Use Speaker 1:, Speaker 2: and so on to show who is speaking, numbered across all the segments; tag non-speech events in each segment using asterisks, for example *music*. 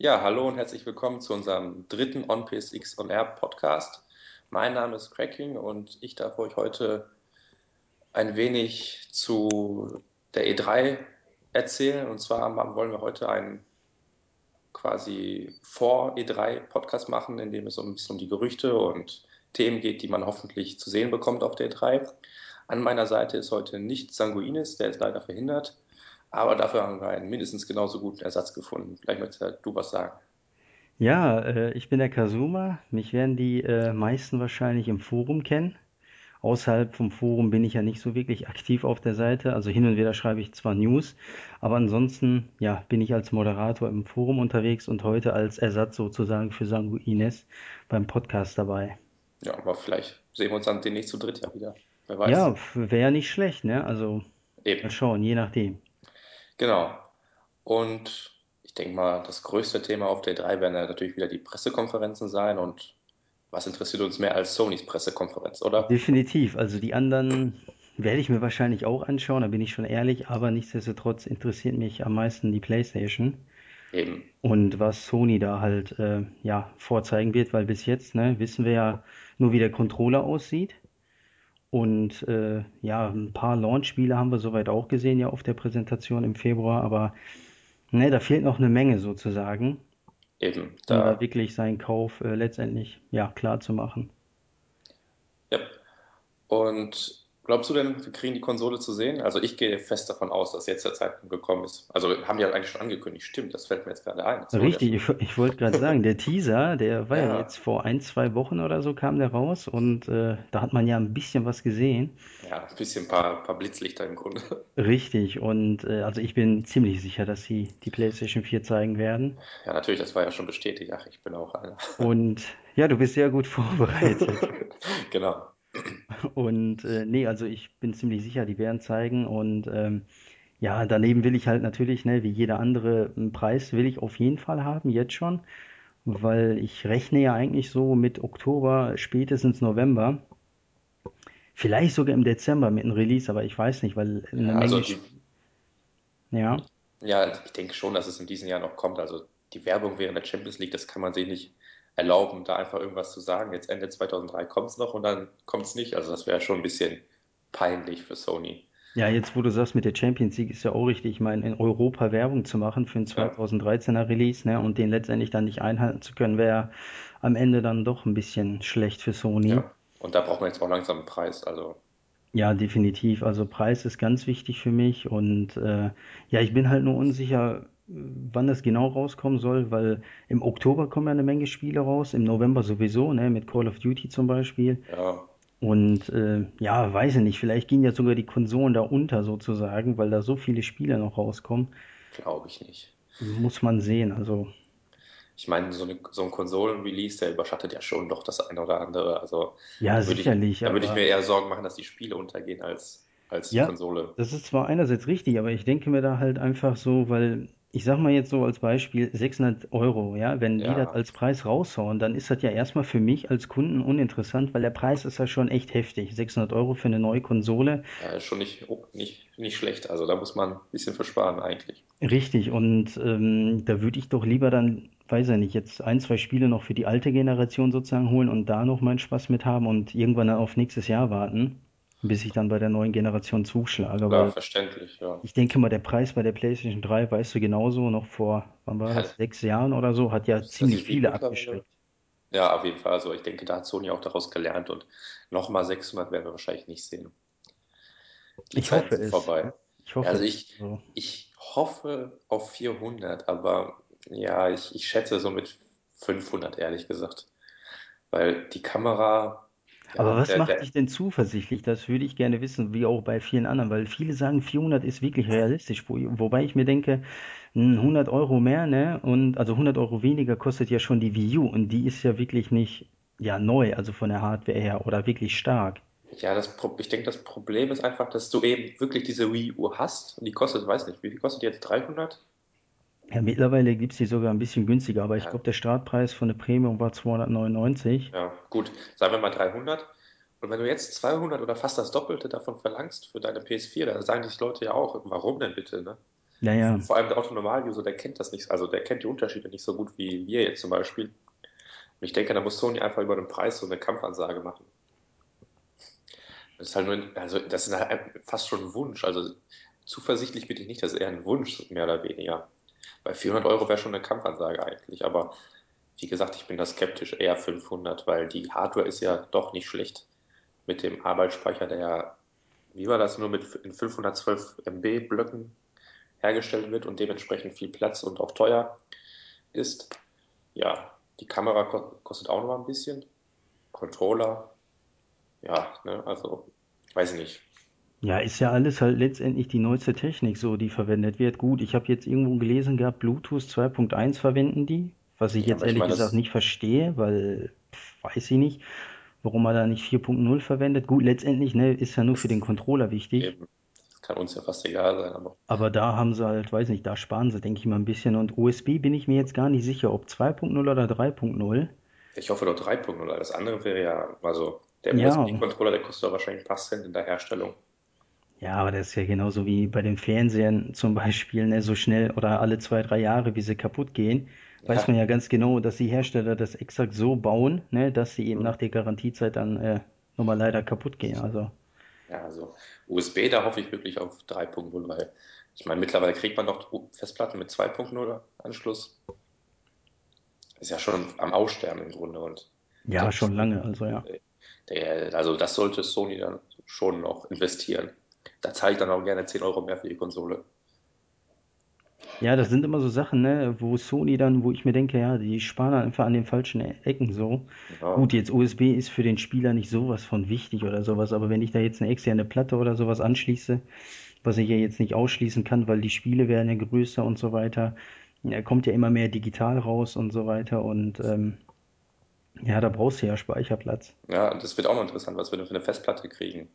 Speaker 1: Ja, hallo und herzlich willkommen zu unserem dritten On-PSX On Air Podcast. Mein Name ist Cracking und ich darf euch heute ein wenig zu der E3 erzählen. Und zwar wollen wir heute einen quasi vor E3 Podcast machen, in dem es ein bisschen um die Gerüchte und Themen geht, die man hoffentlich zu sehen bekommt auf der E3. An meiner Seite ist heute nicht Sanguinis, der ist leider verhindert. Aber dafür haben wir einen mindestens genauso guten Ersatz gefunden. Vielleicht möchtest du was sagen.
Speaker 2: Ja, äh, ich bin der Kasuma. Mich werden die äh, meisten wahrscheinlich im Forum kennen. Außerhalb vom Forum bin ich ja nicht so wirklich aktiv auf der Seite. Also hin und wieder schreibe ich zwar News, aber ansonsten ja, bin ich als Moderator im Forum unterwegs und heute als Ersatz sozusagen für Sanguines beim Podcast dabei.
Speaker 1: Ja, aber vielleicht sehen wir uns dann demnächst zu dritt ja wieder. Wer weiß.
Speaker 2: Ja, wäre ja nicht schlecht, ne? Also mal
Speaker 1: Eben.
Speaker 2: schauen, je nachdem.
Speaker 1: Genau. Und ich denke mal, das größte Thema auf der 3 werden ja natürlich wieder die Pressekonferenzen sein. Und was interessiert uns mehr als Sonys Pressekonferenz, oder?
Speaker 2: Definitiv. Also die anderen werde ich mir wahrscheinlich auch anschauen, da bin ich schon ehrlich, aber nichtsdestotrotz interessiert mich am meisten die PlayStation
Speaker 1: Eben.
Speaker 2: und was Sony da halt äh, ja vorzeigen wird, weil bis jetzt ne, wissen wir ja nur, wie der Controller aussieht. Und äh, ja, ein paar Launch-Spiele haben wir soweit auch gesehen, ja, auf der Präsentation im Februar, aber ne, da fehlt noch eine Menge sozusagen,
Speaker 1: Eben.
Speaker 2: um da
Speaker 1: Da.
Speaker 2: wirklich seinen Kauf äh, letztendlich ja klar zu machen.
Speaker 1: Ja. Und glaubst du denn, wir kriegen die Konsole zu sehen? Also ich gehe fest davon aus, dass jetzt der Zeitpunkt gekommen ist. Also haben die ja eigentlich schon angekündigt. Stimmt, das fällt mir jetzt gerade ein. Das
Speaker 2: Richtig, ich, ich wollte gerade sagen, der Teaser, der war ja
Speaker 1: Ja.
Speaker 2: jetzt vor ein, zwei Wochen oder so kam der raus und äh, da hat man ja ein bisschen was gesehen.
Speaker 1: Ja, ein bisschen ein paar, paar Blitzlichter im Grunde.
Speaker 2: Richtig, und äh, also ich bin ziemlich sicher, dass sie die PlayStation 4 zeigen werden.
Speaker 1: Ja, natürlich, das war ja schon bestätigt. Ach, ich bin auch einer.
Speaker 2: Und ja, du bist sehr gut *laughs* vorbereitet.
Speaker 1: Genau.
Speaker 2: Und äh, nee, also ich bin ziemlich sicher, die werden zeigen. Und ähm, ja, daneben will ich halt natürlich, ne, wie jeder andere, einen Preis will ich auf jeden Fall haben, jetzt schon. Weil ich rechne ja eigentlich so mit Oktober, spätestens November. Vielleicht sogar im Dezember mit einem Release, aber ich weiß nicht, weil eine
Speaker 1: Ja, also
Speaker 2: Menge, Sp- ja,
Speaker 1: ja, ich denke schon, dass es in diesem Jahr noch kommt. Also die Werbung während der Champions League, das kann man sich nicht erlauben, da einfach irgendwas zu sagen. Jetzt Ende 2003 kommt es noch und dann kommt es nicht. Also das wäre schon ein bisschen peinlich für Sony.
Speaker 2: ja, jetzt wo du sagst mit der Champions League ist ja auch richtig, ich meine, in Europa Werbung zu machen für einen
Speaker 1: Ja,
Speaker 2: 2013er Release, ne, und den letztendlich dann nicht einhalten zu können, wäre am Ende dann doch ein bisschen schlecht für Sony.
Speaker 1: ja. Und da braucht man jetzt auch langsam einen Preis. Also
Speaker 2: Ja, definitiv. Also Preis ist ganz wichtig für mich und äh, ja, ich bin halt nur unsicher, wann das genau rauskommen soll, weil im Oktober kommen ja eine Menge Spiele raus, im November sowieso, ne, mit Call of Duty zum Beispiel.
Speaker 1: ja,
Speaker 2: Und äh, ja, weiß ich nicht, vielleicht gehen ja sogar die Konsolen da unter sozusagen, weil da so viele Spiele noch rauskommen.
Speaker 1: glaube ich nicht.
Speaker 2: Muss man sehen. Also
Speaker 1: Ich meine, so, eine, so ein Konsolen-Release, der überschattet ja schon doch das eine oder andere. Also
Speaker 2: ja,
Speaker 1: würde ich,
Speaker 2: sicherlich,
Speaker 1: da würde ich mir eher Sorgen machen, dass die Spiele untergehen als, als die
Speaker 2: Ja,
Speaker 1: Konsole.
Speaker 2: das ist zwar einerseits richtig, aber ich denke mir da halt einfach so, weil ich sag mal jetzt so als Beispiel 600 Euro, ja, wenn die das
Speaker 1: Ja,
Speaker 2: als Preis raushauen, dann ist das ja erstmal für mich als Kunden uninteressant, weil der Preis ist ja schon echt heftig. 600 Euro für eine neue Konsole,
Speaker 1: ja, ist schon nicht, oh, nicht, nicht schlecht. Also da muss man ein bisschen versparen eigentlich.
Speaker 2: richtig. Und ähm, da würde ich doch lieber dann, weiß ich nicht, jetzt ein, zwei Spiele noch für die alte Generation sozusagen holen und da noch meinen Spaß mit haben und irgendwann dann auf nächstes Jahr warten, bis ich dann bei der neuen Generation zuschlage,
Speaker 1: Klar,
Speaker 2: weil
Speaker 1: verständlich, ja.
Speaker 2: Ich denke mal, der Preis bei der PlayStation 3, weißt du genauso, noch vor, wann war
Speaker 1: Ja,
Speaker 2: das, sechs Jahren oder so, hat ja
Speaker 1: ist
Speaker 2: ziemlich viele abgeschreckt.
Speaker 1: Ja, auf jeden Fall. Also ich denke, da hat Sony auch daraus gelernt und nochmal 600 werden wir wahrscheinlich nicht sehen. Die
Speaker 2: Ich
Speaker 1: Zeiten
Speaker 2: hoffe es.
Speaker 1: vorbei.
Speaker 2: Ich
Speaker 1: Ja,
Speaker 2: hoffe
Speaker 1: also
Speaker 2: es.
Speaker 1: ich,
Speaker 2: So.
Speaker 1: ich hoffe auf 400, aber ja, ich, ich schätze so mit 500, ehrlich gesagt. Weil die Kamera,
Speaker 2: Aber was
Speaker 1: der,
Speaker 2: macht
Speaker 1: der,
Speaker 2: dich denn zuversichtlich? Das würde ich gerne wissen, wie auch bei vielen anderen, weil viele sagen, 400 ist wirklich realistisch, wo, wobei ich mir denke, hm, 100 Euro mehr, ne? Und also 100 Euro weniger kostet ja schon die Wii U und die ist ja wirklich nicht, ja, neu, also von der Hardware her oder wirklich stark.
Speaker 1: ja, das, ich denke, das Problem ist einfach, dass du eben wirklich diese Wii U hast und die kostet, weiß nicht, wie viel kostet die jetzt? 300?
Speaker 2: Ja, mittlerweile gibt's die sogar ein bisschen günstiger, aber ich
Speaker 1: Ja,
Speaker 2: glaube, der Startpreis von der Premium war 299.
Speaker 1: ja, gut, sagen wir mal 300. Und wenn du jetzt 200 oder fast das Doppelte davon verlangst für deine PS4, dann sagen die Leute ja auch, warum denn bitte, ne?
Speaker 2: Naja,
Speaker 1: Vor allem der Otto-Normal-User, der kennt das nicht, also der kennt die Unterschiede nicht so gut wie wir jetzt zum Beispiel. Und ich denke, da muss Sony einfach über den Preis so eine Kampfansage machen. Das ist halt nur, also das ist halt fast schon ein Wunsch. Also zuversichtlich bin ich nicht, das ist eher ein Wunsch, mehr oder weniger. Bei 400 Euro wäre schon eine Kampfansage eigentlich, aber wie gesagt, ich bin da skeptisch, eher 500, weil die Hardware ist ja doch nicht schlecht mit dem Arbeitsspeicher, der ja, wie war das, nur mit in 512 MB Blöcken hergestellt wird und dementsprechend viel Platz und auch teuer ist. Ja, die Kamera ko kostet auch noch mal ein bisschen. Controller, ja, ne, also weiß ich nicht.
Speaker 2: Ja, ist ja alles halt letztendlich die neueste Technik so, die verwendet wird. Gut, ich habe jetzt irgendwo gelesen gehabt, Bluetooth 2.1 verwenden die, was ich
Speaker 1: Ja,
Speaker 2: jetzt
Speaker 1: aber ich
Speaker 2: ehrlich
Speaker 1: meine,
Speaker 2: gesagt
Speaker 1: das,
Speaker 2: nicht verstehe, weil pff, weiß ich nicht, warum man da nicht 4.0 verwendet. Gut, letztendlich, ne, ist ja nur für den
Speaker 1: das
Speaker 2: Controller wichtig.
Speaker 1: eben, das kann uns ja fast egal sein, aber
Speaker 2: Aber da haben sie halt, weiß nicht, da sparen sie, denke ich mal, ein bisschen. Und USB bin ich mir jetzt gar nicht sicher, ob 2.0 oder 3.0.
Speaker 1: ich hoffe doch 3.0. Das andere wäre ja, also der
Speaker 2: Ja,
Speaker 1: USB-Controller, der kostet doch wahrscheinlich ein paar Cent in der Herstellung.
Speaker 2: Ja, aber das ist ja genauso wie bei den Fernsehern zum Beispiel, ne, so schnell oder alle zwei, drei Jahre, wie sie kaputt gehen, weiß man
Speaker 1: Ja,
Speaker 2: ganz genau, dass die Hersteller das exakt so bauen, ne, dass sie eben
Speaker 1: hm.
Speaker 2: nach der Garantiezeit dann äh, nochmal leider kaputt gehen. Also,
Speaker 1: Ja, also USB, da hoffe ich wirklich auf 3.0, weil ich meine, mittlerweile kriegt man doch Festplatten mit 2.0 Anschluss. Ist ja schon am Aussterben im Grunde und
Speaker 2: ja, schon lange, also ja.
Speaker 1: der, also das sollte Sony dann schon noch investieren. Da zahle ich dann auch gerne 10 Euro mehr für die Konsole.
Speaker 2: Ja, das sind immer so Sachen, ne, wo Sony dann, wo ich mir denke, ja, die sparen einfach an den falschen Ecken so.
Speaker 1: Ja,
Speaker 2: Gut, jetzt USB ist für den Spieler nicht sowas von wichtig oder sowas, aber wenn ich da jetzt eine externe Platte oder sowas anschließe, was ich ja jetzt nicht ausschließen kann, weil die Spiele werden ja größer und so weiter, ja, kommt ja immer mehr digital raus und so weiter und ähm, ja, da brauchst du ja Speicherplatz.
Speaker 1: ja, das wird auch noch interessant, was wir denn für eine Festplatte kriegen.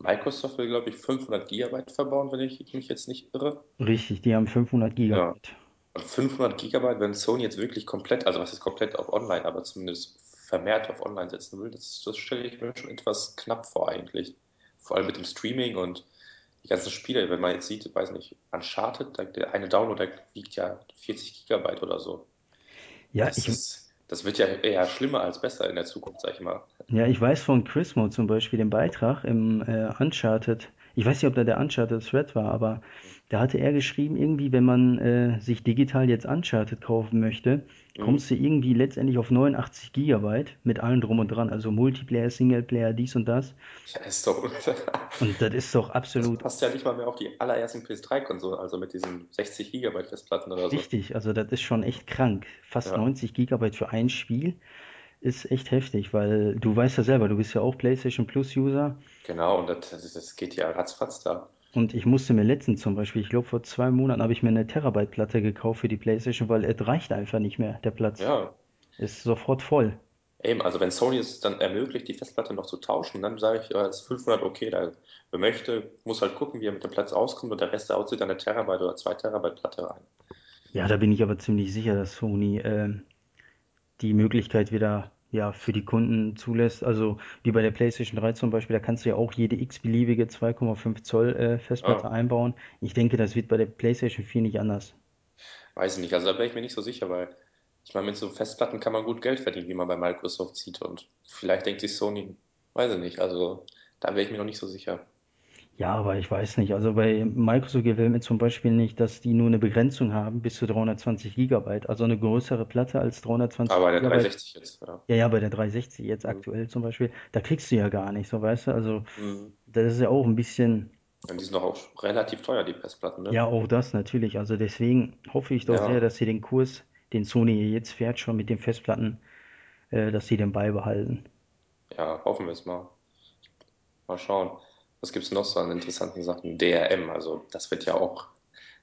Speaker 1: Microsoft will, glaube ich, 500 Gigabyte verbauen, wenn ich mich jetzt nicht irre.
Speaker 2: Richtig, die haben 500
Speaker 1: Ja.
Speaker 2: Gigabyte.
Speaker 1: Und 500 Gigabyte, wenn Sony jetzt wirklich komplett, also was ist komplett auf Online, aber zumindest vermehrt auf Online setzen will, das, das stelle ich mir schon etwas knapp vor eigentlich. Vor allem mit dem Streaming und die ganzen Spiele, wenn man jetzt sieht, weiß nicht, Uncharted, der eine Download, der wiegt ja 40 Gigabyte oder so.
Speaker 2: Ja,
Speaker 1: Das
Speaker 2: ich,
Speaker 1: ist, das wird ja eher schlimmer als besser in der Zukunft, sag ich mal.
Speaker 2: Ja, ich weiß von Quizmo zum Beispiel den Beitrag im äh, Uncharted. Ich weiß nicht, ob da der Uncharted Thread war, aber da hatte er geschrieben, irgendwie, wenn man äh, sich digital jetzt Uncharted kaufen möchte,
Speaker 1: Mhm.
Speaker 2: kommst du irgendwie letztendlich auf 89 Gigabyte mit allem drum und dran, also Multiplayer, Singleplayer, dies und das.
Speaker 1: Ja, ist doch, *laughs*
Speaker 2: Und das ist doch
Speaker 1: das
Speaker 2: absolut
Speaker 1: passt ja nicht mal mehr auf die allerersten PS3-Konsolen, also mit diesen 60 Gigabyte Festplatten oder so.
Speaker 2: richtig. Also das ist schon echt krank. Fast
Speaker 1: Ja.
Speaker 2: 90 Gigabyte für ein Spiel ist echt heftig, weil du weißt ja selber, du bist ja auch PlayStation Plus User.
Speaker 1: Genau, und das, das das geht ja ratzfatz da.
Speaker 2: Und ich musste mir letztens zum Beispiel, ich glaube vor zwei Monaten habe ich mir eine Terabyte-Platte gekauft für die PlayStation, weil es reicht einfach nicht mehr, der Platz.
Speaker 1: Ja,
Speaker 2: Ist sofort voll.
Speaker 1: eben, also wenn Sony es dann ermöglicht, die Festplatte noch zu tauschen, dann sage ich, ja, ist 500 okay, da, wer möchte, muss halt gucken, wie er mit dem Platz auskommt und der Rest, haut sich dann eine Terabyte oder zwei Terabyte Platte rein.
Speaker 2: Ja, da bin ich aber ziemlich sicher, dass Sony ähm, die Möglichkeit wieder ja, für die Kunden zulässt. Also wie bei der PlayStation 3 zum Beispiel, da kannst du ja auch jede x-beliebige 2,5 Zoll äh, Festplatte
Speaker 1: Ja,
Speaker 2: einbauen. Ich denke, das wird bei der PlayStation 4 nicht anders.
Speaker 1: weiß ich nicht, also da wäre ich mir nicht so sicher, weil ich meine, mit so Festplatten kann man gut Geld verdienen, wie man bei Microsoft sieht und vielleicht denkt sich Sony, weiß ich nicht, also da wäre ich mir noch nicht so sicher.
Speaker 2: Ja, aber ich weiß nicht. Also bei Microsoft gefällt mir zum Beispiel nicht, dass die nur eine Begrenzung haben bis zu 320 Gigabyte. Also eine größere Platte als 320
Speaker 1: Aber der
Speaker 2: Gigabyte.
Speaker 1: 360 jetzt, ja.
Speaker 2: Ja, ja, bei der 360 jetzt
Speaker 1: Mhm.
Speaker 2: aktuell zum Beispiel, da kriegst du ja gar nicht, so weißt du. Also
Speaker 1: Mhm.
Speaker 2: das ist ja auch ein bisschen,
Speaker 1: Und die sind doch auch relativ teuer, die Festplatten, ne?
Speaker 2: ja, auch das natürlich. Also deswegen hoffe ich doch sehr,
Speaker 1: Ja,
Speaker 2: dass sie den Kurs, den Sony jetzt fährt, schon mit den Festplatten, äh, dass sie den beibehalten.
Speaker 1: ja, hoffen wir es mal. Mal schauen. Was gibt's noch so an interessanten Sachen? DRM, also das wird ja auch,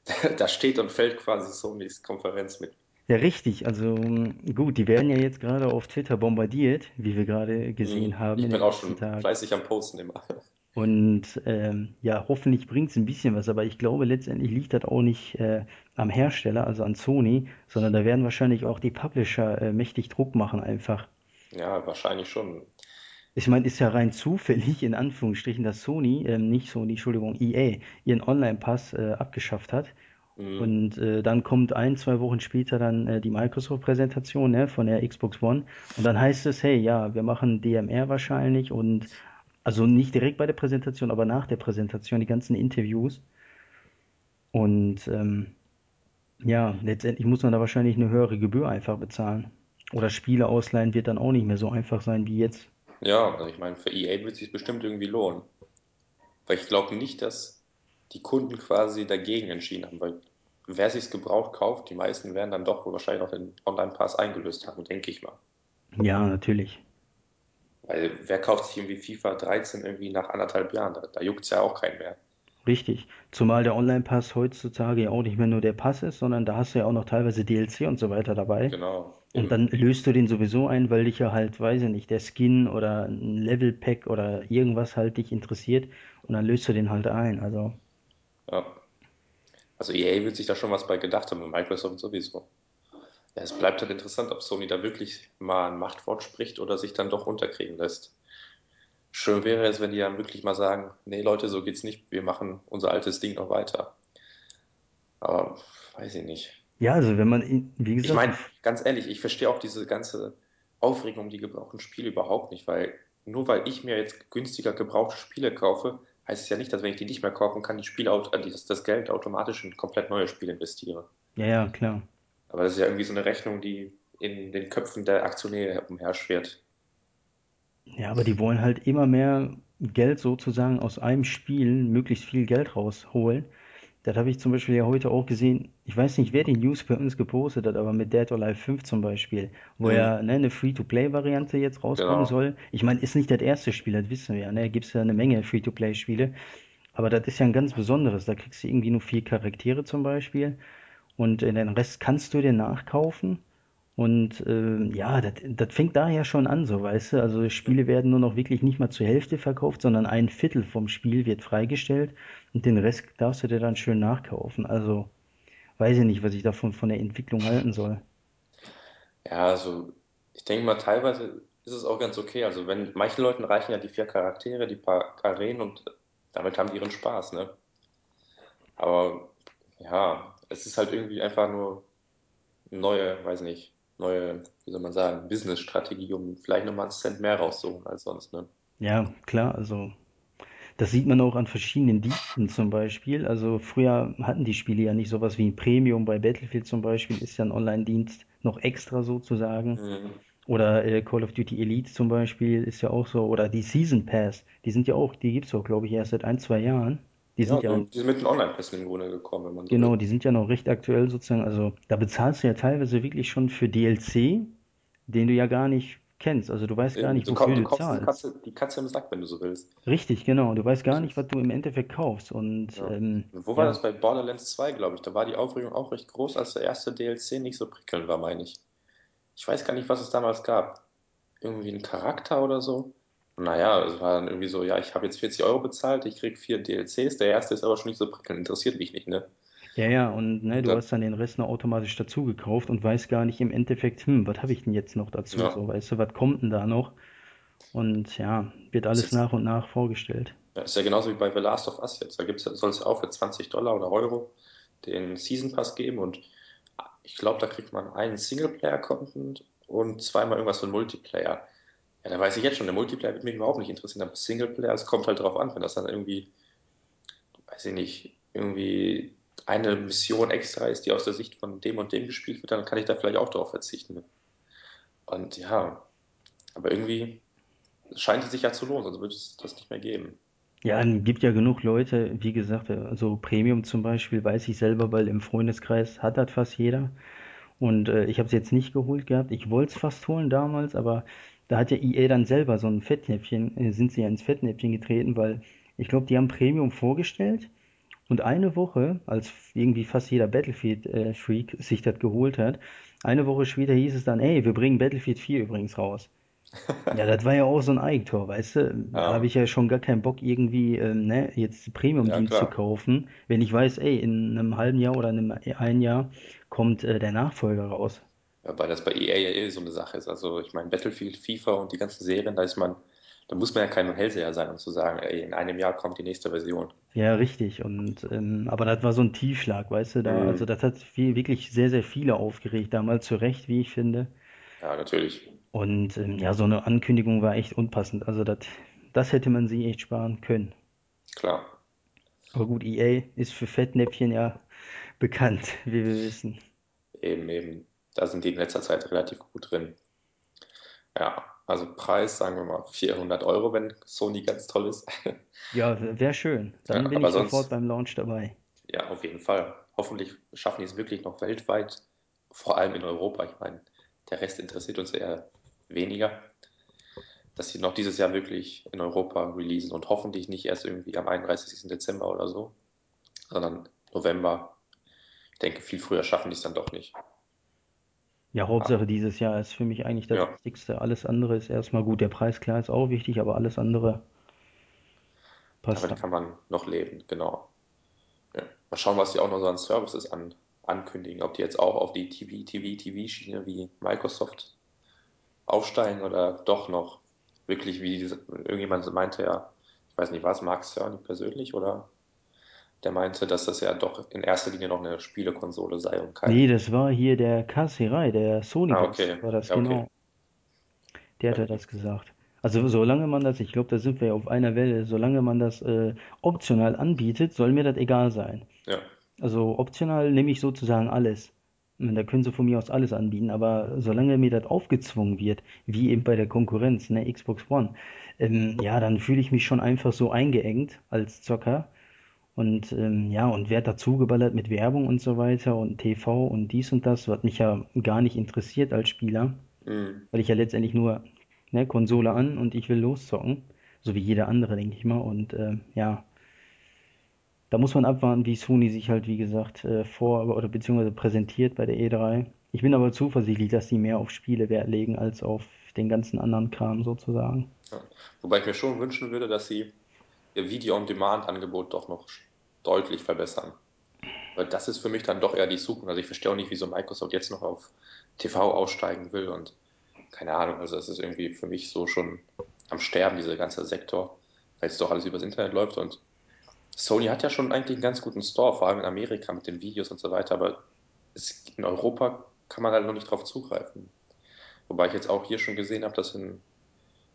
Speaker 1: *laughs* da steht und fällt quasi Sonys Konferenz mit.
Speaker 2: Ja, richtig. Also gut, die werden ja jetzt gerade auf Twitter bombardiert, wie wir gerade gesehen
Speaker 1: Mhm.
Speaker 2: haben
Speaker 1: Ich
Speaker 2: in
Speaker 1: bin auch schon
Speaker 2: Tagen.
Speaker 1: fleißig am Posten immer.
Speaker 2: Und ähm, ja, hoffentlich bringt es ein bisschen was, aber ich glaube, letztendlich liegt das auch nicht äh, am Hersteller, also an Sony, sondern da werden wahrscheinlich auch die Publisher äh, mächtig Druck machen einfach.
Speaker 1: Ja, wahrscheinlich schon.
Speaker 2: Ich meine, ist ja rein zufällig, in Anführungsstrichen, dass Sony, ähm, nicht Sony, Entschuldigung, EA, ihren Online-Pass äh, abgeschafft hat.
Speaker 1: Mhm.
Speaker 2: Und äh, dann kommt ein, zwei Wochen später dann äh, die Microsoft-Präsentation ne, von der Xbox One. Und dann heißt es, hey, ja, wir machen DMR wahrscheinlich und also nicht direkt bei der Präsentation, aber nach der Präsentation die ganzen Interviews. Und ähm, ja, letztendlich muss man da wahrscheinlich eine höhere Gebühr einfach bezahlen. Oder Spiele ausleihen wird dann auch nicht mehr so einfach sein wie jetzt.
Speaker 1: Ja, also ich meine, für EA wird es sich bestimmt irgendwie lohnen. Weil ich glaube nicht, dass die Kunden quasi dagegen entschieden haben, weil wer sich's gebraucht kauft, die meisten werden dann doch wohl wahrscheinlich auch den Online-Pass eingelöst haben, denke ich mal.
Speaker 2: Ja, natürlich.
Speaker 1: Weil wer kauft sich irgendwie FIFA 13 irgendwie nach anderthalb Jahren? Da, da juckt's ja auch keinen mehr.
Speaker 2: Richtig. Zumal der Online-Pass heutzutage ja auch nicht mehr nur der Pass ist, sondern da hast du ja auch noch teilweise DLC und so weiter dabei.
Speaker 1: Genau,
Speaker 2: Und
Speaker 1: eben.
Speaker 2: dann löst du den sowieso ein, weil dich ja halt, weiß ich nicht, der Skin oder ein Level-Pack oder irgendwas halt dich interessiert. Und dann löst du den halt ein. Also,
Speaker 1: Ja. Also EA wird sich da schon was bei gedacht haben und Microsoft sowieso. Ja, es bleibt halt interessant, ob Sony da wirklich mal ein Machtwort spricht oder sich dann doch unterkriegen lässt. Schön wäre es, wenn die dann wirklich mal sagen, nee Leute, so geht's nicht, wir machen unser altes Ding noch weiter. Aber weiß ich nicht.
Speaker 2: Ja, also wenn man, wie
Speaker 1: Ich
Speaker 2: gesagt, die,
Speaker 1: meine, ganz ehrlich, ich verstehe auch diese ganze Aufregung um die gebrauchten Spiele überhaupt nicht, weil nur weil ich mir jetzt günstiger gebrauchte Spiele kaufe, heißt es ja nicht, dass wenn ich die nicht mehr kaufen kann, die Spiele, äh, das, das Geld automatisch in komplett neue Spiele investiere.
Speaker 2: ja, ja, klar.
Speaker 1: Aber das ist ja irgendwie so eine Rechnung, die in den Köpfen der Aktionäre umherschwirrt.
Speaker 2: Ja, aber die wollen halt immer mehr Geld sozusagen aus einem Spiel, möglichst viel Geld rausholen. Das habe ich zum Beispiel ja heute auch gesehen. Ich weiß nicht, wer die News bei uns gepostet hat, aber mit Dead or Alive 5 zum Beispiel, wo
Speaker 1: Mhm,
Speaker 2: ja ne, eine Free-to-Play-Variante jetzt rauskommen
Speaker 1: genau.
Speaker 2: soll. Ich meine, ist nicht das erste Spiel, das wissen wir ja. Ne? Gibt es ja eine Menge Free-to-Play-Spiele. Aber das ist ja ein ganz besonderes. Da kriegst du irgendwie nur vier Charaktere zum Beispiel. Und äh, den Rest kannst du dir nachkaufen. Und ähm, ja, das, fängt daher schon an, so weißt du. Also Spiele werden nur noch wirklich nicht mal zur Hälfte verkauft, sondern ein Viertel vom Spiel wird freigestellt und den Rest darfst du dir dann schön nachkaufen. Also weiß ich nicht, was ich davon von der Entwicklung halten soll.
Speaker 1: Ja, also ich denke mal, teilweise ist es auch ganz okay. Also wenn manchen Leuten reichen ja die vier Charaktere, die paar Arenen und damit haben die ihren Spaß, ne? Aber ja, es ist halt irgendwie einfach nur neue, weiß nicht, neue, wie soll man sagen, Business-Strategie, um vielleicht nochmal einen Cent mehr rauszuholen als sonst, ne?
Speaker 2: Ja, klar, also das sieht man auch an verschiedenen Diensten zum Beispiel. Also früher hatten die Spiele ja nicht sowas wie ein Premium. Bei Battlefield zum Beispiel ist ja ein Online-Dienst noch extra sozusagen.
Speaker 1: Mhm.
Speaker 2: Oder äh, Call of Duty Elite zum Beispiel ist ja auch so. Oder die Season Pass, die sind ja auch, die gibt's auch, glaube ich, erst seit ein, zwei Jahren. Die
Speaker 1: Ja,
Speaker 2: sind ja,
Speaker 1: so, die sind mit den Online-Pässen im Grunde gekommen, wenn man so
Speaker 2: genau,
Speaker 1: will.
Speaker 2: die sind ja noch recht aktuell sozusagen. Also da bezahlst du ja teilweise wirklich schon für DLC, den du ja gar nicht kennst. Also du weißt gar nicht,
Speaker 1: du,
Speaker 2: wofür
Speaker 1: du
Speaker 2: du
Speaker 1: kaufst die
Speaker 2: zahlst.
Speaker 1: Katze, die Katze im Sack, wenn du so willst.
Speaker 2: Richtig, genau. Du weißt gar nicht, was du im Endeffekt kaufst. Und
Speaker 1: ja.
Speaker 2: ähm,
Speaker 1: wo war
Speaker 2: ja,
Speaker 1: das bei Borderlands 2, glaube ich? Da war die Aufregung auch recht groß, als der erste DLC nicht so prickelnd war, meine ich. Ich weiß gar nicht, was es damals gab. Irgendwie ein Charakter oder so. Naja, es war dann irgendwie so, ja, ich habe jetzt 40 Euro bezahlt, ich krieg vier DLCs, der erste ist aber schon nicht so prickelnd, interessiert mich nicht, ne?
Speaker 2: ja, ja. Und ne, du hast dann den Rest noch automatisch dazu gekauft und weißt gar nicht im Endeffekt, hm, was habe ich denn jetzt noch dazu?
Speaker 1: ja,
Speaker 2: So, weißt du, was kommt denn da noch? Und ja, wird
Speaker 1: ist
Speaker 2: alles
Speaker 1: jetzt,
Speaker 2: nach und nach vorgestellt.
Speaker 1: ja, ist ja genauso wie bei The Last of Us jetzt. Da gibt's, soll es ja auch für 20 Dollar oder Euro den Season Pass geben und ich glaube, da kriegt man einen Singleplayer-Content und zweimal irgendwas für Multiplayer. Ja, da weiß ich jetzt schon, der Multiplayer wird mich überhaupt nicht interessieren, aber Singleplayer, es kommt halt drauf an, wenn das dann irgendwie weiß ich nicht, irgendwie eine Mission extra ist, die aus der Sicht von dem und dem gespielt wird, dann kann ich da vielleicht auch darauf verzichten. Und ja, aber irgendwie scheint es sich ja zu lohnen, sonst würde es das nicht mehr geben.
Speaker 2: Ja, es gibt ja genug Leute, wie gesagt, also Premium zum Beispiel, weiß ich selber, weil im Freundeskreis hat das fast jeder. Und äh, ich habe es jetzt nicht geholt gehabt. Ich wollte es fast holen damals, aber da hat ja EA dann selber so ein Fettnäpfchen, äh, sind sie ja ins Fettnäpfchen getreten, weil ich glaube, die haben Premium vorgestellt und eine Woche, als irgendwie fast jeder Battlefield-Freak sich das geholt hat, eine Woche später hieß es dann, ey, wir bringen Battlefield 4 übrigens raus. *laughs* Ja, das war ja auch so ein Eigentor, weißt du? Da habe
Speaker 1: Ja,
Speaker 2: ich ja schon gar keinen Bock, irgendwie, ähm, ne, jetzt
Speaker 1: ja,
Speaker 2: Premium-Dienst zu
Speaker 1: klar.
Speaker 2: kaufen, wenn ich weiß, ey, in einem halben Jahr oder in einem ein Jahr kommt äh, der Nachfolger raus.
Speaker 1: Weil das bei EA ja eh so eine Sache ist. Also ich meine, Battlefield, FIFA und die ganzen Serien, da ist man Da muss man ja kein Hellseher sein, um zu sagen, ey, in einem Jahr kommt die nächste Version.
Speaker 2: Ja, richtig. Und ähm, aber das war so ein Tiefschlag, weißt du, da, also
Speaker 1: Hm,
Speaker 2: das hat viel, wirklich sehr, sehr viele aufgeregt, damals zu Recht, wie ich finde.
Speaker 1: ja, natürlich,
Speaker 2: Und ähm, ja, so eine Ankündigung war echt unpassend. Also das, das hätte man sich echt sparen können.
Speaker 1: klar.
Speaker 2: Aber gut, EA ist für Fettnäpfchen ja bekannt, *laughs* wie wir wissen.
Speaker 1: Eben, eben. Da sind die in letzter Zeit relativ gut drin. Ja, also Preis, sagen wir mal 400 Euro, wenn Sony ganz toll ist. *laughs*
Speaker 2: Ja, wäre schön. Dann
Speaker 1: Ja,
Speaker 2: bin ich sofort
Speaker 1: sonst,
Speaker 2: beim Launch dabei.
Speaker 1: ja, auf jeden Fall. Hoffentlich schaffen die es wirklich noch weltweit, vor allem in Europa. Ich meine, der Rest interessiert uns eher weniger, dass sie noch dieses Jahr wirklich in Europa releasen und hoffentlich nicht erst irgendwie am 31. Dezember oder so, sondern November. Ich denke, viel früher schaffen die es dann doch nicht.
Speaker 2: Ja, Hauptsache dieses Jahr ist für mich eigentlich das
Speaker 1: ja,
Speaker 2: Wichtigste. Alles andere ist erstmal gut. Der Preis, klar, ist auch wichtig, aber alles andere passt
Speaker 1: damit
Speaker 2: dann.
Speaker 1: kann man noch leben, genau. Ja. Mal schauen, was die auch noch so an Services an, ankündigen. Ob die jetzt auch auf die TV, TV, TV-Schiene wie Microsoft aufsteigen oder doch noch wirklich, wie irgendjemand meinte ja, ich weiß nicht, was, Mark Cerny persönlich oder der meinte, dass das ja doch in erster Linie noch eine Spielekonsole sei und kein.
Speaker 2: Nee, das war hier der Kasserai, der
Speaker 1: Ah,
Speaker 2: Sony-Boss,
Speaker 1: okay,
Speaker 2: war das
Speaker 1: ja, okay.
Speaker 2: genau. Der
Speaker 1: Ja,
Speaker 2: hatte das gesagt. Also solange man das, ich glaube, da sind wir ja auf einer Welle, solange man das äh, optional anbietet, soll mir das egal sein.
Speaker 1: ja,
Speaker 2: Also optional nehme ich sozusagen alles. Da können sie von mir aus alles anbieten, aber solange mir das aufgezwungen wird, wie eben bei der Konkurrenz, ne, Xbox One, ähm, ja, dann fühle ich mich schon einfach so eingeengt als Zocker und ähm, ja, und werde dazugeballert mit Werbung und so weiter und TV und dies und das, was mich ja gar nicht interessiert als Spieler,
Speaker 1: mm,
Speaker 2: weil ich ja letztendlich nur ne, Konsole an und ich will loszocken, so wie jeder andere, denke ich mal. Und äh, ja, da muss man abwarten, wie Sony sich halt, wie gesagt, äh, vor oder beziehungsweise präsentiert bei der E3. Ich bin aber zuversichtlich, dass die mehr auf Spiele Wert legen als auf den ganzen anderen Kram sozusagen.
Speaker 1: ja. Wobei ich mir schon wünschen würde, dass sie ihr Video-on-Demand-Angebot doch noch deutlich verbessern. Weil das ist für mich dann doch eher die Zukunft. Also ich verstehe auch nicht, wieso Microsoft jetzt noch auf TV aussteigen will und keine Ahnung. Also es ist irgendwie für mich so schon am Sterben, dieser ganze Sektor, weil es doch alles übers Internet läuft und Sony hat ja schon eigentlich einen ganz guten Store, vor allem in Amerika mit den Videos und so weiter, aber es, in Europa kann man halt noch nicht drauf zugreifen. Wobei ich jetzt auch hier schon gesehen habe, dass in,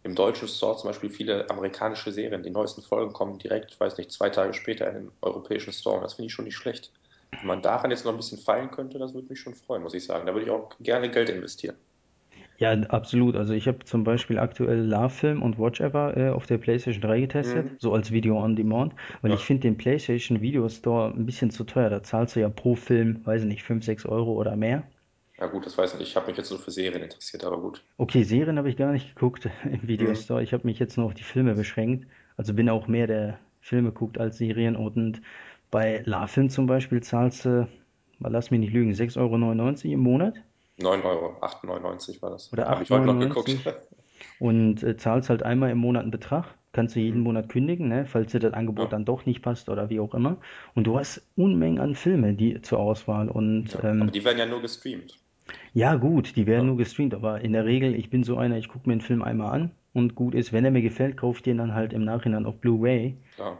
Speaker 1: im deutschen Store zum Beispiel viele amerikanische Serien, die neuesten Folgen kommen direkt, ich weiß nicht, zwei Tage später in den europäischen Store. Und das finde ich schon nicht schlecht. Wenn man daran jetzt noch ein bisschen feilen könnte, das würde mich schon freuen, muss ich sagen. Da würde ich auch gerne Geld investieren.
Speaker 2: Ja, absolut. Also ich habe zum Beispiel aktuell Love-Film und Watch Ever äh, auf der PlayStation 3 getestet,
Speaker 1: Mhm.
Speaker 2: so als Video on Demand, weil ich
Speaker 1: Ja.
Speaker 2: finde den PlayStation Video Store ein bisschen zu teuer. Da zahlst du ja pro Film, weiß ich nicht, 5, 6 Euro oder mehr.
Speaker 1: Ja, gut, das weiß ich nicht. Ich habe mich jetzt nur für Serien interessiert, aber gut.
Speaker 2: Okay, Serien habe ich gar nicht geguckt *laughs* im
Speaker 1: Mhm.
Speaker 2: Videostore. Ich habe mich jetzt nur auf die Filme beschränkt. Also bin auch mehr der Filme guckt als Serien. Und bei LaFilm zum Beispiel zahlst du, lass mich nicht lügen, 6,99 Euro im Monat
Speaker 1: 9 Euro, 8,99 war das.
Speaker 2: oder
Speaker 1: Habe ich heute noch geguckt.
Speaker 2: 8,99 und äh, zahlst halt einmal im Monat einen Betrag. Kannst du jeden
Speaker 1: Mhm.
Speaker 2: Monat kündigen, ne, falls dir das Angebot
Speaker 1: Ja,
Speaker 2: dann doch nicht passt oder wie auch immer. Und du hast Unmengen an Filme die, zur Auswahl. Und
Speaker 1: ja. Aber
Speaker 2: ähm,
Speaker 1: die werden ja nur gestreamt.
Speaker 2: Ja, gut, die werden nur gestreamt, aber in der Regel, ich bin so einer, ich gucke mir einen Film einmal an und gut ist, wenn er mir gefällt, kaufe ich den dann halt im Nachhinein auf Blu-ray.
Speaker 1: klar.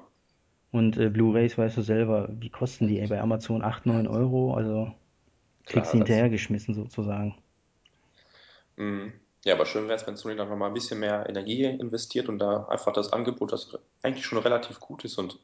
Speaker 2: Und äh, Blu-rays, weißt du selber, wie kosten die ey, bei Amazon 8, 9 Euro? Also kriegst du
Speaker 1: Klar, das.
Speaker 2: hinterhergeschmissen sozusagen.
Speaker 1: Mhm. Ja, aber schön wäre es, wenn Sony dann nochmal ein bisschen mehr Energie investiert und da einfach das Angebot, das eigentlich schon relativ gut ist und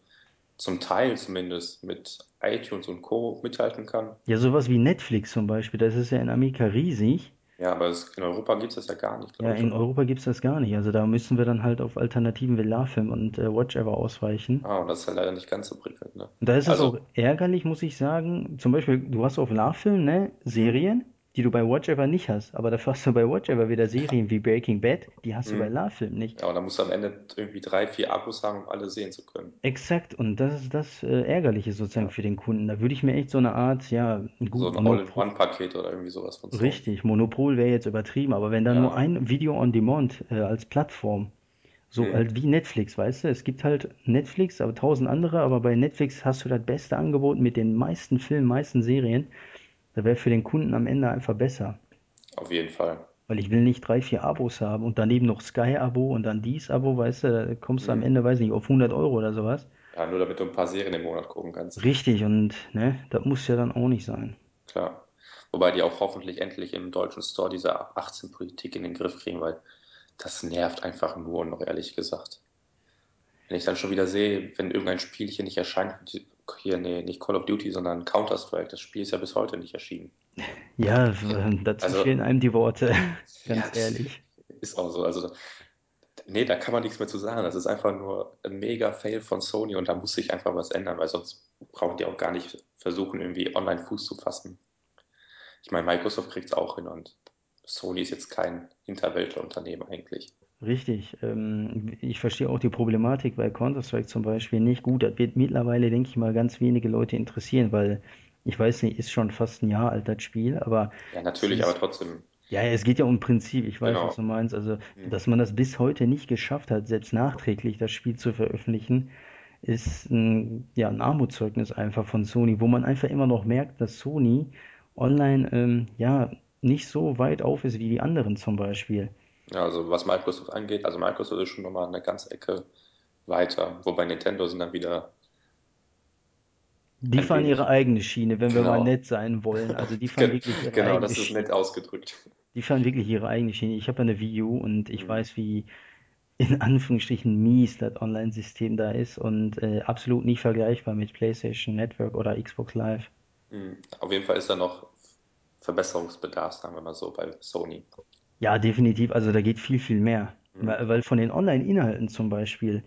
Speaker 1: zum Teil zumindest mit iTunes und Co. mithalten kann.
Speaker 2: Ja, sowas wie Netflix zum Beispiel, das ist ja in Amerika riesig.
Speaker 1: Ja, aber es, in Europa gibt es das ja gar nicht,
Speaker 2: Ja,
Speaker 1: ich,
Speaker 2: in? Europa gibt's das gar nicht. Also da müssen wir dann halt auf Alternativen wie LaFilm und äh, Watch Ever ausweichen.
Speaker 1: Ah, und das ist ja leider nicht ganz so prickelnd, ne?
Speaker 2: Und da ist es
Speaker 1: Also,
Speaker 2: auch ärgerlich, muss ich sagen. Zum Beispiel, du hast auf LaFilm, ne. Serien, die du bei Watch Ever nicht hast. Aber dafür hast du bei Watch Ever wieder Serien wie Breaking Bad, die hast du bei
Speaker 1: Mhm.
Speaker 2: LaFilm nicht.
Speaker 1: Ja, und dann musst du am Ende irgendwie drei, vier Abos haben, um alle sehen zu können.
Speaker 2: Exakt, und das ist das äh, Ärgerliche sozusagen
Speaker 1: Ja.
Speaker 2: für den Kunden. Da würde ich mir echt so eine Art, ja,
Speaker 1: So
Speaker 2: gut,
Speaker 1: ein
Speaker 2: Monopol.
Speaker 1: All-in-One-Paket oder irgendwie sowas von Sony.
Speaker 2: Richtig, Monopol wäre jetzt übertrieben, aber wenn da nur
Speaker 1: Ja.
Speaker 2: ein Video on Demand äh, als Plattform, so
Speaker 1: Mhm.
Speaker 2: halt wie Netflix, weißt du, es gibt halt Netflix, aber tausend andere, aber bei Netflix hast du das beste Angebot mit den meisten Filmen, meisten Serien. Da wäre für den Kunden am Ende einfach besser.
Speaker 1: Auf jeden Fall.
Speaker 2: Weil ich will nicht drei, vier Abos haben und daneben noch Sky-Abo und dann dies Abo, weißt du, da kommst du am
Speaker 1: Mhm.
Speaker 2: Ende, weiß nicht, auf 100 Euro oder sowas.
Speaker 1: Ja, nur damit du ein paar Serien im Monat gucken kannst.
Speaker 2: Richtig, und ne, das muss ja dann auch nicht sein.
Speaker 1: Klar. Wobei die auch hoffentlich endlich im deutschen Store diese 18-Politik in den Griff kriegen, weil das nervt einfach nur noch, ehrlich gesagt. Wenn ich dann schon wieder sehe, wenn irgendein Spiel hier nicht erscheint, hier, nee, nicht Call of Duty, sondern Counter-Strike, das Spiel ist ja bis heute nicht erschienen.
Speaker 2: Ja, dazu fehlen
Speaker 1: Also,
Speaker 2: einem die Worte,
Speaker 1: ja, *laughs*
Speaker 2: ganz
Speaker 1: das
Speaker 2: ehrlich.
Speaker 1: ist auch so. Also, nee, da kann man nichts mehr zu sagen. Das ist einfach nur ein mega Fail von Sony und da muss sich einfach was ändern, weil sonst brauchen die auch gar nicht versuchen, irgendwie online Fuß zu fassen. Ich meine, Microsoft kriegt es auch hin und Sony ist jetzt kein Hinterwäldlerunternehmen eigentlich.
Speaker 2: Richtig. Ähm, ich verstehe auch die Problematik bei Counter-Strike zum Beispiel nicht. Gut, das wird mittlerweile, denke ich mal, ganz wenige Leute interessieren, weil ich weiß nicht, ist schon fast ein Jahr alt, das Spiel, aber
Speaker 1: Ja, natürlich, aber
Speaker 2: ist,
Speaker 1: trotzdem,
Speaker 2: ja, es geht ja um Prinzip, ich weiß, was du
Speaker 1: genau.
Speaker 2: meinst. Also,
Speaker 1: Hm.
Speaker 2: dass man das bis heute nicht geschafft hat, selbst nachträglich das Spiel zu veröffentlichen, ist ein, ja, ein Armutszeugnis einfach von Sony, wo man einfach immer noch merkt, dass Sony online, ähm, ja, nicht so weit auf ist wie die anderen zum Beispiel.
Speaker 1: Ja, also was Microsoft angeht, also Microsoft ist schon nochmal eine ganze Ecke weiter, wobei Nintendo sind dann wieder
Speaker 2: Die
Speaker 1: ein
Speaker 2: fahren ihre eigene Schiene, wenn wir mal
Speaker 1: genau,
Speaker 2: nett sein wollen. Also die fahren wirklich ihre
Speaker 1: genau,
Speaker 2: eigene
Speaker 1: das ist nett ausgedrückt.
Speaker 2: Die fahren wirklich ihre eigene Schiene. Ich habe eine Wii U und ich
Speaker 1: Hm.
Speaker 2: weiß, wie in Anführungsstrichen mies das Online-System da ist und äh, absolut nicht vergleichbar mit PlayStation Network oder Xbox Live.
Speaker 1: Hm. Auf jeden Fall ist da noch Verbesserungsbedarf, sagen wir mal so, bei Sony.
Speaker 2: Ja, definitiv. Also da geht viel, viel mehr.
Speaker 1: Hm.
Speaker 2: Weil weil von den Online-Inhalten zum Beispiel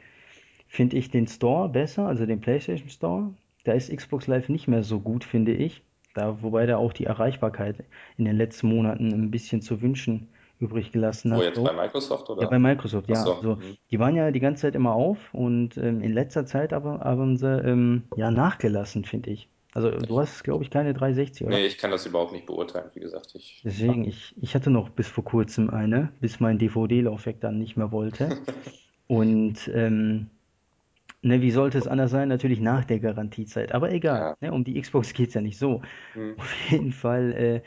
Speaker 2: finde ich den Store besser, also den PlayStation Store. Da ist Xbox Live nicht mehr so gut, finde ich. Da, wobei da auch die Erreichbarkeit in den letzten Monaten ein bisschen zu wünschen übrig gelassen
Speaker 1: Wo
Speaker 2: hat.
Speaker 1: jetzt
Speaker 2: So.
Speaker 1: bei Microsoft
Speaker 2: Ja, bei
Speaker 1: oder?
Speaker 2: Microsoft, ja.
Speaker 1: so.
Speaker 2: Also
Speaker 1: Hm.
Speaker 2: die waren ja die ganze Zeit immer auf und ähm, in letzter Zeit aber haben sie ähm, ja nachgelassen, finde ich. Also du hast, glaube ich, keine 360, oder?
Speaker 1: nee, ich kann das überhaupt nicht beurteilen, wie gesagt. Ich,
Speaker 2: Deswegen, ich, ich hatte noch bis vor kurzem eine, bis mein DVD-Laufwerk dann nicht mehr wollte. *laughs* Und ähm, ne, wie sollte es anders sein? Natürlich nach der Garantiezeit. Aber egal,
Speaker 1: ja.
Speaker 2: ne, um die Xbox geht's ja nicht so.
Speaker 1: Hm.
Speaker 2: Auf jeden Fall, äh,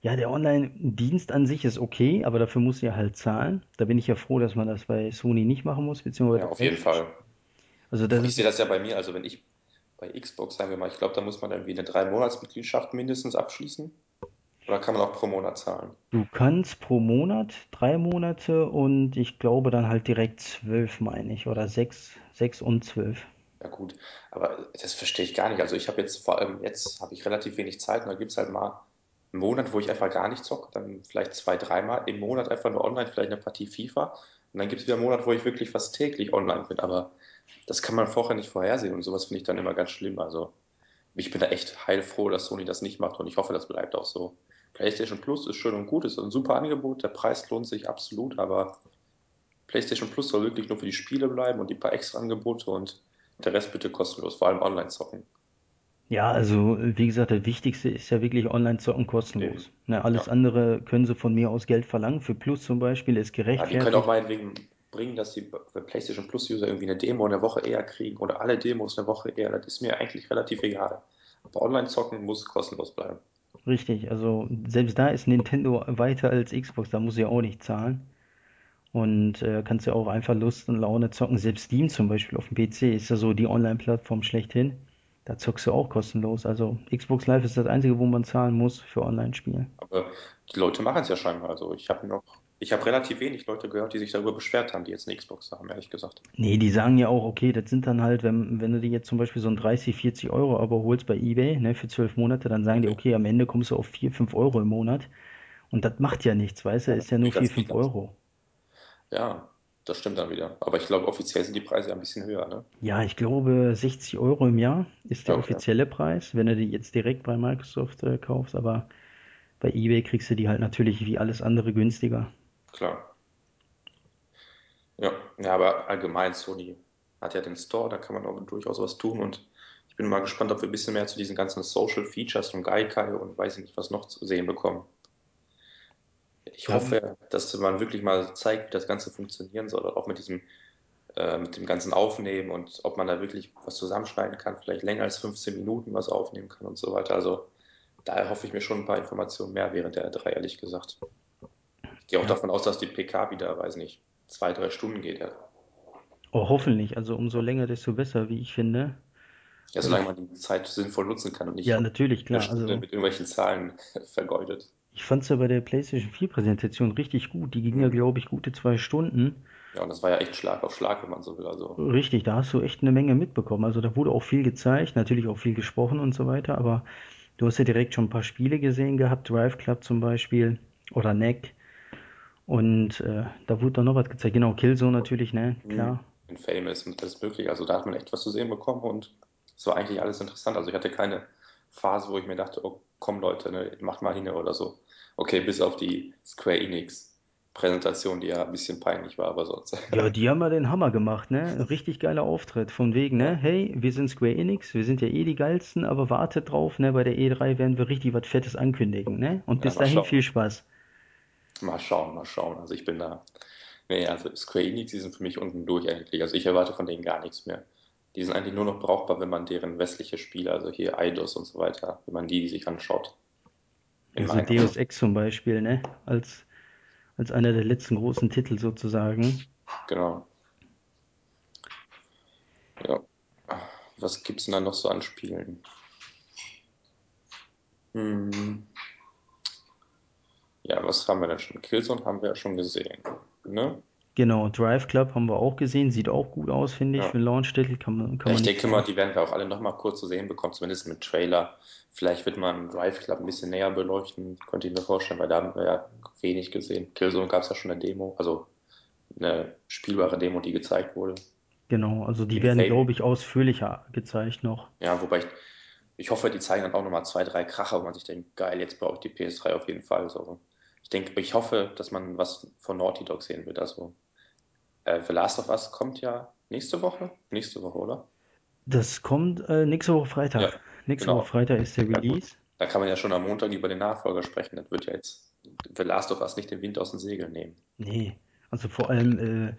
Speaker 2: ja, der Online-Dienst an sich ist okay, aber dafür muss ja halt zahlen. Da bin ich ja froh, dass man das bei Sony nicht machen muss, beziehungsweise
Speaker 1: Ja, auf jeden Fall.
Speaker 2: Also das
Speaker 1: Ich sehe das ja bei mir, also wenn ich bei Xbox, sagen wir mal, ich glaube, da muss man irgendwie eine drei Monatsmitgliedschaft mindestens abschließen. Oder kann man auch pro Monat zahlen?
Speaker 2: du kannst pro Monat drei Monate und ich glaube dann halt direkt zwölf, meine ich, oder sechs, sechs und zwölf.
Speaker 1: Ja gut, aber das verstehe ich gar nicht. Also ich habe jetzt vor allem, jetzt habe ich relativ wenig Zeit und da gibt es halt mal einen Monat, wo ich einfach gar nicht zocke, dann vielleicht zwei, dreimal im Monat einfach nur online, vielleicht eine Partie FIFA. Und dann gibt es wieder einen Monat, wo ich wirklich fast täglich online bin. Aber das kann man vorher nicht vorhersehen und sowas finde ich dann immer ganz schlimm. Also ich bin da echt heilfroh, dass Sony das nicht macht und ich hoffe, das bleibt auch so. PlayStation Plus ist schön und gut, ist ein super Angebot, der Preis lohnt sich absolut, aber PlayStation Plus soll wirklich nur für die Spiele bleiben und die paar extra Angebote und der Rest bitte kostenlos, vor allem Online-Zocken.
Speaker 2: Ja, also wie gesagt, das Wichtigste ist ja wirklich Online-Zocken kostenlos. Ne, alles
Speaker 1: Ja.
Speaker 2: andere können sie von mir aus Geld verlangen. Für Plus zum Beispiel ist
Speaker 1: ja, die können auch
Speaker 2: gerechtfertigt.
Speaker 1: meinetwegen bringen, dass die PlayStation Plus-User irgendwie eine Demo eine Woche eher kriegen oder alle Demos eine Woche eher. Das ist mir eigentlich relativ egal. Aber Online-Zocken muss kostenlos bleiben.
Speaker 2: Richtig, also selbst da ist Nintendo weiter als Xbox, da muss ich auch nicht zahlen. Und äh, kannst ja auch einfach Lust und Laune zocken. Selbst Steam zum Beispiel auf dem PC ist ja so die Online-Plattform schlechthin. Da zockst du auch kostenlos. Also Xbox Live ist das einzige, wo man zahlen muss für Online-Spiele.
Speaker 1: Aber die Leute machen es ja scheinbar. Also ich habe noch, ich habe relativ wenig Leute gehört, die sich darüber beschwert haben, die jetzt eine Xbox haben, ehrlich gesagt.
Speaker 2: Nee, die sagen ja auch, okay, das sind dann halt, wenn, wenn du dir jetzt zum Beispiel so ein 30, 40 Euro Abo holst bei eBay, ne, für zwölf Monate, dann sagen die,
Speaker 1: Okay.
Speaker 2: am Ende kommst du auf 4, 5 Euro im Monat. Und das macht ja nichts, weißt du,
Speaker 1: Ja,
Speaker 2: ist ja nur
Speaker 1: natürlich
Speaker 2: 4,
Speaker 1: ganz
Speaker 2: 5
Speaker 1: peanuts.
Speaker 2: Euro.
Speaker 1: Ja, das stimmt dann wieder. Aber ich glaube, offiziell sind die Preise ja ein bisschen höher, ne?
Speaker 2: Ja, ich glaube, 60 Euro im Jahr ist der
Speaker 1: Okay,
Speaker 2: offizielle Preis, wenn du die jetzt direkt bei Microsoft äh, kaufst, aber bei eBay kriegst du die halt natürlich wie alles andere günstiger.
Speaker 1: Klar. Ja, ja, aber allgemein, Sony hat ja den Store, da kann man auch durchaus was tun und ich bin mal gespannt, ob wir ein bisschen mehr zu diesen ganzen Social Features von Gaikai und weiß ich nicht, was noch zu sehen bekommen. Ich
Speaker 2: Ja,
Speaker 1: hoffe, dass man wirklich mal zeigt, wie das Ganze funktionieren soll, auch mit diesem, äh, mit dem ganzen Aufnehmen und ob man da wirklich was zusammenschneiden kann, vielleicht länger als 15 Minuten was aufnehmen kann und so weiter. Also da hoffe ich mir schon ein paar Informationen mehr während der E3, ehrlich gesagt. Gehe auch
Speaker 2: Ja,
Speaker 1: davon aus, dass die PK wieder, weiß nicht, zwei, drei Stunden geht. Ja,
Speaker 2: oh, hoffentlich. Also umso länger, desto besser, wie ich finde.
Speaker 1: ja solange man die Zeit sinnvoll nutzen kann und
Speaker 2: ja,
Speaker 1: nicht
Speaker 2: natürlich,
Speaker 1: eine
Speaker 2: klar. Also
Speaker 1: mit irgendwelchen Zahlen *laughs* vergeudet.
Speaker 2: ich fand es ja bei der PlayStation 4 Präsentation richtig gut. Die ging ja,
Speaker 1: Mhm.
Speaker 2: glaube ich, gute zwei Stunden.
Speaker 1: Ja, und das war ja echt Schlag auf Schlag, wenn man so will. Also,
Speaker 2: Richtig, da hast du echt eine Menge mitbekommen. Also da wurde auch viel gezeigt, natürlich auch viel gesprochen und so weiter, aber du hast ja direkt schon ein paar Spiele gesehen gehabt, Drive Club zum Beispiel oder Neck. Und äh, da wurde dann noch was gezeigt. Genau, Killzone natürlich, ne?
Speaker 1: mhm.
Speaker 2: Klar.
Speaker 1: in Famous und alles mögliche. Also da hat man echt was zu sehen bekommen und es war eigentlich alles interessant. Also ich hatte keine Phase, wo ich mir dachte, oh komm Leute, ne, macht mal hin oder so. Okay, bis auf die Square Enix Präsentation, die ja ein bisschen peinlich war, aber sonst. *laughs*
Speaker 2: Ja, die haben ja den Hammer gemacht, ne? Ein richtig geiler Auftritt. Von wegen, ne? Hey, wir sind Square Enix, wir sind ja eh die geilsten, aber wartet drauf, ne? Bei der E3 werden wir richtig was Fettes ankündigen, ne? Und
Speaker 1: ja,
Speaker 2: bis dahin
Speaker 1: schauen.
Speaker 2: viel Spaß.
Speaker 1: Mal schauen, mal schauen. Also ich bin da. Nee, also Square Enix, die sind für mich unten durch eigentlich. Also ich erwarte von denen gar nichts mehr. Die sind eigentlich nur noch brauchbar, wenn man deren westliche Spiele, also hier Eidos und so weiter, wenn man die sich anschaut.
Speaker 2: Also Deus. Ex zum Beispiel, ne? Als, als einer der letzten großen Titel sozusagen.
Speaker 1: Genau. Ja. Was gibt's denn da noch so an Spielen? Hm. Ja, was haben wir denn schon? Killzone haben wir ja schon gesehen. Ne?
Speaker 2: Genau, Drive Club haben wir auch gesehen, sieht auch gut aus, finde ich.
Speaker 1: Ja.
Speaker 2: Für einen Launch-Titel kann man, kann man
Speaker 1: ich
Speaker 2: nichts
Speaker 1: denke mal,
Speaker 2: sagen.
Speaker 1: die werden wir auch alle nochmal kurz zu sehen bekommen, zumindest mit Trailer. Vielleicht wird man Drive Club ein bisschen näher beleuchten, könnte ich mir vorstellen, weil da haben wir ja wenig gesehen. Killzone gab es ja schon eine Demo, also eine spielbare Demo, die gezeigt wurde.
Speaker 2: Genau, also die werden, glaube ich, ausführlicher gezeigt noch.
Speaker 1: Ja, wobei ich, ich hoffe, die zeigen dann auch nochmal zwei, drei Kracher, wo man sich denkt, geil, jetzt brauche ich die PS3 auf jeden Fall. So. Ich denke, ich hoffe, dass man was von Naughty Dog sehen wird. Also, äh, The Last of Us kommt ja nächste Woche? Nächste Woche, oder?
Speaker 2: Das kommt äh, nächste Woche
Speaker 1: Ja,
Speaker 2: Freitag. Nächste Woche
Speaker 1: genau.
Speaker 2: Freitag ist der
Speaker 1: Ja.
Speaker 2: Release.
Speaker 1: Da kann man ja schon am Montag über den Nachfolger sprechen. Das wird ja jetzt The Last of Us nicht den Wind aus den Segeln nehmen.
Speaker 2: Nee, also vor allem äh,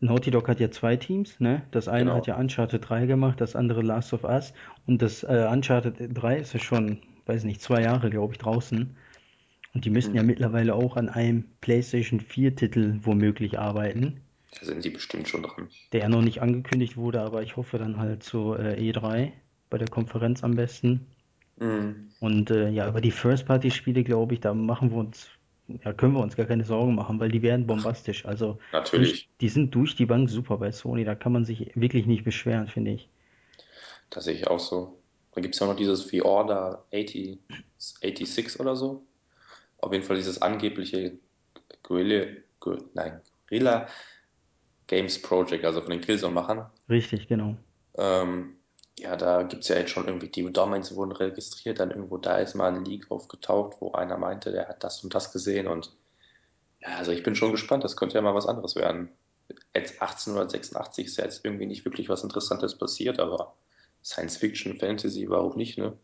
Speaker 2: Naughty Dog hat ja zwei Teams, ne? Das eine hat
Speaker 1: Genau.
Speaker 2: ja Uncharted 3 gemacht, das andere Last of Us. Und das äh, Uncharted 3 ist ja schon, weiß nicht, zwei Jahre, glaube ich, draußen. Und die müssten ja
Speaker 1: Mhm.
Speaker 2: mittlerweile auch an einem PlayStation 4-Titel womöglich arbeiten,
Speaker 1: Da sind die bestimmt schon dran.
Speaker 2: der ja noch nicht angekündigt wurde, aber ich hoffe dann halt zur äh, E3, bei der Konferenz am besten.
Speaker 1: Mhm.
Speaker 2: Und äh, ja, über die First-Party-Spiele, glaube ich, da machen wir uns, ja, können wir uns gar keine Sorgen machen, weil die werden bombastisch. Also durch,
Speaker 1: Natürlich.
Speaker 2: die sind durch die Bank super bei Sony, da kann man sich wirklich nicht beschweren, finde ich.
Speaker 1: Das sehe ich auch so. Dann gibt es ja noch dieses The Order 80, 86 oder so. Auf jeden Fall dieses angebliche Guerilla, Gu- nein, Guerilla Games Project, also von den Killzone-Machern.
Speaker 2: Richtig, genau.
Speaker 1: Ähm, ja, da gibt es ja jetzt schon irgendwie, die Domains wurden registriert, dann irgendwo da ist mal ein Leak aufgetaucht, wo einer meinte, der hat das und das gesehen und ja, also ich bin schon gespannt, das könnte ja mal was anderes werden. Jetzt 1886 ist ja jetzt irgendwie nicht wirklich was Interessantes passiert, aber Science Fiction, Fantasy, warum nicht, ne?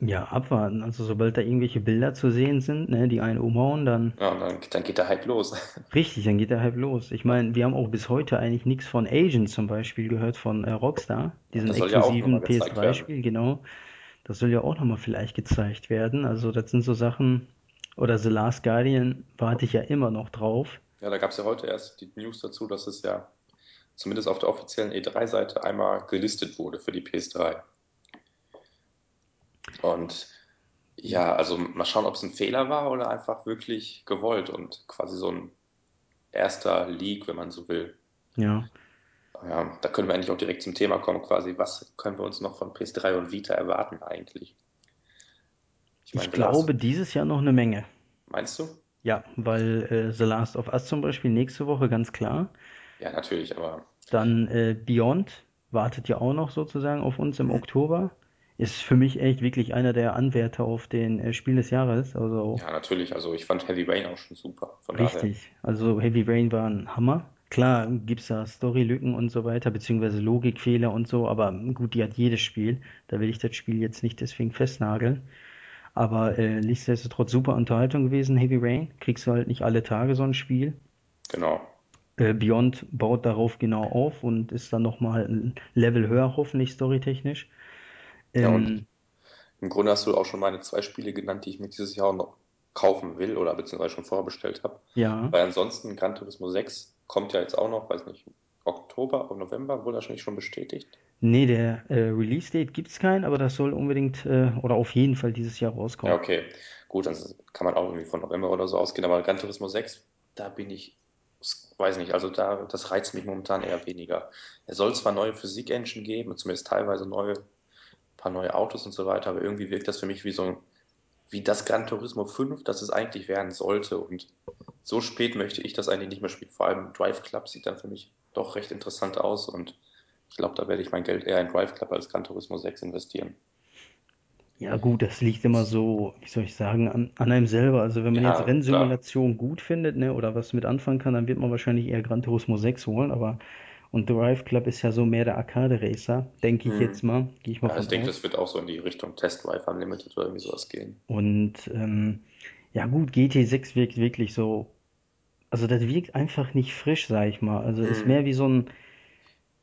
Speaker 2: Ja, abwarten. Also sobald da irgendwelche Bilder zu sehen sind, ne, die einen umhauen, dann
Speaker 1: Ja, und dann, dann geht der Hype los. *laughs*
Speaker 2: richtig, dann geht der Hype los. Ich meine, wir haben auch bis heute eigentlich nichts von Agent zum Beispiel gehört von äh, Rockstar, diesem
Speaker 1: das soll ja auch nochmal
Speaker 2: exklusiven
Speaker 1: gezeigt werden.
Speaker 2: PS3-Spiel, genau. Das soll ja auch nochmal vielleicht gezeigt werden. Also das sind so Sachen, oder The Last Guardian warte ich ja immer noch drauf.
Speaker 1: Ja, da gab es ja heute erst die News dazu, dass es ja zumindest auf der offiziellen E3-Seite einmal gelistet wurde für die PS3. Und ja, also mal schauen, ob es ein Fehler war oder einfach wirklich gewollt und quasi so ein erster Leak, wenn man so will.
Speaker 2: Ja,
Speaker 1: Ja, da können wir eigentlich auch direkt zum Thema kommen, quasi, was können wir uns noch von PS3 und Vita erwarten eigentlich? Ich
Speaker 2: ich
Speaker 1: meine, The Last,
Speaker 2: glaube dieses Jahr noch eine Menge.
Speaker 1: meinst du?
Speaker 2: Ja, weil äh, The Last of Us zum Beispiel nächste Woche ganz klar.
Speaker 1: Ja, natürlich, aber
Speaker 2: Dann äh, Beyond wartet ja auch noch sozusagen auf uns im
Speaker 1: hm,
Speaker 2: Oktober. Ist für mich echt wirklich einer der Anwärter auf den äh, Spiel des Jahres. Also
Speaker 1: ja, natürlich, also ich fand Heavy Rain auch schon super, von daher,
Speaker 2: richtig. Also Heavy Rain war ein Hammer. Klar gibt's da Storylücken und so weiter, beziehungsweise Logikfehler und so, aber gut, die hat jedes Spiel. Da will ich das Spiel jetzt nicht deswegen festnageln. Aber äh, nichtsdestotrotz super Unterhaltung gewesen, Heavy Rain. Kriegst du halt nicht alle Tage so ein Spiel.
Speaker 1: genau.
Speaker 2: Äh, Beyond baut darauf genau auf und ist dann nochmal ein Level höher, hoffentlich storytechnisch.
Speaker 1: Ja, und
Speaker 2: Ähm,
Speaker 1: im Grunde hast du auch schon meine zwei Spiele genannt, die ich mir dieses Jahr noch kaufen will oder beziehungsweise schon vorbestellt habe.
Speaker 2: Ja.
Speaker 1: Weil ansonsten Gran Turismo 6 kommt ja jetzt auch noch, weiß nicht, Oktober oder November, wurde wahrscheinlich schon bestätigt.
Speaker 2: Nee, der äh, Release-Date gibt's keinen, aber das soll unbedingt äh, oder auf jeden Fall dieses Jahr
Speaker 1: Ja,
Speaker 2: rauskommen.
Speaker 1: okay. Gut, dann kann man auch irgendwie von November oder so ausgehen, aber Gran Turismo 6, da bin ich, weiß nicht, also da, das reizt mich momentan eher weniger. Es soll zwar neue Physik-Engine geben, zumindest teilweise neue, paar neue Autos und so weiter, aber irgendwie wirkt das für mich wie so ein, wie das Gran Turismo 5, das es eigentlich werden sollte. Und so spät möchte ich das eigentlich nicht mehr spielen. Vor allem Drive Club sieht dann für mich doch recht interessant aus und ich glaube, da werde ich mein Geld eher in Drive Club als Gran Turismo 6 investieren.
Speaker 2: Ja gut, das liegt immer so, wie soll ich sagen, an, an einem selber. Also wenn man jetzt
Speaker 1: Ja, klar.
Speaker 2: Rennsimulation gut findet, ne, oder was mit anfangen kann, dann wird man wahrscheinlich eher Gran Turismo 6 holen, aber und Drive Club ist ja so mehr der Arcade-Racer, denke ich jetzt
Speaker 1: Hm.
Speaker 2: mal, gehe ich mal
Speaker 1: Ja, ich denke, das wird auch so in die Richtung Test Drive Unlimited oder irgendwie sowas gehen.
Speaker 2: Und ähm, ja gut, GT6 wirkt wirklich so, also das wirkt einfach nicht frisch, sag ich mal. Also ist
Speaker 1: Hm.
Speaker 2: mehr wie so ein,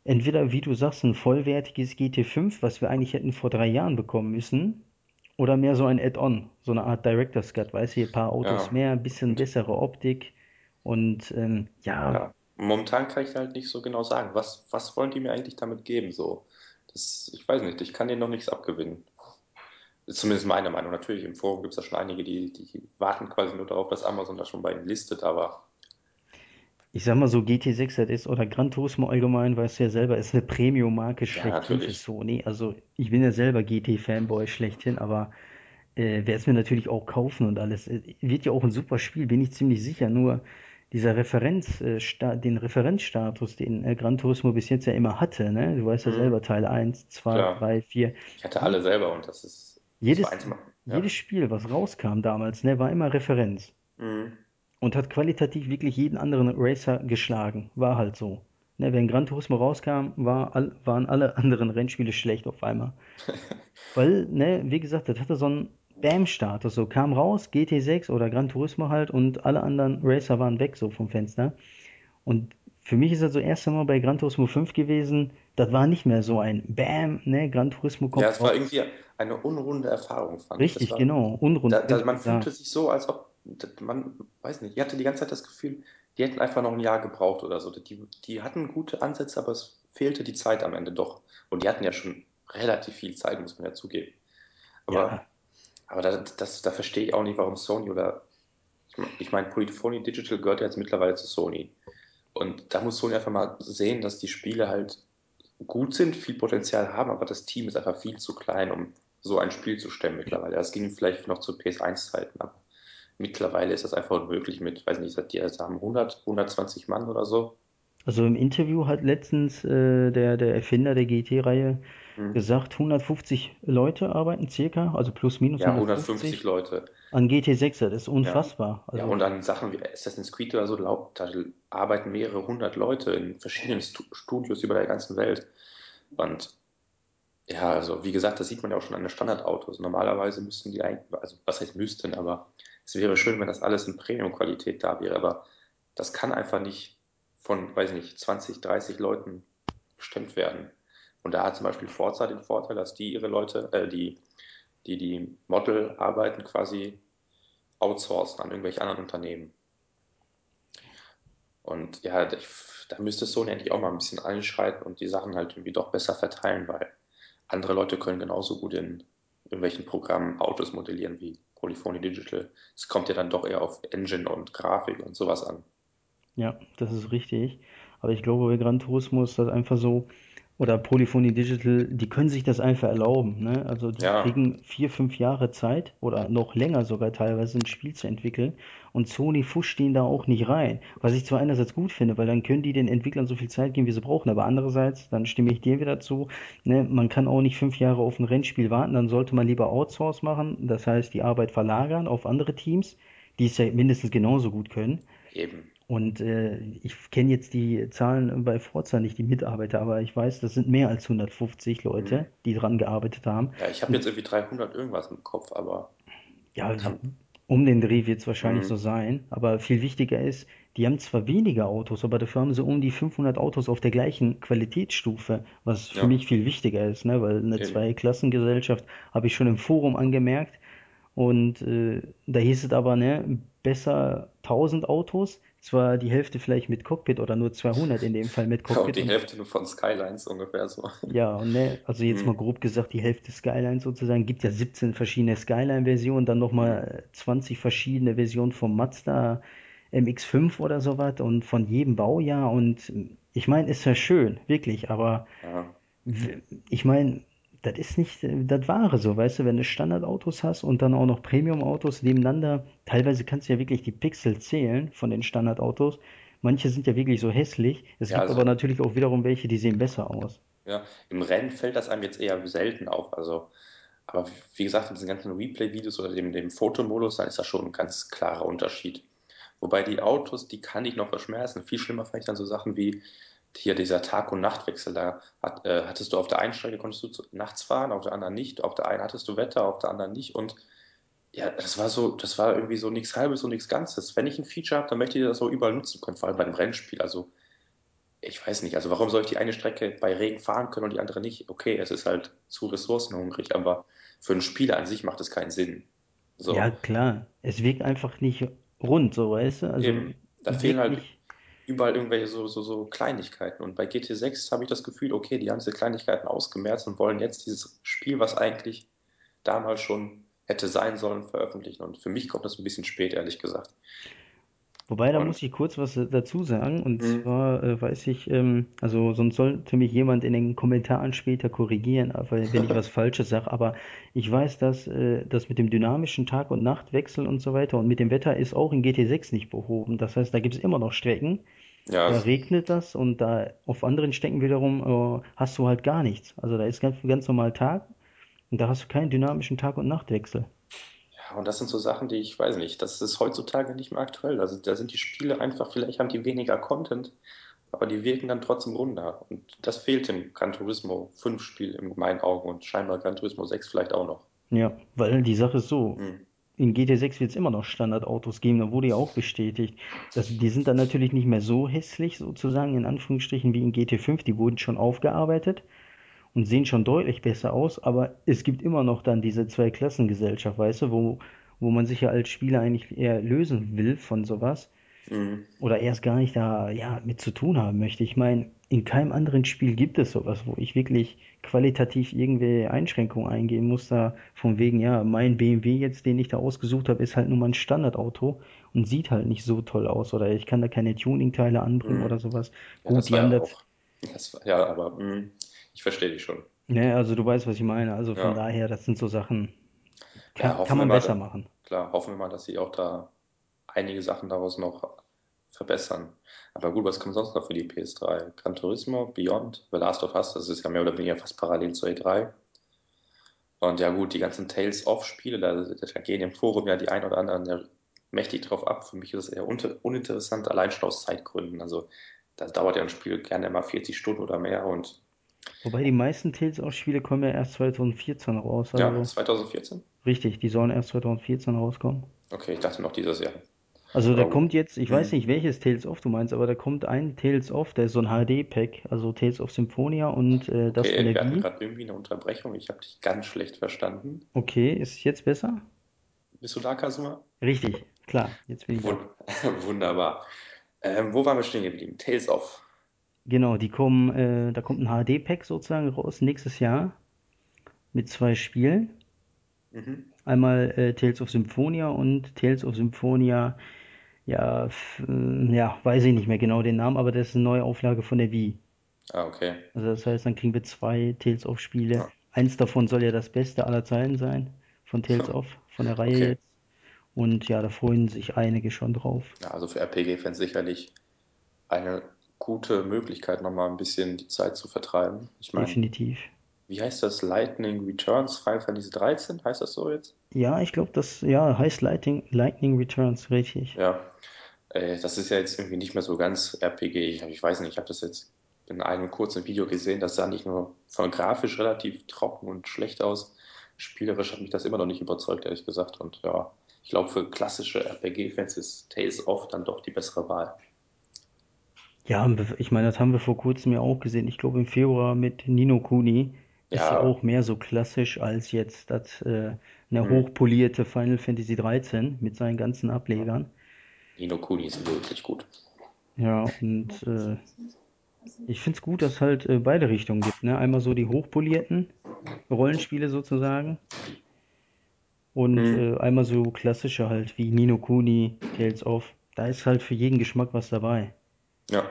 Speaker 2: entweder wie du sagst, ein vollwertiges GT5, was wir eigentlich hätten vor drei Jahren bekommen müssen, oder mehr so ein Add-on, so eine Art Director's Cut, weißt du, hier ein paar Autos
Speaker 1: Ja.
Speaker 2: mehr, ein bisschen bessere Optik und ähm, ja,
Speaker 1: ja, momentan kann ich halt nicht so genau sagen, was, was wollen die mir eigentlich damit geben? So, das, ich weiß nicht, ich kann denen noch nichts abgewinnen. Ist zumindest meine Meinung. Natürlich, im Forum gibt es ja schon einige, die, die warten quasi nur darauf, dass Amazon das schon bei ihnen listet, aber
Speaker 2: ich sag mal so GT6 RS oder Gran Turismo allgemein, weißt du ja selber, ist eine Premium-Marke
Speaker 1: ja,
Speaker 2: schlechthin für
Speaker 1: natürlich.
Speaker 2: Sony. Also ich bin ja selber GT-Fanboy schlechthin, aber äh, werde es mir natürlich auch kaufen und alles. Äh, wird ja auch ein super Spiel, bin ich ziemlich sicher. Nur dieser Referenz, äh, den Referenzstatus, den äh, Gran Turismo bis jetzt ja immer hatte, ne? Du weißt ja
Speaker 1: Hm.
Speaker 2: selber, Teil eins, 2,
Speaker 1: Klar.
Speaker 2: 3, 4.
Speaker 1: Ich hatte alle selber und das ist, das
Speaker 2: Jedes,
Speaker 1: meiner-
Speaker 2: jedes
Speaker 1: ja.
Speaker 2: Spiel, was rauskam damals, ne, war immer Referenz
Speaker 1: Hm.
Speaker 2: und hat qualitativ wirklich jeden anderen Racer geschlagen. War halt so. Ne, wenn Gran Turismo rauskam, war all, waren alle *laughs* anderen Rennspiele schlecht auf einmal. *laughs* Weil, ne, wie gesagt, das hatte so einen Bam-Status. So kam raus, GT6 oder Gran Turismo halt und alle anderen Racer waren weg so vom Fenster. Und für mich ist das so erst einmal bei Gran Turismo 5 gewesen. Das war nicht mehr so ein Bam, ne, Gran Turismo
Speaker 1: Ja,
Speaker 2: kommt
Speaker 1: es war irgendwie eine unrunde Erfahrung, fand ich. Das
Speaker 2: Richtig,
Speaker 1: war,
Speaker 2: genau. Unrund,
Speaker 1: da, da, man fühlte sich so, als ob man, weiß nicht, ich hatte die ganze Zeit das Gefühl, die hätten einfach noch ein Jahr gebraucht oder so. Die, die hatten gute Ansätze, aber es fehlte die Zeit am Ende doch. Und die hatten ja schon relativ viel Zeit, muss man ja zugeben. Aber,
Speaker 2: Ja,
Speaker 1: aber da, das, da verstehe ich auch nicht, warum Sony oder, ich meine, Polyphony Digital gehört ja jetzt mittlerweile zu Sony. Und da muss Sony einfach mal sehen, dass die Spiele halt gut sind, viel Potenzial haben, aber das Team ist einfach viel zu klein, um so ein Spiel zu stemmen mittlerweile. Das ging vielleicht noch zu PS1-Zeiten, aber mittlerweile ist das einfach unmöglich mit, weiß nicht, die haben 100, 120 Mann oder so.
Speaker 2: Also im Interview hat letztens äh, der, der Erfinder der GT-Reihe
Speaker 1: Hm.
Speaker 2: gesagt, 150 Leute arbeiten circa, also plus minus
Speaker 1: Ja, 150
Speaker 2: 150
Speaker 1: Leute.
Speaker 2: an GT6. Das ist
Speaker 1: Ja.
Speaker 2: unfassbar.
Speaker 1: Ja,
Speaker 2: Also
Speaker 1: und an Sachen wie Assassin's Creed oder so, da arbeiten mehrere hundert Leute in verschiedenen Stu Studios über der ganzen Welt. Und Ja, also wie gesagt, das sieht man ja auch schon an den Standardautos. Normalerweise müssten die eigentlich, also was heißt müssten, aber es wäre schön, wenn das alles in Premium-Qualität da wäre, aber das kann einfach nicht von, weiß nicht, 20, 30 Leuten bestimmt werden. Und da hat zum Beispiel Forza den Vorteil, dass die ihre Leute, äh, die, die die Modelarbeiten quasi outsourcen an irgendwelche anderen Unternehmen. Und ja, da müsste Sony eigentlich auch mal ein bisschen einschreiten und die Sachen halt irgendwie doch besser verteilen, weil andere Leute können genauso gut in irgendwelchen Programmen Autos modellieren wie Polyphony Digital. Es kommt ja dann doch eher auf Engine und Grafik und sowas an.
Speaker 2: Ja, das ist richtig. Aber ich glaube, bei Gran Turismo ist das einfach so, oder Polyphony Digital, die können sich das einfach erlauben, ne? Also die
Speaker 1: Ja,
Speaker 2: kriegen vier, fünf Jahre Zeit oder noch länger sogar teilweise ein Spiel zu entwickeln und Sony fuscht den da auch nicht rein. Was ich zwar einerseits gut finde, weil dann können die den Entwicklern so viel Zeit geben, wie sie brauchen, aber andererseits, dann stimme ich dir wieder zu, ne? Man kann auch nicht fünf Jahre auf ein Rennspiel warten, dann sollte man lieber Outsource machen, das heißt die Arbeit verlagern auf andere Teams, die es ja mindestens genauso gut können.
Speaker 1: eben.
Speaker 2: Und äh, ich kenne jetzt die Zahlen bei Forza nicht, die Mitarbeiter, aber ich weiß, das sind mehr als 150
Speaker 1: Hm.
Speaker 2: Leute, die dran gearbeitet haben.
Speaker 1: Ja, ich habe jetzt irgendwie 300 irgendwas im Kopf, aber
Speaker 2: ja,
Speaker 1: kann.
Speaker 2: um den Dreh wird es wahrscheinlich
Speaker 1: Hm.
Speaker 2: so sein. Aber viel wichtiger ist, die haben zwar weniger Autos, aber dafür haben sie um die 500 Autos auf der gleichen Qualitätsstufe, was für
Speaker 1: Ja,
Speaker 2: mich viel wichtiger ist, ne? Weil eine. Zweiklassengesellschaft, habe ich schon im Forum angemerkt, Und äh, da hieß es aber, ne, besser 1000 Autos, zwar die Hälfte vielleicht mit Cockpit oder nur 200 in dem Fall mit *laughs* Cockpit
Speaker 1: die
Speaker 2: und
Speaker 1: Hälfte nur von Skylines ungefähr so.
Speaker 2: ja, und ne, also jetzt mal
Speaker 1: Hm,
Speaker 2: grob gesagt, die Hälfte Skyline sozusagen, gibt ja 17 verschiedene Skyline-Versionen, dann
Speaker 1: hm,
Speaker 2: nochmal 20 verschiedene Versionen vom Mazda MX-5 oder sowas und von jedem Baujahr und ich meine, ist ja schön, wirklich, aber
Speaker 1: ja.
Speaker 2: ich meine, das ist nicht das Wahre so, weißt du, wenn du Standardautos hast und dann auch noch Premium-Autos nebeneinander, teilweise kannst du ja wirklich die Pixel zählen von den Standardautos. Manche sind ja wirklich so hässlich. Es
Speaker 1: Ja,
Speaker 2: gibt
Speaker 1: also
Speaker 2: aber natürlich auch wiederum welche, die sehen besser aus.
Speaker 1: ja, im Rennen fällt das einem jetzt eher selten auf. Also, aber wie gesagt, in diesen ganzen Replay-Videos oder dem, dem Fotomodus, dann ist das schon ein ganz klarer Unterschied. Wobei die Autos, die kann ich noch verschmerzen. Viel schlimmer ich dann so Sachen wie hier dieser Tag- und Nachtwechsel. Da hat, äh, hattest du auf der einen Strecke konntest du nachts fahren, auf der anderen nicht. Auf der einen hattest du Wetter, auf der anderen nicht. Und ja, das war so, das war irgendwie so nichts Halbes und nichts Ganzes. Wenn ich ein Feature habe, dann möchte ich das auch überall nutzen können, vor allem bei einem Rennspiel. Also ich weiß nicht, also warum soll ich die eine Strecke bei Regen fahren können und die andere nicht? Okay, es ist halt zu ressourcenhungrig, aber für ein Spiel an sich macht es keinen Sinn.
Speaker 2: Ja,
Speaker 1: So,
Speaker 2: klar. Es wirkt einfach nicht rund, so, weißt du? Also
Speaker 1: eben. Da fehlen halt
Speaker 2: nicht.
Speaker 1: Überall irgendwelche so, so, so Kleinigkeiten. Und bei GT 6 habe ich das Gefühl, okay, die haben diese Kleinigkeiten ausgemerzt und wollen jetzt dieses Spiel, was eigentlich damals schon hätte sein sollen, veröffentlichen. Und für mich kommt das ein bisschen spät, ehrlich gesagt.
Speaker 2: Wobei, da muss ich kurz was äh, dazu sagen. Und
Speaker 1: mh,
Speaker 2: zwar äh, weiß ich, ähm, also sonst sollte mich jemand in den Kommentaren später korrigieren, aber wenn ich was *laughs* Falsches sage. Aber ich weiß, dass äh, das mit dem dynamischen Tag- und Nachtwechsel und so weiter und mit dem Wetter ist auch in GT6 nicht behoben. Das heißt, da gibt es immer noch Strecken,
Speaker 1: ja,
Speaker 2: da regnet das und da auf anderen Strecken wiederum äh, hast du halt gar nichts. Also da ist ganz, ganz normal Tag und da hast du keinen dynamischen Tag- und Nachtwechsel.
Speaker 1: ja, und das sind so Sachen, die ich weiß nicht, das ist heutzutage nicht mehr aktuell. Also da sind die Spiele einfach, vielleicht haben die weniger Content, aber die wirken dann trotzdem runder. Und das fehlt im Gran Turismo 5 Spiel in meinen Augen und scheinbar Gran Turismo 6 vielleicht auch noch.
Speaker 2: Ja, weil die Sache ist so,
Speaker 1: Hm,
Speaker 2: in GT6 wird es immer noch Standardautos geben, da wurde ja auch bestätigt. Das, die sind dann natürlich nicht mehr so hässlich, sozusagen, in Anführungsstrichen, wie in GT5. Die wurden schon aufgearbeitet und sehen schon deutlich besser aus, aber es gibt immer noch dann diese Zweiklassengesellschaft, weißt du, wo, wo man sich ja als Spieler eigentlich eher lösen will von sowas
Speaker 1: hm,
Speaker 2: oder erst gar nicht da ja, mit zu tun haben möchte. Ich meine, in keinem anderen Spiel gibt es sowas, wo ich wirklich qualitativ irgendwelche Einschränkungen eingehen muss, da von wegen, ja, mein BMW jetzt, den ich da ausgesucht habe, ist halt nur mal ein Standardauto und sieht halt nicht so toll aus oder ich kann da keine Tuningteile anbringen oder
Speaker 1: hm.
Speaker 2: sowas.
Speaker 1: Ja,
Speaker 2: Gut, die haben
Speaker 1: ja
Speaker 2: das,
Speaker 1: war, ja, aber hm, ich verstehe dich schon.
Speaker 2: ne, also du weißt, was ich meine. Also von
Speaker 1: Ja.
Speaker 2: daher, das sind so Sachen,
Speaker 1: Ja,
Speaker 2: kann, kann
Speaker 1: hoffen wir
Speaker 2: man
Speaker 1: mal,
Speaker 2: besser machen.
Speaker 1: klar, hoffen wir mal, dass sie auch da einige Sachen daraus noch verbessern. Aber gut, was kommt sonst noch für die PS3? Gran Turismo, Beyond, The Last of Us, das ist ja mehr oder weniger fast parallel zur E3. Und ja gut, die ganzen Tales-of-Spiele, da, da gehen im Forum ja die ein oder anderen ja mächtig drauf ab. Für mich ist es eher uninteressant, allein schon aus Zeitgründen. Also da dauert ja ein Spiel gerne mal 40 Stunden oder mehr und
Speaker 2: Wobei die meisten Tales of Spiele kommen ja erst 2014 raus,
Speaker 1: ja,
Speaker 2: also
Speaker 1: 2014?
Speaker 2: richtig, die sollen erst 2014 rauskommen.
Speaker 1: Okay, ich dachte noch dieses Jahr.
Speaker 2: Also da
Speaker 1: gut.
Speaker 2: kommt jetzt, ich weiß
Speaker 1: Hm.
Speaker 2: nicht, welches Tales of du meinst, aber da kommt ein Tales of, der ist so ein HD-Pack, also Tales of Symphonia und äh, das
Speaker 1: Okay, wir hatten gerade irgendwie eine Unterbrechung. Ich habe dich ganz schlecht verstanden.
Speaker 2: Okay, ist jetzt besser?
Speaker 1: Bist du da, Kasuma?
Speaker 2: Richtig, klar, jetzt bin ich da.
Speaker 1: Wun *laughs* wunderbar. Ähm, wo waren wir stehen geblieben? Tales of.
Speaker 2: Genau, die kommen, äh, da kommt ein HD-Pack sozusagen raus nächstes Jahr mit zwei Spielen.
Speaker 1: Mhm.
Speaker 2: Einmal äh, Tales of Symphonia und Tales of Symphonia, ja, äh, ja, weiß ich nicht mehr genau den Namen, aber das ist eine neue Auflage von der Wii.
Speaker 1: Ah, okay.
Speaker 2: Also das heißt, dann kriegen wir zwei Tales of Spiele.
Speaker 1: Ja.
Speaker 2: Eins davon soll ja das Beste aller Zeiten sein, von *laughs* Tales of, von der Reihe
Speaker 1: Okay.
Speaker 2: jetzt. Und ja, da freuen sich einige schon drauf.
Speaker 1: Ja, also für RPG-Fans sicherlich eine gute Möglichkeit, nochmal ein bisschen die Zeit zu vertreiben. Ich meine,
Speaker 2: Definitiv.
Speaker 1: Wie heißt das? Lightning Returns Final Fantasy 13? Heißt das so jetzt?
Speaker 2: Ja, ich glaube, das ja, heißt Lightning, Lightning Returns, richtig.
Speaker 1: Ja. Äh, das ist ja jetzt irgendwie nicht mehr so ganz RPG. Ich, ich weiß nicht, ich habe das jetzt in einem kurzen Video gesehen. Das sah nicht nur von grafisch relativ trocken und schlecht aus. Spielerisch hat mich das immer noch nicht überzeugt, ehrlich gesagt. Und ja, ich glaube, für klassische RPG-Fans ist Tales of dann doch die bessere Wahl.
Speaker 2: Ja, ich meine, das haben wir vor kurzem ja auch gesehen. Ich glaube im Februar mit Nino Kuni. Ist ja auch mehr so klassisch als jetzt das äh, eine
Speaker 1: hm,
Speaker 2: hochpolierte Final Fantasy 13 mit seinen ganzen. Ablegern.
Speaker 1: Nino Kuni ist wirklich gut.
Speaker 2: Ja, und äh, ich finde es gut, dass es halt äh, beide Richtungen gibt. Ne? Einmal so die hochpolierten Rollenspiele sozusagen und
Speaker 1: Hm,
Speaker 2: äh, einmal so klassische halt wie Nino Kuni, Tales of. Da ist halt für jeden Geschmack was dabei.
Speaker 1: ja.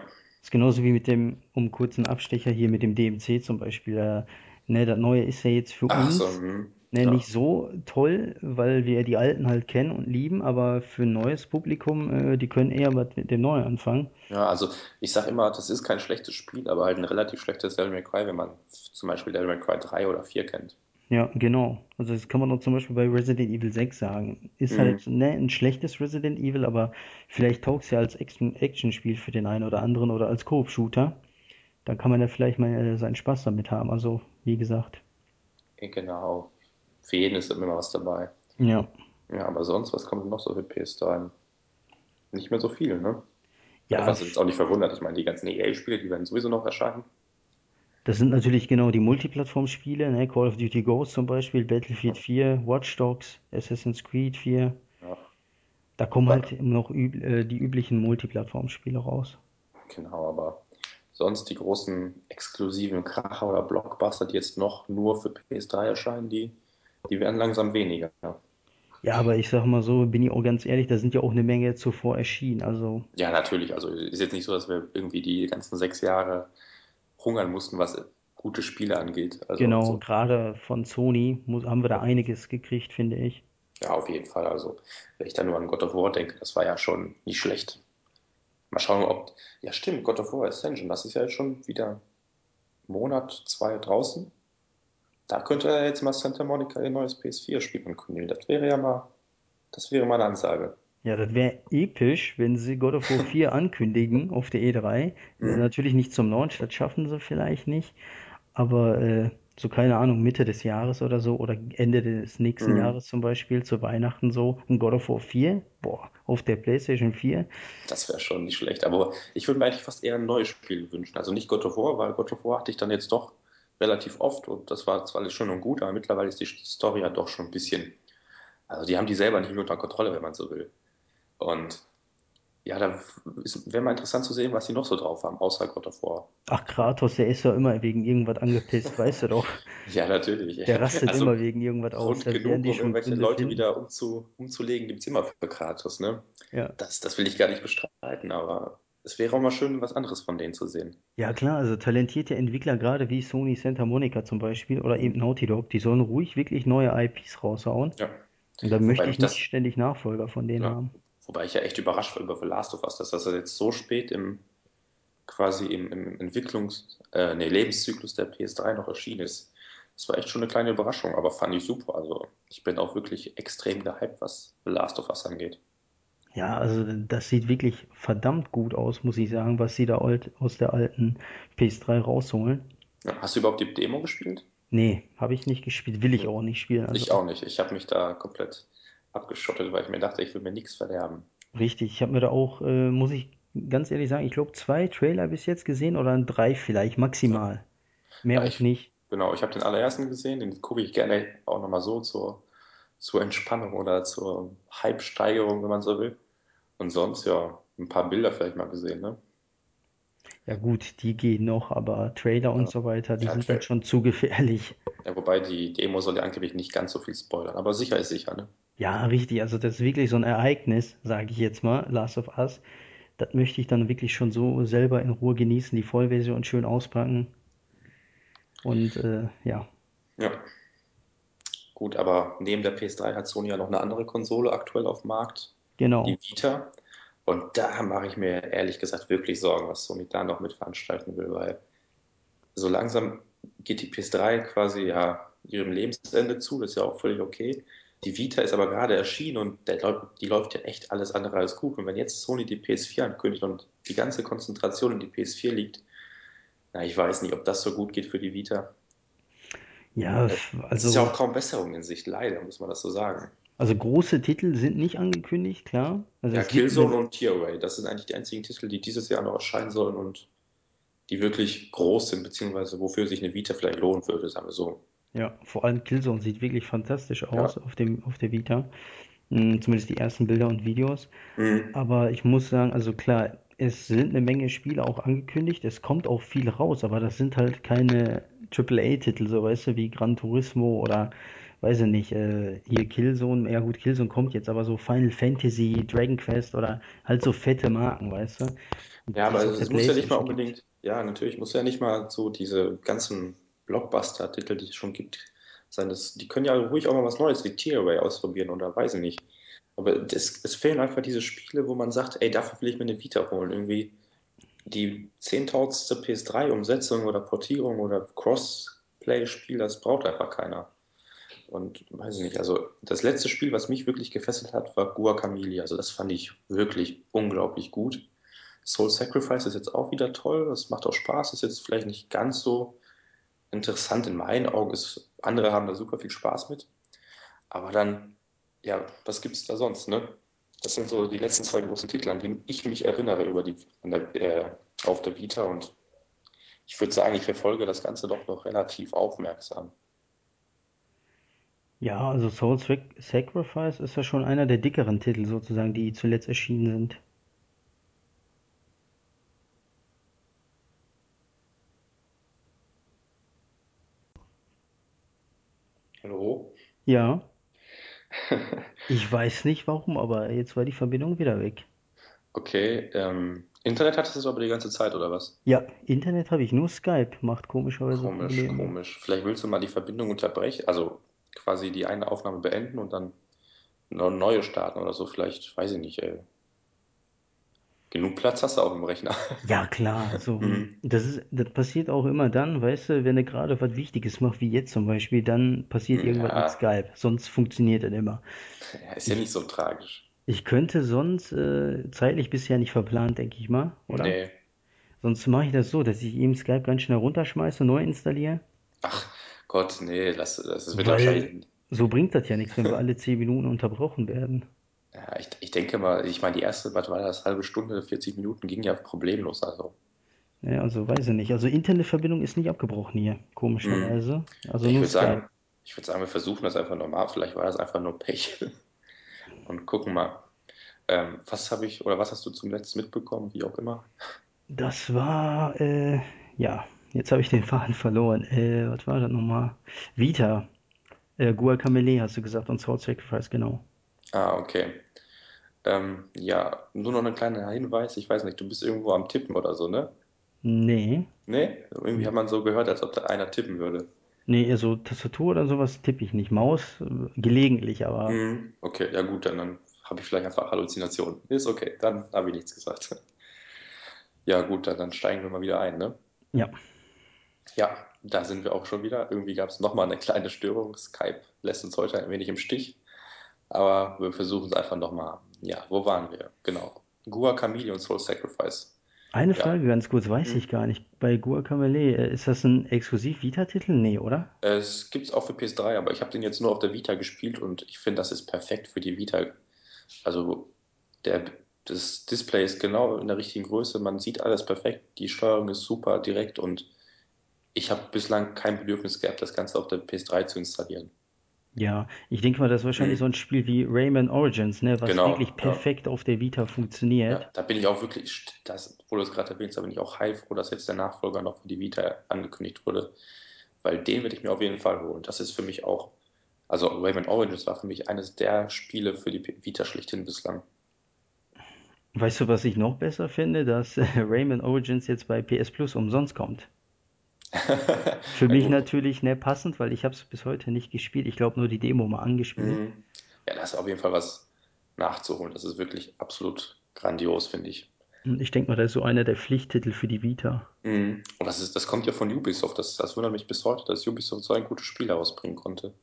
Speaker 2: Ist genauso wie mit dem, um kurzen Abstecher hier mit dem DMC zum Beispiel. Äh, ne, das Neue ist ja jetzt für
Speaker 1: Ach so,
Speaker 2: uns
Speaker 1: hm,
Speaker 2: ne,
Speaker 1: ja.
Speaker 2: nicht so toll, weil wir die Alten halt kennen und lieben, aber für ein neues Publikum, äh, die können eher was mit dem Neuen anfangen.
Speaker 1: Ja, also ich sag immer, das ist kein schlechtes Spiel, aber halt ein relativ schlechtes Devil May Cry, wenn man zum Beispiel Devil May Cry 3 oder 4 kennt.
Speaker 2: Ja, genau. Also das kann man auch zum Beispiel bei Resident Evil 6 sagen. Ist
Speaker 1: Hm,
Speaker 2: halt ne, ein schlechtes Resident Evil, aber vielleicht taugt es ja als Action- Action-Spiel für den einen oder anderen oder als Koop-Shooter. Dann kann man ja vielleicht mal äh, seinen Spaß damit haben. Also, wie gesagt.
Speaker 1: genau. Für jeden ist immer was dabei.
Speaker 2: Ja.
Speaker 1: Ja, aber sonst, was kommt noch so für PS3? Nicht mehr so viel, ne?
Speaker 2: Ja,
Speaker 1: Was jetzt auch nicht verwundert. Ich meine, die ganzen EA-Spiele, die werden sowieso noch erscheinen.
Speaker 2: Das sind natürlich genau die Multiplattform-Spiele, ne? Call of Duty Ghost zum Beispiel, Battlefield 4, Watch Dogs, Assassin's Creed 4.
Speaker 1: Ja,
Speaker 2: Da kommen
Speaker 1: wobei,
Speaker 2: halt immer noch üb äh, die üblichen Multiplattform-Spiele raus.
Speaker 1: genau, aber sonst die großen exklusiven Kracher oder Blockbuster, die jetzt noch nur für PS3 erscheinen, die, die werden langsam weniger.
Speaker 2: Ja, aber ich sag mal so, bin ich auch ganz ehrlich, da sind ja auch eine Menge zuvor erschienen. Also
Speaker 1: Ja, natürlich. Also ist jetzt nicht so, dass wir irgendwie die ganzen sechs Jahre hungern mussten, was gute Spiele angeht. Also
Speaker 2: genau,
Speaker 1: so,
Speaker 2: gerade von Sony muss, haben wir da einiges gekriegt, finde ich.
Speaker 1: ja, auf jeden Fall. Also wenn ich da nur an God of War denke, das war ja schon nicht schlecht. Mal schauen, ob. Ja, stimmt, God of War Ascension, das ist ja jetzt schon wieder einen Monat, zwei draußen. Da könnte er jetzt mal Santa Monica ihr neues PS4-Spiel ankündigen. Das wäre ja mal, das wäre mal eine Ansage.
Speaker 2: Ja, das wäre episch, wenn sie God of War 4 *laughs* ankündigen auf der E3. Äh,
Speaker 1: Mhm.
Speaker 2: natürlich nicht zum Launch, das schaffen sie vielleicht nicht. Aber äh, so, keine Ahnung, Mitte des Jahres oder so oder Ende des nächsten
Speaker 1: Mhm.
Speaker 2: Jahres zum Beispiel, zu Weihnachten so, ein God of War 4, boah, auf der PlayStation 4.
Speaker 1: Das wäre schon nicht schlecht. Aber ich würde mir eigentlich fast eher ein neues Spiel wünschen. Also nicht God of War, weil God of War hatte ich dann jetzt doch relativ oft und das war zwar alles schön und gut, aber mittlerweile ist die Story ja doch schon ein bisschen. Also die haben die selber nicht mehr unter Kontrolle, wenn man so will. Und ja, da wäre mal interessant zu sehen, was die noch so drauf haben, außer God of War.
Speaker 2: Ach, Kratos, der ist ja immer wegen irgendwas angepisst, *laughs* weißt du doch.
Speaker 1: Ja, natürlich.
Speaker 2: Der rastet
Speaker 1: Also
Speaker 2: immer wegen irgendwas aus.
Speaker 1: Grund
Speaker 2: werden
Speaker 1: genug,
Speaker 2: die
Speaker 1: um irgendwelche
Speaker 2: Gründe
Speaker 1: Leute
Speaker 2: finden.
Speaker 1: wieder umzu, umzulegen, gibt es immer für Kratos, ne?
Speaker 2: Ja.
Speaker 1: Das, das will ich gar nicht bestreiten, aber es wäre auch mal schön, was anderes von denen zu sehen.
Speaker 2: Ja, klar, also talentierte Entwickler, gerade wie Sony Santa Monica zum Beispiel oder eben Naughty Dog, die sollen ruhig wirklich neue IPs raushauen.
Speaker 1: Ja.
Speaker 2: Und da
Speaker 1: Wobei
Speaker 2: möchte ich nicht
Speaker 1: das,
Speaker 2: ständig Nachfolger von denen
Speaker 1: ja,
Speaker 2: haben.
Speaker 1: Wobei ich ja echt überrascht war über The Last of Us, dass das jetzt so spät im quasi im, im Entwicklungs-, äh, nee, Lebenszyklus der PS3 noch erschienen ist. Das war echt schon eine kleine Überraschung, aber fand ich super. Also ich bin auch wirklich extrem gehypt, was The Last of Us angeht.
Speaker 2: Ja, also das sieht wirklich verdammt gut aus, muss ich sagen, was sie da alt, aus der alten PS3 rausholen.
Speaker 1: Ja, hast du überhaupt die Demo gespielt?
Speaker 2: Nee, habe ich nicht gespielt, will ich auch nicht spielen. Also
Speaker 1: Ich auch nicht. Ich habe mich da komplett abgeschottet, weil ich mir dachte, ich will mir nichts verderben.
Speaker 2: richtig, ich habe mir da auch, äh, muss ich ganz ehrlich sagen, ich glaube zwei Trailer bis jetzt gesehen oder drei vielleicht maximal. Mehr
Speaker 1: ja
Speaker 2: auch
Speaker 1: ich,
Speaker 2: nicht.
Speaker 1: genau, ich habe den allerersten gesehen, den gucke ich gerne auch nochmal so zur, zur Entspannung oder zur Hype-Steigerung, wenn man so will. Und sonst, ja, ein paar Bilder vielleicht mal gesehen, ne?
Speaker 2: Ja gut, die gehen noch, aber Trailer und
Speaker 1: Ja,
Speaker 2: so weiter, die
Speaker 1: ja,
Speaker 2: sind
Speaker 1: Trail.
Speaker 2: schon zu gefährlich.
Speaker 1: Ja, wobei die Demo soll ja angeblich nicht ganz so viel spoilern, aber sicher ist sicher, ne?
Speaker 2: Ja, richtig, also das ist wirklich so ein Ereignis, sage ich jetzt mal, Last of Us. Das möchte ich dann wirklich schon so selber in Ruhe genießen, die Vollversion schön auspacken. Und äh, ja,
Speaker 1: Ja, gut, aber neben der PS3 hat Sony ja noch eine andere Konsole aktuell auf dem Markt, die
Speaker 2: genau.
Speaker 1: Vita. Und da mache ich mir ehrlich gesagt wirklich Sorgen, was Sony da noch mit veranstalten will, weil so langsam geht die PS3 quasi ja ihrem Lebensende zu, das ist ja auch völlig okay. Die Vita ist aber gerade erschienen und der, die läuft ja echt alles andere als gut. Und wenn jetzt Sony die PS4 ankündigt und die ganze Konzentration in die PS4 liegt, na, ich weiß nicht, ob das so gut geht für die Vita.
Speaker 2: Ja,
Speaker 1: Äh,
Speaker 2: f-
Speaker 1: Es ist ja
Speaker 2: also,
Speaker 1: auch kaum Besserung in Sicht, leider, muss man das so sagen.
Speaker 2: also große Titel sind nicht angekündigt, klar. Also
Speaker 1: Ja, Killzone und Tearaway, das sind eigentlich die einzigen Titel, die dieses Jahr noch erscheinen sollen und die wirklich groß sind, beziehungsweise wofür sich eine Vita vielleicht lohnen würde, sagen wir so.
Speaker 2: Ja, vor allem Killzone sieht wirklich fantastisch aus
Speaker 1: Ja.
Speaker 2: auf dem, auf der Vita. Mm, Zumindest die ersten Bilder und Videos.
Speaker 1: Mhm.
Speaker 2: Aber ich muss sagen, also klar, es sind eine Menge Spiele auch angekündigt. Es kommt auch viel raus, aber das sind halt keine AAA-Titel, so weißt du, wie Gran Turismo oder weiß ich nicht, äh, hier Killzone. Ja gut, Killzone kommt jetzt, aber so Final Fantasy, Dragon Quest oder halt so fette Marken, weißt du,
Speaker 1: Ja, aber
Speaker 2: der
Speaker 1: es muss ja nicht mal
Speaker 2: PlayStation gibt.
Speaker 1: Ja, natürlich muss ja nicht mal so diese ganzen Blockbuster-Titel, die es schon gibt, sein. Das, die können ja ruhig auch mal was Neues wie Tearaway ausprobieren oder weiß ich nicht. Aber das, es fehlen einfach diese Spiele, wo man sagt, ey, dafür will ich mir eine Vita holen. Irgendwie die zehntausendste PS3-Umsetzung oder Portierung oder Crossplay-Spiel, das braucht einfach keiner. Und weiß ich nicht, also das letzte Spiel, was mich wirklich gefesselt hat, war Guacamelee. Also das fand ich wirklich unglaublich gut. Soul Sacrifice ist jetzt auch wieder toll, das macht auch Spaß, ist jetzt vielleicht nicht ganz so interessant in meinen Augen, ist, andere haben da super viel Spaß mit. Aber dann, ja, was gibt es da sonst, ne? Das sind so die letzten zwei großen Titel, an die ich mich erinnere über die, der, äh, auf der Vita und ich würde sagen, ich verfolge das Ganze doch noch relativ aufmerksam.
Speaker 2: Ja, also Soul Sac- Sacrifice ist ja schon einer der dickeren Titel sozusagen, die zuletzt erschienen sind.
Speaker 1: Hallo?
Speaker 2: Ja, *laughs* ich weiß nicht warum, aber jetzt war die Verbindung wieder weg.
Speaker 1: Okay, ähm, Internet hattest du aber die ganze Zeit, oder was?
Speaker 2: Ja, Internet habe ich nur Skype, macht komischerweise
Speaker 1: Komisch,
Speaker 2: Probleme.
Speaker 1: komisch. Vielleicht willst du mal die Verbindung unterbrechen, also quasi die eine Aufnahme beenden und dann eine neue starten oder so. Vielleicht, weiß ich nicht, ey. Genug Platz hast du auch im Rechner. *laughs*
Speaker 2: Ja, klar, so, hm,
Speaker 1: Mhm.
Speaker 2: das ist, das passiert auch immer dann, weißt du, wenn du gerade was Wichtiges machst, wie jetzt zum Beispiel, dann passiert irgendwas mit Skype, sonst funktioniert das immer.
Speaker 1: ja, ist ja
Speaker 2: Ich,
Speaker 1: nicht so tragisch.
Speaker 2: ich könnte sonst, äh, zeitlich bisher nicht verplant, denke ich mal, oder?
Speaker 1: Nee.
Speaker 2: Sonst mache ich das so, dass ich eben Skype ganz schnell runterschmeiße, neu installiere,
Speaker 1: Ach Gott, nee, das, das wird
Speaker 2: weil
Speaker 1: wahrscheinlich.
Speaker 2: so bringt das ja nichts, wenn wir alle 10 Minuten unterbrochen werden.
Speaker 1: Ja, ich, ich denke mal, ich meine, die erste, was war das, halbe Stunde, 40 Minuten ging ja problemlos. Also,
Speaker 2: Ja, also weiß ich nicht. Also Internetverbindung ist nicht abgebrochen hier,
Speaker 1: hm.
Speaker 2: komischerweise. Also
Speaker 1: Ich
Speaker 2: nur
Speaker 1: würde sagen, ich würde sagen, wir versuchen das einfach nochmal. Vielleicht war das einfach nur Pech. *laughs* Und gucken mal. Ähm, was habe ich, oder was hast du zum letzten mitbekommen, wie auch immer?
Speaker 2: Das war, äh, ja, jetzt habe ich den *laughs* Faden verloren. Äh, was war das nochmal? Vita. Äh, Guacamele hast du gesagt und Sword Sacrifice, genau.
Speaker 1: Ah, okay. Ähm, ja, nur noch ein kleiner Hinweis. Ich weiß nicht, du bist irgendwo am Tippen oder so, ne?
Speaker 2: Nee.
Speaker 1: Ne? Irgendwie hat man so gehört, als ob da einer tippen würde.
Speaker 2: Nee, also Tastatur oder sowas tippe ich nicht. Maus äh, gelegentlich, aber
Speaker 1: Hm, okay, ja gut, dann, dann habe ich vielleicht einfach Halluzinationen. Ist okay, dann habe ich nichts gesagt. *laughs* Ja gut, dann, dann steigen wir mal wieder ein, ne?
Speaker 2: ja.
Speaker 1: Ja, da sind wir auch schon wieder. Irgendwie gab es nochmal eine kleine Störung. Skype lässt uns heute ein wenig im Stich. Aber wir versuchen es einfach nochmal. Ja, wo waren wir? Genau. Gua Chameleon und Soul Sacrifice.
Speaker 2: Eine
Speaker 1: Ja.
Speaker 2: Frage ganz kurz, weiß ich
Speaker 1: Hm.
Speaker 2: gar nicht. Bei Guacamele, äh, ist das ein Exklusiv-Vita-Titel? Nee, oder?
Speaker 1: Es gibt es auch für PS3, aber ich habe den jetzt nur auf der Vita gespielt und ich finde, das ist perfekt für die Vita. Also der, das Display ist genau in der richtigen Größe, man sieht alles perfekt, die Steuerung ist super direkt und ich habe bislang kein Bedürfnis gehabt, das Ganze auf der PS3 zu installieren.
Speaker 2: Ja, ich denke mal, das ist wahrscheinlich *clears throat* so ein Spiel wie Rayman Origins, ne, was wirklich
Speaker 1: Genau, ja.
Speaker 2: perfekt auf der Vita
Speaker 1: Ja,
Speaker 2: funktioniert.
Speaker 1: da bin ich auch wirklich, das, wo du es gerade erwähnst, da bin ich auch heilfroh, dass jetzt der Nachfolger noch für die Vita angekündigt wurde, weil den werde ich mir auf jeden Fall holen. Das ist für mich auch, also Rayman Origins war für mich eines der Spiele für die Vita schlechthin bislang.
Speaker 2: Weißt du, was ich noch besser finde? Dass äh, *laughs* Rayman Origins jetzt bei PS Plus umsonst kommt. *laughs* Für mich
Speaker 1: gut,
Speaker 2: natürlich ne, passend, weil ich habe es bis heute nicht gespielt. Ich glaube nur die Demo mal angespielt.
Speaker 1: Mhm. Ja, da ist auf jeden Fall was nachzuholen. Das ist wirklich absolut grandios, finde ich.
Speaker 2: Und ich denke mal, das ist so einer der Pflichttitel für die Vita.
Speaker 1: Mhm. Und das ist, das kommt ja von Ubisoft. Das, das wundert mich bis heute, dass Ubisoft so ein gutes Spiel herausbringen konnte.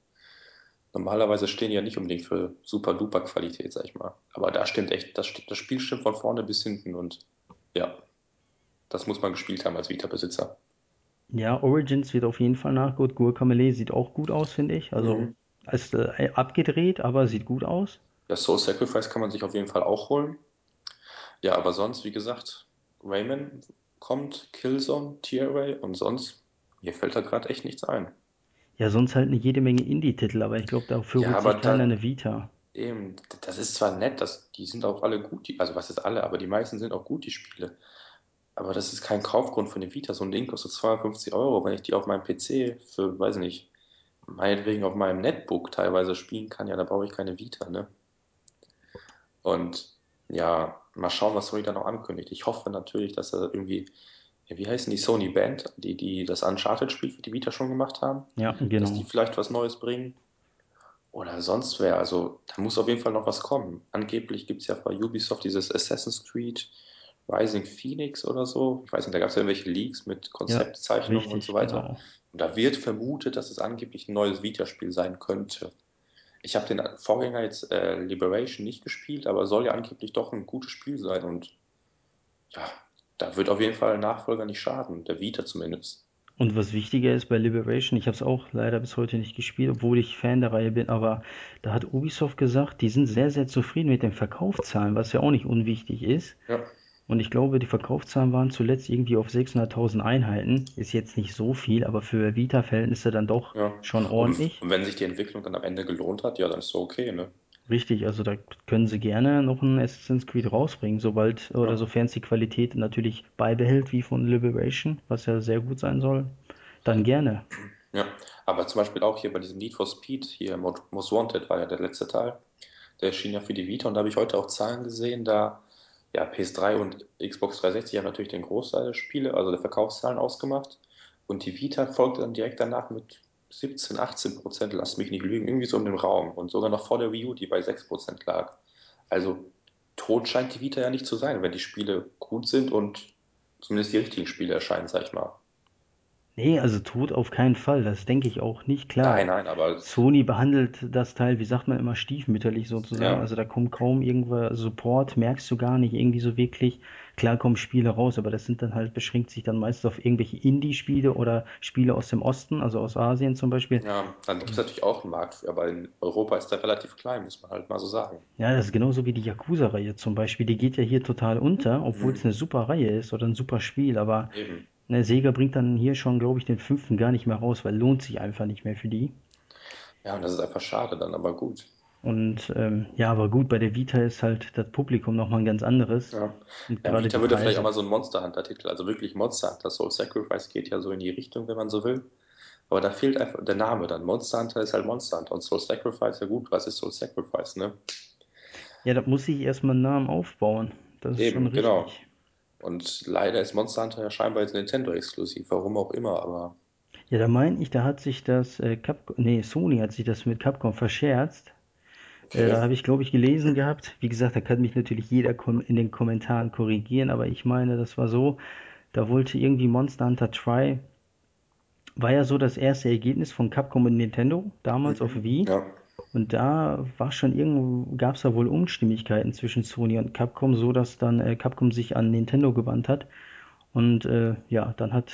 Speaker 1: Normalerweise stehen die ja nicht unbedingt für super duper Qualität, sag ich mal. Aber da stimmt echt, das, das Spiel stimmt von vorne bis hinten und ja, das muss man gespielt haben als Vita-Besitzer.
Speaker 2: Ja, Origins wird auf jeden Fall nachgeholt. Guacamelee sieht auch gut aus, finde ich. Also
Speaker 1: Mhm.
Speaker 2: ist äh, abgedreht, aber sieht gut aus.
Speaker 1: Das Soul Sacrifice kann man sich auf jeden Fall auch holen. Ja, aber sonst, wie gesagt, Rayman kommt, Killzone, Tearaway und sonst, mir fällt da gerade echt nichts ein.
Speaker 2: Ja, sonst halt eine jede Menge Indie-Titel, aber ich glaube, dafür
Speaker 1: Ja,
Speaker 2: holt
Speaker 1: aber
Speaker 2: sich keiner
Speaker 1: da
Speaker 2: eine Vita.
Speaker 1: eben, das ist zwar nett, das, die sind auch alle gut, die, also was ist alle, aber die meisten sind auch gut, die Spiele. Aber das ist kein Kaufgrund für eine Vita. So ein Ding kostet 250 Euro. Wenn ich die auf meinem PC für, weiß nicht, meinetwegen auf meinem Netbook teilweise spielen kann, ja, da brauche ich keine Vita, ne? Und ja, mal schauen, was Sony da noch ankündigt. Ich hoffe natürlich, dass er irgendwie, wie heißen die Sony Band, die, die das Uncharted-Spiel für die Vita schon gemacht haben,
Speaker 2: Ja,
Speaker 1: dass die
Speaker 2: genau.
Speaker 1: vielleicht was Neues bringen. Oder sonst wer. Also, da muss auf jeden Fall noch was kommen. Angeblich gibt es ja bei Ubisoft dieses Assassin's Creed Rising Phoenix oder so. Ich weiß nicht, da gab es ja irgendwelche Leaks mit
Speaker 2: Ja,
Speaker 1: Konzeptzeichnungen und so weiter.
Speaker 2: genau.
Speaker 1: Und da wird vermutet, dass es angeblich ein neues Vita-Spiel sein könnte. Ich habe den Vorgänger jetzt äh, Liberation nicht gespielt, aber soll ja angeblich doch ein gutes Spiel sein. Und ja, da wird auf jeden Fall ein Nachfolger nicht schaden, der Vita zumindest.
Speaker 2: Und was wichtiger ist bei Liberation, ich habe es auch leider bis heute nicht gespielt, obwohl ich Fan der Reihe bin, aber da hat Ubisoft gesagt, die sind sehr, sehr zufrieden mit den Verkaufszahlen, was ja auch nicht unwichtig ist.
Speaker 1: Ja,
Speaker 2: Und ich glaube, die Verkaufszahlen waren zuletzt irgendwie auf 600.000 Einheiten. Ist jetzt nicht so viel, aber für Vita-Verhältnisse dann doch
Speaker 1: ja.
Speaker 2: schon
Speaker 1: Und,
Speaker 2: ordentlich.
Speaker 1: und wenn sich die Entwicklung dann am Ende gelohnt hat, ja, dann ist so okay, ne?
Speaker 2: Richtig, also da können sie gerne noch ein Assassin's Creed rausbringen, sobald oder
Speaker 1: Ja.
Speaker 2: sofern es die Qualität natürlich beibehält, wie von Liberation, was ja sehr gut sein soll, dann gerne.
Speaker 1: Ja, aber zum Beispiel auch hier bei diesem Need for Speed, hier Mo- Most Wanted war ja der letzte Teil, der erschien ja für die Vita und da habe ich heute auch Zahlen gesehen, da ja PS3 und Xbox 360 haben natürlich den Großteil der Spiele, also der Verkaufszahlen ausgemacht und die Vita folgte dann direkt danach mit 17, 18 Prozent, lasst mich nicht lügen, irgendwie so in dem Raum und sogar noch vor der Wii U, die bei 6 Prozent lag. Also tot scheint die Vita ja nicht zu sein, wenn die Spiele gut sind und zumindest die richtigen Spiele erscheinen, sag ich mal.
Speaker 2: Nee, also tot auf keinen Fall, das denke ich auch nicht.
Speaker 1: Nein,
Speaker 2: Klar,
Speaker 1: nein, aber
Speaker 2: Sony behandelt das Teil, wie sagt man immer, stiefmütterlich sozusagen.
Speaker 1: ja.
Speaker 2: Also da kommt kaum irgendwo Support, merkst du gar nicht irgendwie so wirklich. Klar kommen Spiele raus, aber das sind dann halt, beschränkt sich dann meist auf irgendwelche Indie-Spiele oder Spiele aus dem Osten, also aus Asien zum Beispiel.
Speaker 1: Ja, dann gibt es natürlich auch einen Markt für, aber in Europa ist der relativ klein, muss man halt mal so sagen.
Speaker 2: Ja, das ist genauso wie die Yakuza-Reihe zum Beispiel. Die geht ja hier total unter, obwohl es
Speaker 1: Mhm.
Speaker 2: eine super Reihe ist oder ein super Spiel. Aber
Speaker 1: Eben.
Speaker 2: Ne, Sega bringt dann hier schon, glaube ich, den fünften gar nicht mehr raus, weil lohnt sich einfach nicht mehr für die.
Speaker 1: Ja, und das ist einfach schade dann, aber gut.
Speaker 2: Und ähm, ja, aber gut, bei der Vita ist halt das Publikum nochmal ein ganz anderes.
Speaker 1: Ja.
Speaker 2: Und
Speaker 1: Ja, Vita würde vielleicht auch mal so ein Monster Hunter-Titel, also wirklich Monster Hunter Soul Sacrifice geht ja so in die Richtung, wenn man so will. Aber da fehlt einfach der Name dann. Monster Hunter ist halt Monster Hunter und Soul Sacrifice, ja gut, was ist Soul Sacrifice, ne?
Speaker 2: Ja, da muss ich erstmal einen Namen aufbauen. Das ist schon
Speaker 1: Eben, genau. Und leider ist Monster Hunter ja scheinbar jetzt Nintendo-exklusiv, warum auch immer, aber
Speaker 2: Ja, da meine ich, da hat sich das äh, Capcom, nee, Sony hat sich das mit Capcom verscherzt. Äh, da
Speaker 1: okay.
Speaker 2: habe ich, glaube ich, gelesen gehabt. Wie gesagt, da kann mich natürlich jeder in den Kommentaren korrigieren, aber ich meine, das war so. Da wollte irgendwie Monster Hunter Try, war ja so das erste Ergebnis von Capcom und Nintendo, damals auf
Speaker 1: Mhm.
Speaker 2: Wii.
Speaker 1: Ja,
Speaker 2: Und da war schon irgendwo, gab es da wohl Unstimmigkeiten zwischen Sony und Capcom, so dass dann äh, Capcom sich an Nintendo gewandt hat. Und äh, ja, dann hat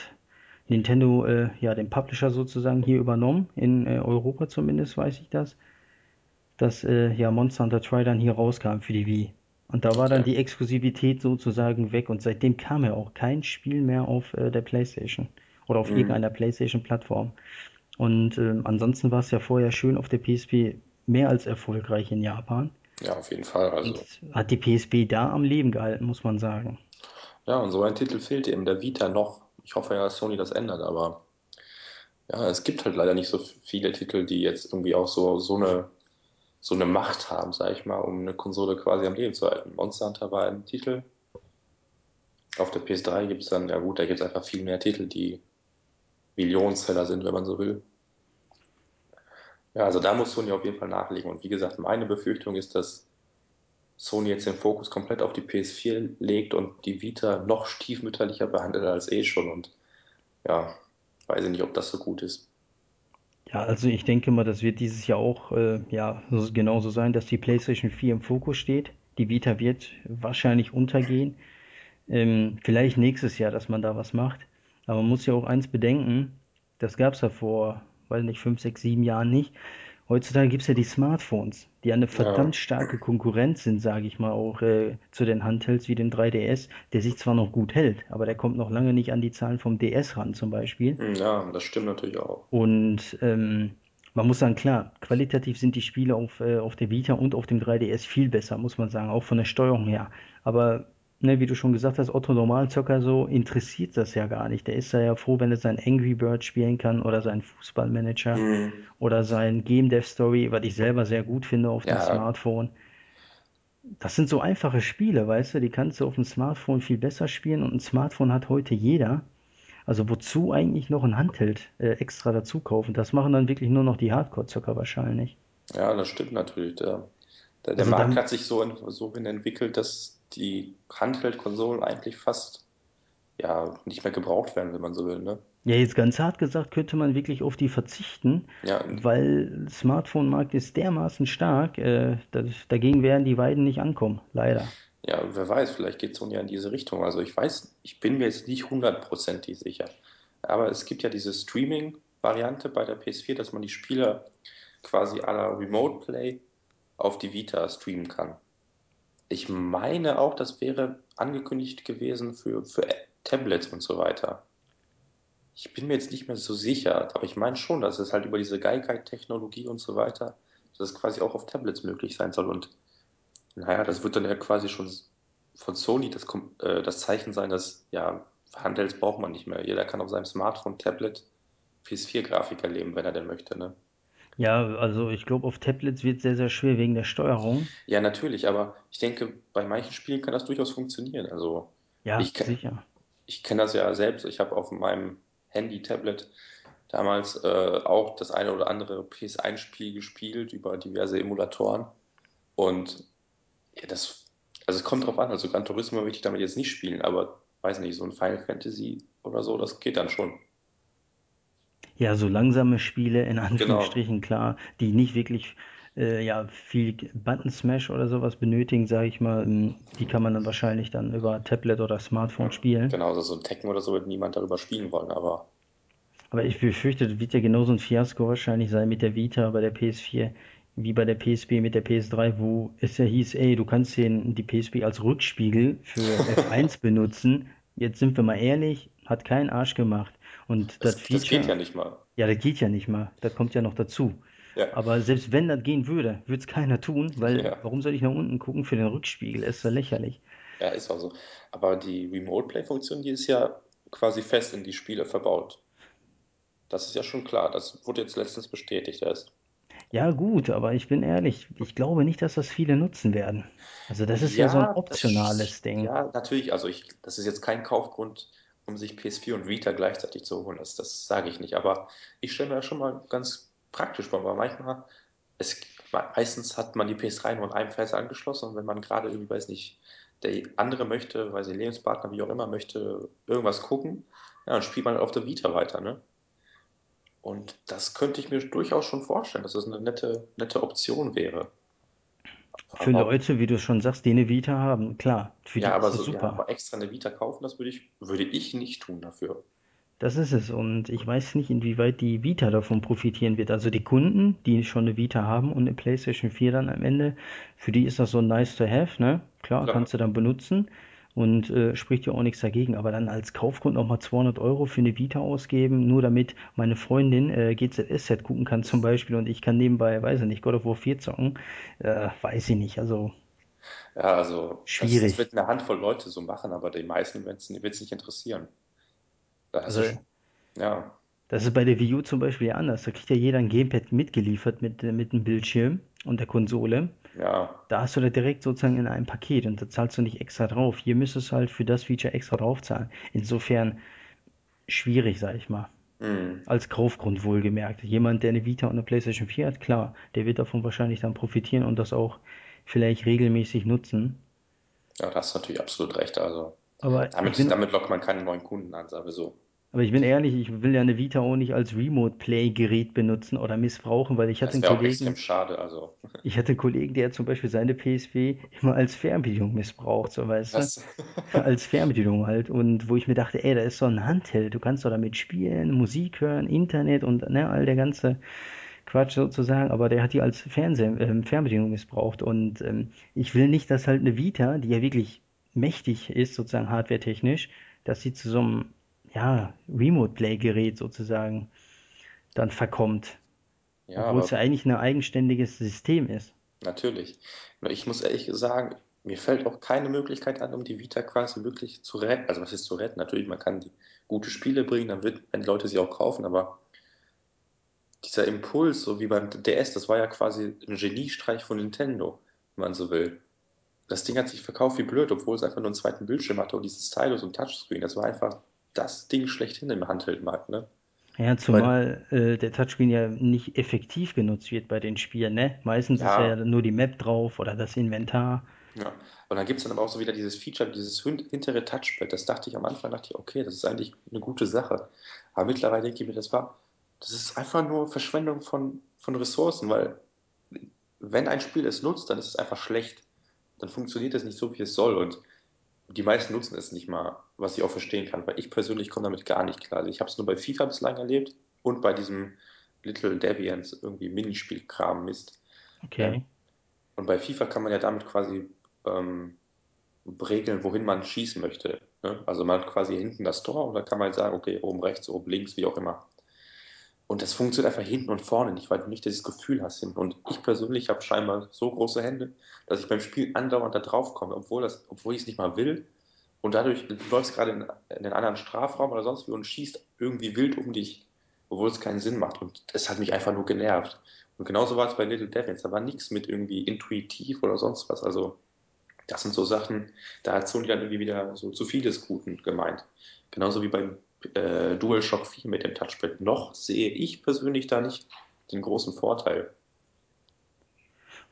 Speaker 2: Nintendo äh, ja den Publisher sozusagen hier übernommen, in äh, Europa zumindest weiß ich das, dass äh, ja Monster Hunter Tri dann hier rauskam für die Wii. Und da war dann die Exklusivität sozusagen weg und seitdem kam ja auch kein Spiel mehr auf äh, der PlayStation oder auf
Speaker 1: Mhm.
Speaker 2: irgendeiner PlayStation-Plattform. Und ähm, ansonsten war es ja vorher schön auf der PSP mehr als erfolgreich in Japan
Speaker 1: Ja, auf jeden Fall.
Speaker 2: und
Speaker 1: Also,
Speaker 2: hat die PSP da am Leben gehalten, muss man sagen.
Speaker 1: ja, und so ein Titel fehlt eben der Vita noch. Ich hoffe ja, dass Sony das ändert, aber ja, es gibt halt leider nicht so viele Titel, die jetzt irgendwie auch so, so eine, so eine Macht haben, sag ich mal, um eine Konsole quasi am Leben zu halten. Monster Hunter war ein Titel. Auf der PS3 gibt es dann, ja gut, da gibt es einfach viel mehr Titel, die Millionenseller sind, wenn man so will. Ja, also da muss Sony auf jeden Fall nachlegen. Und wie gesagt, meine Befürchtung ist, dass Sony jetzt den Fokus komplett auf die PS4 legt und die Vita noch stiefmütterlicher behandelt als eh schon. Und ja, weiß ich nicht, ob das so gut ist.
Speaker 2: Ja, also ich denke mal, das wird dieses Jahr auch äh, ja so- genauso sein, dass die PlayStation 4 im Fokus steht. Die Vita wird wahrscheinlich untergehen. Ähm, vielleicht nächstes Jahr, dass man da was macht. Aber man muss ja auch eins bedenken, das gab es ja vor, weiß nicht, fünf, sechs, sieben Jahren nicht. Heutzutage gibt es ja die Smartphones, die eine
Speaker 1: Ja,
Speaker 2: verdammt starke Konkurrenz sind, sage ich mal, auch äh, zu den Handhelds wie den 3DS, der sich zwar noch gut hält, aber der kommt noch lange nicht an die Zahlen vom DS ran zum Beispiel.
Speaker 1: Hm, ja, das stimmt natürlich auch.
Speaker 2: Und ähm, man muss sagen, klar, qualitativ sind die Spiele auf, äh, auf der Vita und auf dem 3DS viel besser, muss man sagen, auch von der Steuerung her. Aber ne, wie du schon gesagt hast, Otto Normalzocker so interessiert das ja gar nicht. Der ist ja froh, wenn er sein Angry Bird spielen kann oder seinen Fußballmanager
Speaker 1: Hm,
Speaker 2: oder sein Game Dev Story, was ich selber sehr gut finde auf dem
Speaker 1: ja,
Speaker 2: Smartphone. Das sind so einfache Spiele, weißt du, die kannst du auf dem Smartphone viel besser spielen und ein Smartphone hat heute jeder. Also wozu eigentlich noch ein Handheld äh, extra dazu kaufen? Das machen dann wirklich nur noch die Hardcore-Zocker wahrscheinlich.
Speaker 1: ja, das stimmt natürlich. Der, der, der
Speaker 2: Also
Speaker 1: Markt
Speaker 2: dann,
Speaker 1: hat sich so, so hin entwickelt, dass die Handheld-Konsolen eigentlich fast ja nicht mehr gebraucht werden, wenn man so will, ne?
Speaker 2: ja jetzt ganz hart gesagt, könnte man wirklich auf die verzichten,
Speaker 1: Ja,
Speaker 2: weil Smartphone-Markt ist dermaßen stark, äh, das, dagegen werden die Weiden nicht ankommen, leider.
Speaker 1: Ja, wer weiß, vielleicht geht Sony ja in diese Richtung. Also ich weiß, ich bin mir jetzt nicht hundertprozentig sicher. Aber es gibt ja diese Streaming-Variante bei der PS4, dass man die Spiele quasi à la Remote Play auf die Vita streamen kann. Ich meine auch, das wäre angekündigt gewesen für, für Tablets und so weiter. Ich bin mir jetzt nicht mehr so sicher, aber ich meine schon, dass es halt über diese Gaikai-Technologie und so weiter, dass es quasi auch auf Tablets möglich sein soll. Und naja, das wird dann ja quasi schon von Sony das, äh, das Zeichen sein, dass ja, Handhelds braucht man nicht mehr. Jeder kann auf seinem Smartphone, Tablet PS4-Grafik erleben, wenn er denn möchte, ne?
Speaker 2: Ja, also ich glaube, auf Tablets wird sehr, sehr schwer wegen der Steuerung.
Speaker 1: Ja, natürlich, aber ich denke, bei manchen Spielen kann das durchaus funktionieren. Also
Speaker 2: Ja,
Speaker 1: ich, ke-
Speaker 2: sicher.
Speaker 1: ich kenne das ja selbst. Ich habe auf meinem Handy, Tablet damals äh, auch das eine oder andere PS1-Spiel gespielt über diverse Emulatoren. Und ja, das, also es kommt drauf an. Also Gran Turismo möchte ich damit jetzt nicht spielen, aber weiß nicht, so ein Final Fantasy oder so, das geht dann schon.
Speaker 2: Ja, so langsame Spiele, in *laughs*
Speaker 1: Genau.
Speaker 2: Anführungsstrichen, klar, die nicht wirklich äh, ja, viel Button Smash oder sowas benötigen, sage ich mal, ähm, die kann man dann wahrscheinlich dann über Tablet oder Smartphone
Speaker 1: Ja,
Speaker 2: spielen.
Speaker 1: genau, also so ein Tekken oder so wird niemand darüber spielen wollen, aber
Speaker 2: Aber ich befürchte, das wird ja genauso ein Fiasko wahrscheinlich sein mit der Vita bei der PS4 wie bei der PSP mit der PS3, wo es ja hieß, ey, du kannst den, die PSP als Rückspiegel für *laughs* F1 benutzen. Jetzt sind wir mal ehrlich, hat kein Arsch gemacht. Und das
Speaker 1: das, das geht ja
Speaker 2: Feature,
Speaker 1: nicht mal.
Speaker 2: ja, das geht ja nicht mal. Das kommt ja noch dazu.
Speaker 1: Ja,
Speaker 2: Aber selbst wenn das gehen würde, würde es keiner tun, weil
Speaker 1: ja.
Speaker 2: warum soll ich nach unten gucken für den Rückspiegel? Ist ja lächerlich.
Speaker 1: Ja, ist auch so. Aber die Remote Play-Funktion, die ist ja quasi fest in die Spiele verbaut. Das ist ja schon klar. Das wurde jetzt letztens bestätigt erst.
Speaker 2: Ja, gut, aber ich bin ehrlich, ich glaube nicht, dass das viele nutzen werden. Also das ist ja so ein
Speaker 1: Ja, das,
Speaker 2: optionales Ding.
Speaker 1: ja, natürlich. Also ich, das ist jetzt kein Kaufgrund, um sich PS4 und Vita gleichzeitig zu holen. Das, das sage ich nicht. Aber ich stelle mir das schon mal ganz praktisch vor, weil manchmal, es, meistens hat man die PS3 nur an einem Fernseher angeschlossen und wenn man gerade irgendwie, weiß nicht, der andere möchte, weiß ich, Lebenspartner, wie auch immer, möchte irgendwas gucken, ja, dann spielt man auf der Vita weiter, ne? Und das könnte ich mir durchaus schon vorstellen, dass das eine nette, nette Option wäre.
Speaker 2: Für
Speaker 1: Aber
Speaker 2: Leute, wie du schon sagst, die eine Vita haben, klar, für die
Speaker 1: Ja, aber
Speaker 2: ist das
Speaker 1: so, ja,
Speaker 2: super.
Speaker 1: aber extra eine Vita kaufen, das würde ich, würde ich nicht tun dafür.
Speaker 2: Das ist es. Und ich weiß nicht, inwieweit die Vita davon profitieren wird. Also die Kunden, die schon eine Vita haben und eine PlayStation 4 dann am Ende, für die ist das so nice to have, ne? Klar,
Speaker 1: Klar.
Speaker 2: kannst du dann benutzen und äh, spricht ja auch nichts dagegen. Aber dann als Kaufgrund nochmal 200 Euro für eine Vita ausgeben, nur damit meine Freundin äh, GZSZ gucken kann zum Beispiel und ich kann nebenbei, weiß ich nicht, God of War 4 zocken, äh, weiß ich nicht. Also
Speaker 1: Ja, also das, das
Speaker 2: schwierig.
Speaker 1: wird eine Handvoll Leute so machen, aber die meisten wird es nicht interessieren.
Speaker 2: Also
Speaker 1: sch- ja,
Speaker 2: Das ist bei der Wii U zum Beispiel ja anders. Da kriegt ja jeder ein Gamepad mitgeliefert mit, mit dem Bildschirm und der Konsole.
Speaker 1: ja,
Speaker 2: Da hast du da direkt sozusagen in einem Paket und da zahlst du nicht extra drauf. Hier müsstest du halt für das Feature extra drauf zahlen. Insofern schwierig, sag ich mal.
Speaker 1: hm,
Speaker 2: Als Kaufgrund wohlgemerkt. Jemand, der eine Vita und eine PlayStation 4 hat, klar, der wird davon wahrscheinlich dann profitieren und das auch vielleicht regelmäßig nutzen.
Speaker 1: ja, da hast du natürlich absolut recht. Also damit,
Speaker 2: bin
Speaker 1: damit lockt man keine neuen Kunden an, sagen wir so.
Speaker 2: Aber ich bin ehrlich, ich will ja eine Vita auch nicht als Remote-Play-Gerät benutzen oder missbrauchen, weil ich hatte
Speaker 1: Das
Speaker 2: einen
Speaker 1: wäre auch extrem
Speaker 2: Kollegen,
Speaker 1: schade. Also, *laughs*
Speaker 2: Ich hatte einen Kollegen, der zum Beispiel seine PSP immer als Fernbedienung missbraucht, so weißt du?
Speaker 1: was?
Speaker 2: Als Fernbedienung halt. Und wo ich mir dachte, ey, da ist so ein Handheld, du kannst doch damit spielen, Musik hören, Internet und ne, all der ganze Quatsch sozusagen, aber der hat die als Fernseh ähm, Fernbedienung missbraucht. Und ähm, ich will nicht, dass halt eine Vita, die ja wirklich mächtig ist, sozusagen hardwaretechnisch, dass sie zu so einem ja, Remote-Play-Gerät sozusagen dann verkommt.
Speaker 1: Ja,
Speaker 2: Obwohl es ja eigentlich ein eigenständiges System ist.
Speaker 1: natürlich. Ich muss ehrlich sagen, mir fällt auch keine Möglichkeit an, um die Vita quasi wirklich zu retten. Also was ist zu retten? Natürlich, man kann die gute Spiele bringen, dann wird, die Leute sie auch kaufen, aber dieser Impuls, so wie beim DS, das war ja quasi ein Geniestreich von Nintendo, wenn man so will. Das Ding hat sich verkauft wie blöd, obwohl es einfach nur einen zweiten Bildschirm hatte und dieses Stylus und Touchscreen. Das war einfach das Ding schlechthin im Handheldmarkt, ne?
Speaker 2: Ja, zumal äh, der Touchscreen ja nicht effektiv genutzt wird bei den Spielen, ne? Meistens ist ja
Speaker 1: ja,
Speaker 2: nur die Map drauf oder das Inventar.
Speaker 1: ja. Und dann gibt es dann aber auch so wieder dieses Feature, dieses hin- hintere Touchpad. Das dachte ich am Anfang, dachte ich, okay, das ist eigentlich eine gute Sache. Aber mittlerweile denke ich mir, das war, das ist einfach nur Verschwendung von, von Ressourcen, weil wenn ein Spiel es nutzt, dann ist es einfach schlecht. Dann funktioniert es nicht so, wie es soll. Und die meisten nutzen es nicht mal, was ich auch verstehen kann, weil ich persönlich komme damit gar nicht klar. Also ich habe es nur bei FIFA bislang erlebt und bei diesem Little Deviants irgendwie Minispielkram Mist.
Speaker 2: Okay.
Speaker 1: Und bei FIFA kann man ja damit quasi ähm, regeln, wohin man schießen möchte. Ne? Also man hat quasi hinten das Tor und dann kann man halt sagen, okay, oben rechts, oben links, wie auch immer. Und das funktioniert einfach hinten und vorne nicht, weil du nicht dieses Gefühl hast. Und ich persönlich habe scheinbar so große Hände, dass ich beim Spiel andauernd da drauf komme, obwohl, das, obwohl ich es nicht mal will. Und dadurch, du läufst gerade in, in einen anderen Strafraum oder sonst wie und schießt irgendwie wild um dich, obwohl es keinen Sinn macht. Und das hat mich einfach nur genervt. Und genauso war es bei Little Devils. Da war nichts mit irgendwie intuitiv oder sonst was. Also, das sind so Sachen, da hat Sony dann irgendwie wieder so zu vieles Guten gemeint. Genauso wie beim äh, DualShock 4 mit dem Touchpad. Noch sehe ich persönlich da nicht den großen Vorteil.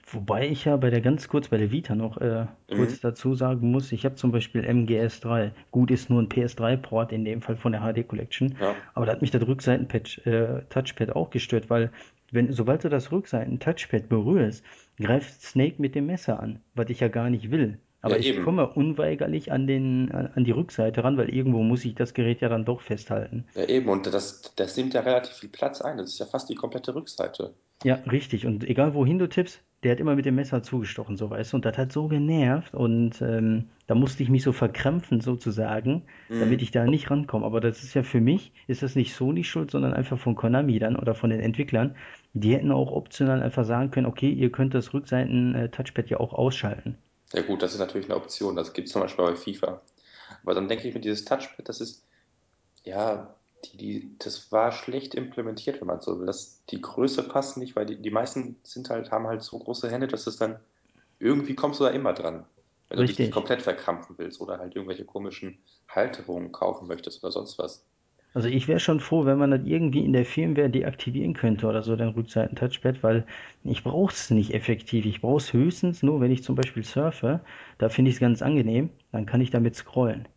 Speaker 2: Wobei ich ja bei der ganz kurz bei der Vita noch äh,
Speaker 1: Mhm.
Speaker 2: kurz dazu sagen muss, ich habe zum Beispiel MGS3. Gut, ist nur ein PS3-Port in dem Fall von der HD Collection,
Speaker 1: Ja,
Speaker 2: aber da hat mich das Rückseiten-Touchpad äh, Touchpad auch gestört, weil wenn, sobald du das Rückseiten-Touchpad berührst, greift Snake mit dem Messer an, was ich ja gar nicht will.
Speaker 1: Ja
Speaker 2: Aber ich
Speaker 1: eben.
Speaker 2: komme unweigerlich an den, an an die Rückseite ran, weil irgendwo muss ich das Gerät ja dann doch festhalten.
Speaker 1: Ja eben. Und das, das nimmt ja relativ viel Platz ein. Das ist ja fast die komplette Rückseite.
Speaker 2: Ja, richtig. Und egal wohin du tippst, der hat immer mit dem Messer zugestochen, so weißt du. Und das hat so genervt. Und ähm, da musste ich mich so verkrampfen, sozusagen, damit
Speaker 1: Mhm.
Speaker 2: ich da nicht rankomme. Aber das ist ja für mich, ist das nicht Sony schuld, sondern einfach von Konami dann oder von den Entwicklern. Die hätten auch optional einfach sagen können, okay, ihr könnt das Rückseiten-Touchpad ja auch ausschalten.
Speaker 1: Ja gut, das ist natürlich eine Option. Das gibt es zum Beispiel bei FIFA. Aber dann denke ich mir, dieses Touchpad, das ist, ja, die, die, das war schlecht implementiert, wenn man so will. Das, die Größe passt nicht, weil die, die meisten sind halt, haben halt so große Hände, dass es dann, irgendwie kommst du da immer dran. Wenn du dich nicht
Speaker 2: Richtig.
Speaker 1: komplett verkrampfen willst oder halt irgendwelche komischen Halterungen kaufen möchtest oder sonst was.
Speaker 2: Also ich wäre schon froh, wenn man das irgendwie in der Firmware deaktivieren könnte oder so, den Rückseiten-Touchpad, weil ich brauche es nicht effektiv. Ich brauche es höchstens nur, wenn ich zum Beispiel surfe. Da finde ich es ganz angenehm. Dann kann ich damit scrollen.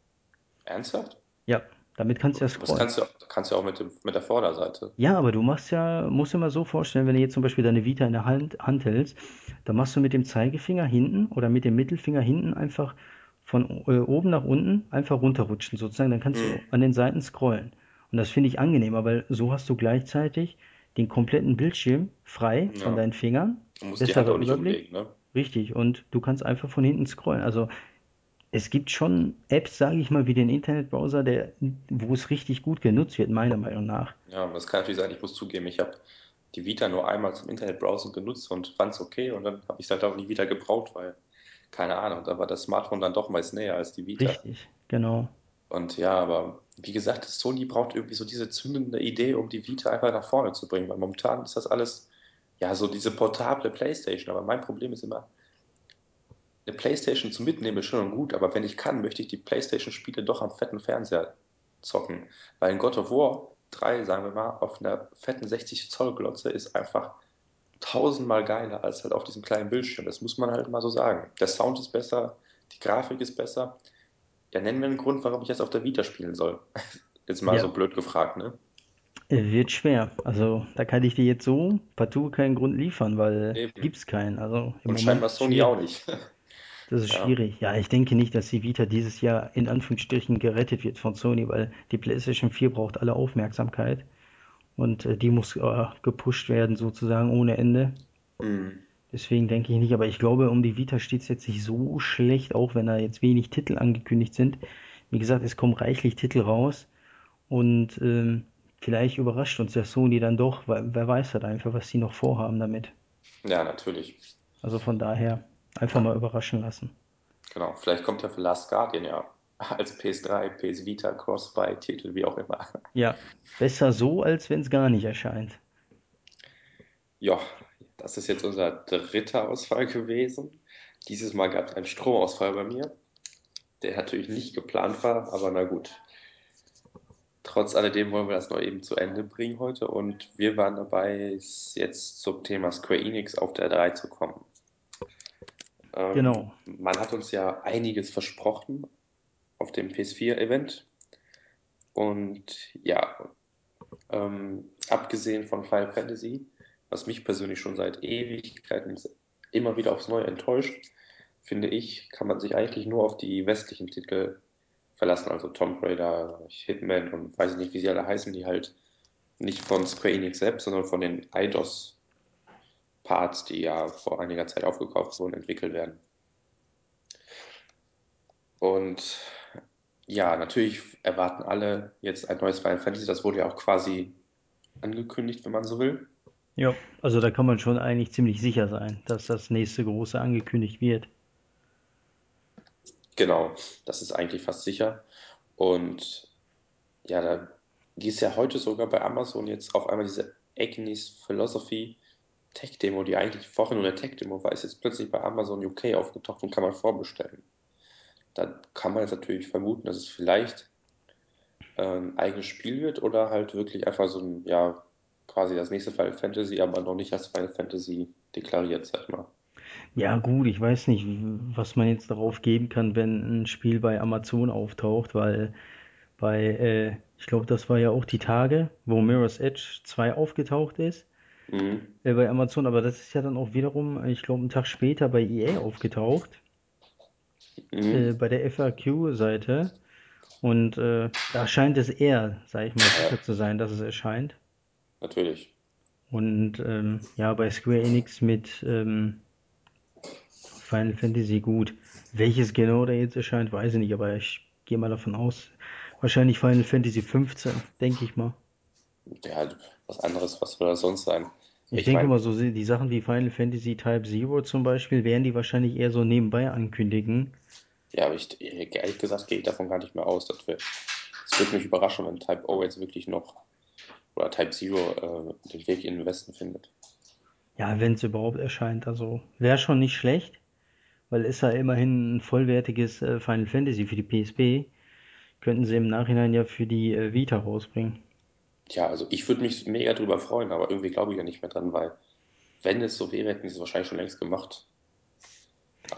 Speaker 1: Ernsthaft?
Speaker 2: Ja, damit kannst du ja
Speaker 1: Aber das
Speaker 2: scrollen.
Speaker 1: kannst du, kannst du auch mit dem, mit der Vorderseite.
Speaker 2: Ja, aber du machst ja, musst dir mal so vorstellen, wenn du jetzt zum Beispiel deine Vita in der Hand, Hand hältst, dann machst du mit dem Zeigefinger hinten oder mit dem Mittelfinger hinten einfach von äh, oben nach unten einfach runterrutschen sozusagen. Dann kannst du
Speaker 1: Mhm.
Speaker 2: an den Seiten scrollen. Und das finde ich angenehmer, weil so hast du gleichzeitig den kompletten Bildschirm frei von
Speaker 1: Ja.
Speaker 2: deinen Fingern,
Speaker 1: Du musst die Hand auch nicht umlegen, ne?
Speaker 2: richtig, und du kannst einfach von hinten scrollen. Also es gibt schon Apps, sage ich mal, wie den Internetbrowser, der, wo es richtig gut genutzt wird, meiner Meinung nach.
Speaker 1: Ja, das kann natürlich sein, ich muss zugeben, ich habe die Vita nur einmal zum Internetbrowsen genutzt und fand es okay und dann habe ich es halt auch nie wieder gebraucht, weil, keine Ahnung, da war das Smartphone dann doch meist näher als die Vita.
Speaker 2: Richtig, genau.
Speaker 1: Und ja, aber wie gesagt, Sony braucht irgendwie so diese zündende Idee, um die Vita einfach nach vorne zu bringen, weil momentan ist das alles, ja, so diese portable PlayStation. Aber mein Problem ist immer, eine PlayStation zu mitnehmen ist schön und gut, aber wenn ich kann, möchte ich die PlayStation-Spiele doch am fetten Fernseher zocken. Weil in God of War 3, sagen wir mal, auf einer fetten 60 Zoll Glotze ist einfach tausendmal geiler als halt auf diesem kleinen Bildschirm. Das muss man halt mal so sagen. Der Sound ist besser, die Grafik ist besser. Ja, nennen wir einen Grund, warum ich jetzt auf der Vita spielen soll. *laughs* Jetzt mal
Speaker 2: Ja,
Speaker 1: so blöd gefragt, ne?
Speaker 2: wird schwer. Also da kann ich dir jetzt so partout keinen Grund liefern, weil
Speaker 1: Eben.
Speaker 2: gibt's keinen. Also im
Speaker 1: Und scheinbar Sony auch nicht. *laughs*
Speaker 2: Das ist
Speaker 1: Ja,
Speaker 2: schwierig. Ja, ich denke nicht, dass die Vita dieses Jahr in Anführungsstrichen gerettet wird von Sony, weil die PlayStation 4 braucht alle Aufmerksamkeit. Und äh, die muss äh, gepusht werden, sozusagen ohne Ende.
Speaker 1: Mhm.
Speaker 2: Deswegen denke ich nicht, aber ich glaube, um die Vita steht es jetzt nicht so schlecht, auch wenn da jetzt wenig Titel angekündigt sind. Wie gesagt, es kommen reichlich Titel raus und ähm, vielleicht überrascht uns der Sony dann doch, weil wer weiß halt einfach, was die noch vorhaben damit.
Speaker 1: Ja, natürlich.
Speaker 2: Also von daher einfach mal überraschen lassen.
Speaker 1: Genau. Vielleicht kommt ja für Last Guardian ja als PS3, PS Vita, Cross-Buy-Titel, wie auch immer.
Speaker 2: Ja, besser so, als wenn es gar nicht erscheint.
Speaker 1: Ja, das ist jetzt unser dritter Ausfall gewesen. Dieses Mal gab es einen Stromausfall bei mir, der natürlich nicht geplant war, aber na gut. Trotz alledem wollen wir das noch eben zu Ende bringen heute und wir waren dabei, jetzt zum Thema Square Enix auf der 3 zu kommen. Ähm,
Speaker 2: Genau.
Speaker 1: man hat uns ja einiges versprochen auf dem PS4-Event und ja, ähm, abgesehen von Final Fantasy, was mich persönlich schon seit Ewigkeiten immer wieder aufs Neue enttäuscht, finde ich, kann man sich eigentlich nur auf die westlichen Titel verlassen, also Tomb Raider, Hitman und weiß ich nicht, wie sie alle heißen, die halt nicht von Square Enix selbst, sondern von den Eidos-Parts, die ja vor einiger Zeit aufgekauft wurden, entwickelt werden. Und ja, natürlich erwarten alle jetzt ein neues Final Fantasy. Das wurde ja auch quasi angekündigt, wenn man so will.
Speaker 2: Ja, also da kann man schon eigentlich ziemlich sicher sein, dass das nächste große angekündigt wird.
Speaker 1: Genau, das ist eigentlich fast sicher. Und ja, da ist ja heute sogar bei Amazon jetzt auf einmal diese Agnes Philosophy Tech-Demo, die eigentlich vorher nur eine Tech-Demo war, ist jetzt plötzlich bei Amazon UK aufgetaucht und kann man vorbestellen. Da kann man jetzt natürlich vermuten, dass es vielleicht äh, ein eigenes Spiel wird oder halt wirklich einfach so ein, ja, quasi das nächste Final Fantasy, aber noch nicht als Final Fantasy deklariert, sag ich mal.
Speaker 2: Ja, gut, ich weiß nicht, was man jetzt darauf geben kann, wenn ein Spiel bei Amazon auftaucht, weil bei, äh, ich glaube, das war ja auch die Tage, wo Mirror's Edge 2 aufgetaucht ist,
Speaker 1: Mhm.
Speaker 2: äh, bei Amazon, aber das ist ja dann auch wiederum, ich glaube, einen Tag später bei EA aufgetaucht, äh,
Speaker 1: Mhm.
Speaker 2: bei der FAQ-Seite. Und äh, da scheint es eher, sag ich mal, sicher zu sein, dass es erscheint.
Speaker 1: Natürlich.
Speaker 2: Und ähm, ja, bei Square Enix mit ähm, Final Fantasy gut. Welches genau da jetzt erscheint, weiß ich nicht, aber ich gehe mal davon aus. Wahrscheinlich Final Fantasy 15, denke ich mal.
Speaker 1: Ja, was anderes, was soll das sonst sein?
Speaker 2: Ich
Speaker 1: Ich
Speaker 2: denke mal, so die Sachen wie Final Fantasy Type Zero zum Beispiel, werden die wahrscheinlich eher so nebenbei ankündigen.
Speaker 1: ja, aber ich, ehrlich gesagt gehe ich davon gar nicht mehr aus. Wird, das wird mich überraschen, wenn Type O jetzt wirklich noch oder Type Zero äh, den Weg in den Westen findet.
Speaker 2: Ja, wenn es überhaupt erscheint. Also wäre schon nicht schlecht, weil ist ja immerhin ein vollwertiges äh, Final Fantasy für die PSP. Könnten sie im Nachhinein ja für die äh, Vita rausbringen.
Speaker 1: Tja, also ich würde mich mega drüber freuen, aber irgendwie glaube ich ja nicht mehr dran, weil wenn es so wäre, hätten sie es wahrscheinlich schon längst gemacht.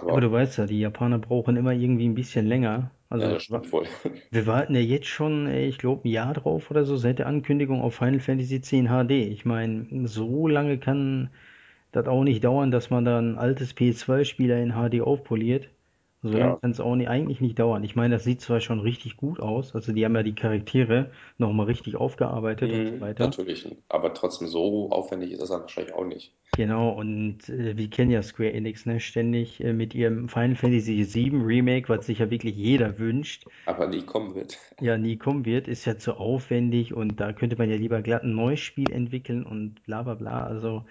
Speaker 2: Ja, aber du
Speaker 1: Aber
Speaker 2: weißt ja, die Japaner brauchen immer irgendwie ein bisschen länger.
Speaker 1: Ja,
Speaker 2: Also
Speaker 1: das stimmt wohl. *laughs*
Speaker 2: wir warten ja jetzt schon, äh, ich glaube, ein Jahr drauf oder so, seit der Ankündigung auf Final Fantasy X HD. Ich meine, so lange kann das auch nicht dauern, dass man da ein altes PS2-Spiel in HD aufpoliert. So lange
Speaker 1: Ja,
Speaker 2: kann es auch nicht, eigentlich nicht dauern. Ich meine, das sieht zwar schon richtig gut aus, also die haben ja die Charaktere nochmal richtig aufgearbeitet und so
Speaker 1: mhm,
Speaker 2: weiter.
Speaker 1: natürlich. Aber trotzdem so aufwendig ist das dann wahrscheinlich auch nicht.
Speaker 2: Genau, und äh, wir kennen ja Square Enix, ne, ständig äh, mit ihrem Final Fantasy VII Remake, was sich ja wirklich jeder wünscht,
Speaker 1: Aber nie kommen wird.
Speaker 2: ja nie kommen wird, ist ja zu aufwendig und da könnte man ja lieber glatt ein neues Spiel entwickeln und bla bla bla. Also,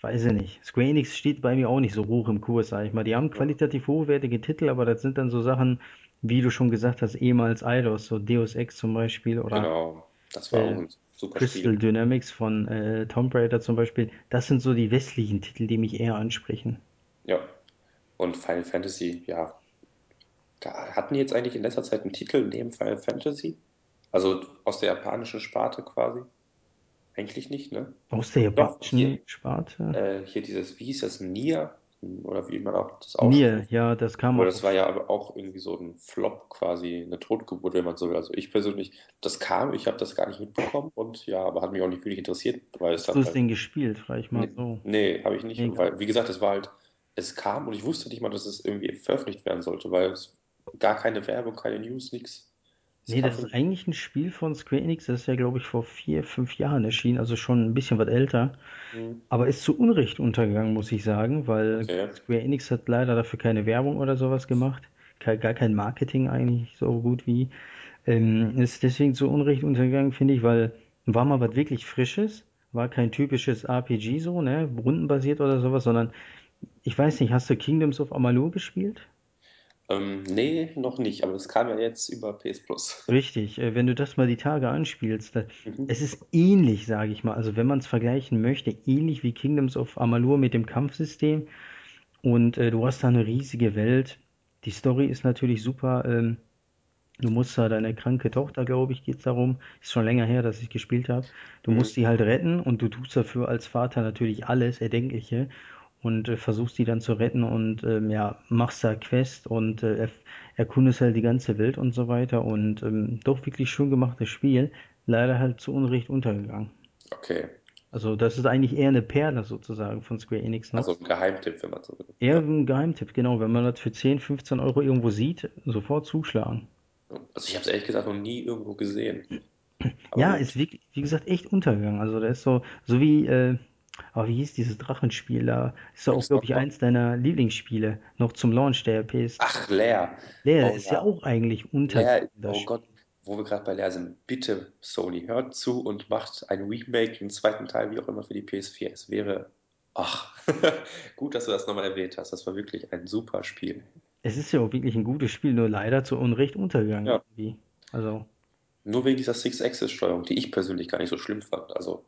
Speaker 2: weiß ich nicht. Square Enix steht bei mir auch nicht so hoch im Kurs, sag ich mal. Die haben qualitativ hochwertige Titel, aber das sind dann so Sachen, wie du schon gesagt hast, ehemals Eidos, so Deus Ex zum Beispiel oder
Speaker 1: genau. Das war auch
Speaker 2: äh,
Speaker 1: ein super
Speaker 2: Crystal
Speaker 1: Spiel.
Speaker 2: Dynamics von äh, Tomb Raider zum Beispiel. Das sind so die westlichen Titel, die mich eher ansprechen.
Speaker 1: Ja. Und Final Fantasy, ja. Da- Hatten die jetzt eigentlich in letzter Zeit einen Titel neben Final Fantasy? Also aus der japanischen Sparte quasi? Eigentlich nicht, ne?
Speaker 2: Aus der
Speaker 1: Doch, hier.
Speaker 2: japanischen Sparte?
Speaker 1: Äh, hier dieses, wie hieß das, Nier? Oder wie man auch das
Speaker 2: Nier,
Speaker 1: ausspricht.
Speaker 2: ja, das kam
Speaker 1: Aber
Speaker 2: auch
Speaker 1: das war ja aber auch irgendwie so ein Flop quasi, eine Totgeburt, wenn man so will. Also ich persönlich, das kam, ich habe das gar nicht mitbekommen und ja, aber hat mich auch nicht wirklich interessiert, weil es
Speaker 2: Hast du
Speaker 1: dann
Speaker 2: es
Speaker 1: halt,
Speaker 2: denn gespielt? Ich mal
Speaker 1: nee,
Speaker 2: so.
Speaker 1: nee habe ich nicht,
Speaker 2: Mega.
Speaker 1: weil, wie gesagt, es war halt, es kam und ich wusste nicht mal, dass es irgendwie veröffentlicht werden sollte, weil es gar keine Werbung, keine News, nichts.
Speaker 2: Nee, das ist
Speaker 1: mich.
Speaker 2: eigentlich ein Spiel von Square Enix, das ist ja, glaube ich, vor vier, fünf Jahren erschienen, also schon ein bisschen was älter.
Speaker 1: Hm,
Speaker 2: Aber ist zu Unrecht untergegangen, muss ich sagen, weil
Speaker 1: okay.
Speaker 2: Square Enix hat leider dafür keine Werbung oder sowas gemacht. Gar kein Marketing eigentlich so gut wie. Ähm, ist deswegen zu Unrecht untergegangen, finde ich, weil war mal was wirklich Frisches, war kein typisches RPG so, ne, rundenbasiert oder sowas, sondern ich weiß nicht, hast du Kingdoms of Amalur gespielt?
Speaker 1: Ähm, nee, noch nicht, aber das kam ja jetzt über PS Plus. *laughs*
Speaker 2: Richtig, äh, wenn du das mal die Tage anspielst, da,
Speaker 1: Mhm.
Speaker 2: es ist ähnlich, sage ich mal. Also wenn man es vergleichen möchte, ähnlich wie Kingdoms of Amalur mit dem Kampfsystem. Und äh, du hast da eine riesige Welt. Die Story ist natürlich super. Ähm, du musst da deine kranke Tochter, glaube ich, geht's darum. Ist schon länger her, dass ich gespielt habe. Du musst
Speaker 1: Mhm.
Speaker 2: sie halt retten und du tust dafür als Vater natürlich alles Erdenkliche und äh, versuchst die dann zu retten und ähm, ja, machst da Quest und äh, erkundest halt die ganze Welt und so weiter. Und ähm, doch wirklich schön gemachtes Spiel. Leider halt zu Unrecht untergegangen.
Speaker 1: Okay,
Speaker 2: Also das ist eigentlich eher eine Perle sozusagen von Square Enix noch.
Speaker 1: also ein Geheimtipp, wenn man so will.
Speaker 2: Eher ein Geheimtipp, genau. Wenn man das für 10, 15 Euro irgendwo sieht, sofort zuschlagen.
Speaker 1: Also ich habe es ehrlich gesagt noch nie irgendwo gesehen. Aber
Speaker 2: Ja, ist wie, wie gesagt echt untergegangen. Also da ist so, so wie, äh, aber wie hieß dieses Drachenspiel da? Ist ja auch, glaube ich, eins deiner Lieblingsspiele. Noch zum Launch der PS.
Speaker 1: Ach, Leer.
Speaker 2: Der
Speaker 1: Oh
Speaker 2: ist ja
Speaker 1: ja.
Speaker 2: auch eigentlich untergegangen,
Speaker 1: Leer, oh Gott,
Speaker 2: Spiel.
Speaker 1: wo wir gerade bei Leer sind. Bitte, Sony, hört zu und macht ein Remake, einen zweiten Teil, wie auch immer, für die PS4. Es wäre, ach, *laughs* gut, dass du das nochmal erwähnt hast. Das war wirklich ein super Spiel.
Speaker 2: Es ist ja auch wirklich ein gutes Spiel, nur leider zu Unrecht untergegangen
Speaker 1: Ja,
Speaker 2: irgendwie. Also,
Speaker 1: nur wegen dieser Six-Axis-Steuerung, die ich persönlich gar nicht so schlimm fand. Also,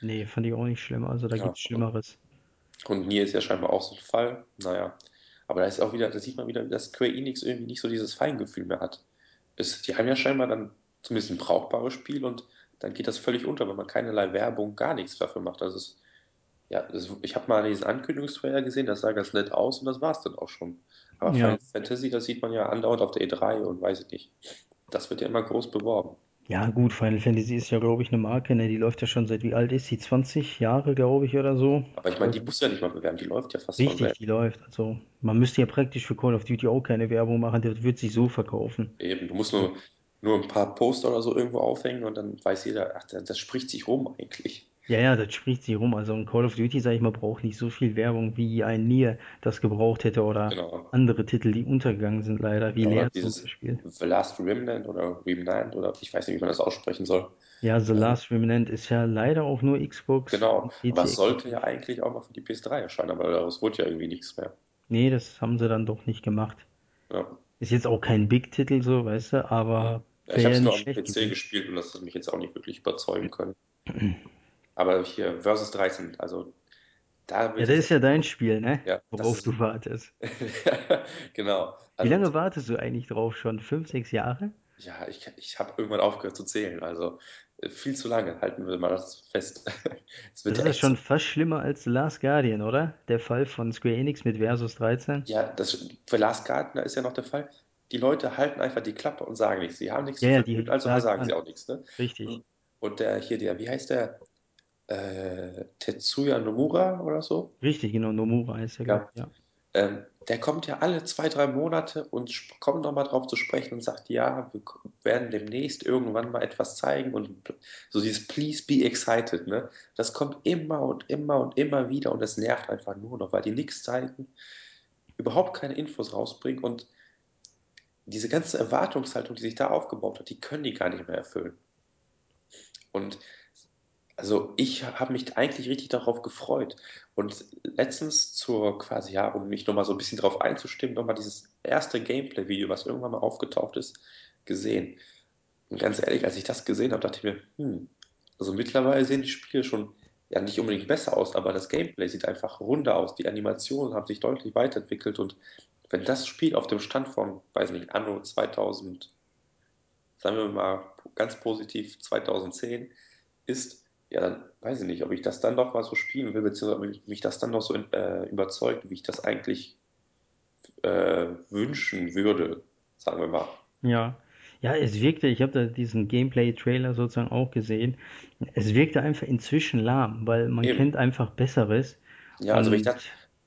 Speaker 2: nee, fand ich auch nicht schlimm. Also da
Speaker 1: ja,
Speaker 2: gibt's
Speaker 1: und,
Speaker 2: Schlimmeres.
Speaker 1: und Nier ist ja scheinbar auch so ein Fall. Naja, aber da ist auch wieder, da sieht man wieder, dass Square Enix irgendwie nicht so dieses Feingefühl mehr hat. Es, die haben ja scheinbar dann zumindest ein brauchbares Spiel und dann geht das völlig unter, wenn man keinerlei Werbung, gar nichts dafür macht. Also es, ja, das, ich habe mal diesen Ankündigungstrailer gesehen, das sah ganz nett aus und das war es dann auch schon. Aber Final
Speaker 2: Ja.
Speaker 1: Fantasy, das sieht man ja andauernd auf der E3 und weiß ich nicht. Das wird ja immer groß beworben.
Speaker 2: Ja, gut, Final Fantasy ist ja, glaube ich, eine Marke, ne? Die läuft ja schon seit wie alt ist sie? 20 Jahre, glaube ich, oder so.
Speaker 1: Aber ich meine, die musst du ja nicht mal bewerben, die läuft ja fast
Speaker 2: Richtig, die läuft. Also, man müsste ja praktisch für Call of Duty auch keine Werbung machen, der wird sich so verkaufen.
Speaker 1: Eben, du musst nur, nur ein paar Poster oder so irgendwo aufhängen und dann weiß jeder, ach, das, das spricht sich rum eigentlich.
Speaker 2: Ja, ja, das spricht sich rum. Also, ein Call of Duty, sag ich mal, braucht nicht so viel Werbung, wie ein Nier das gebraucht hätte oder
Speaker 1: Genau.
Speaker 2: andere Titel, die untergegangen sind, leider, wie
Speaker 1: oder
Speaker 2: Leer zum
Speaker 1: dieses
Speaker 2: Beispiel.
Speaker 1: The Last Remnant oder Remnant oder ich weiß nicht, wie man das aussprechen soll.
Speaker 2: Ja, The
Speaker 1: Ähm,
Speaker 2: Last Remnant ist ja leider auch nur Xbox
Speaker 1: genau,
Speaker 2: und
Speaker 1: aber
Speaker 2: PC
Speaker 1: es sollte ja
Speaker 2: exklusiv.
Speaker 1: eigentlich auch mal für die PS3 erscheinen, aber daraus wurde ja irgendwie nichts mehr.
Speaker 2: Nee, das haben sie dann doch nicht gemacht.
Speaker 1: Ja.
Speaker 2: Ist jetzt auch kein Big-Titel so, weißt du, aber
Speaker 1: Ja, ich habe
Speaker 2: wäre ja
Speaker 1: es nur
Speaker 2: nicht
Speaker 1: am
Speaker 2: schlecht
Speaker 1: PC
Speaker 2: gewesen.
Speaker 1: gespielt und das hat mich jetzt auch nicht wirklich überzeugen können. *clears throat* Aber hier Versus 13, also da
Speaker 2: Ja, das ist ja dein Spiel, ne?
Speaker 1: ja, das
Speaker 2: Worauf
Speaker 1: ist,
Speaker 2: du wartest. *laughs*
Speaker 1: genau.
Speaker 2: Wie
Speaker 1: Also
Speaker 2: lange wartest du eigentlich drauf schon? Fünf, sechs Jahre?
Speaker 1: Ja, ich, ich habe irgendwann aufgehört zu zählen. Also äh, viel zu lange, halten wir mal das fest. *laughs*
Speaker 2: Das
Speaker 1: ja
Speaker 2: ist schon fast schlimmer als The Last Guardian, oder? Der Fall von Square Enix mit Versus 13.
Speaker 1: Ja, das für Last Gardner ist ja noch der Fall. Die Leute halten einfach die Klappe und sagen nichts. Sie haben nichts
Speaker 2: Ja,
Speaker 1: zu
Speaker 2: die
Speaker 1: also
Speaker 2: sagen
Speaker 1: sie auch
Speaker 2: nichts.
Speaker 1: Ne?
Speaker 2: Richtig.
Speaker 1: Und, und der hier, der, wie heißt der? Äh, Tetsuya Nomura oder so?
Speaker 2: Richtig, genau. Nomura ist glaube
Speaker 1: Ja.
Speaker 2: ja.
Speaker 1: Ähm, der kommt ja alle zwei, drei Monate und kommt nochmal drauf zu sprechen und sagt, ja, wir werden demnächst irgendwann mal etwas zeigen und so dieses Please be excited, ne? Das kommt immer und immer und immer wieder und das nervt einfach nur noch, weil die nichts zeigen, überhaupt keine Infos rausbringen und diese ganze Erwartungshaltung, die sich da aufgebaut hat, die können die gar nicht mehr erfüllen. Und Also ich habe mich eigentlich richtig darauf gefreut. Und letztens zur quasi, ja, um mich nochmal so ein bisschen darauf einzustimmen, nochmal dieses erste Gameplay-Video, was irgendwann mal aufgetaucht ist, gesehen. Und ganz ehrlich, als ich das gesehen habe, dachte ich mir, hm, also mittlerweile sehen die Spiele schon ja nicht unbedingt besser aus, aber das Gameplay sieht einfach runder aus. Die Animationen haben sich deutlich weiterentwickelt und wenn das Spiel auf dem Stand von, weiß nicht, Anno 2000 sagen wir mal ganz positiv 2010 ist, ja, dann weiß ich nicht, ob ich das dann noch mal so spielen will, beziehungsweise ob mich das dann noch so äh, überzeugt, wie ich das eigentlich äh, wünschen würde, sagen wir mal.
Speaker 2: Ja. Ja, es wirkte, ich habe da diesen Gameplay-Trailer sozusagen auch gesehen. Es wirkte einfach inzwischen lahm, weil man
Speaker 1: Eben.
Speaker 2: kennt einfach Besseres.
Speaker 1: Ja, also wenn ich das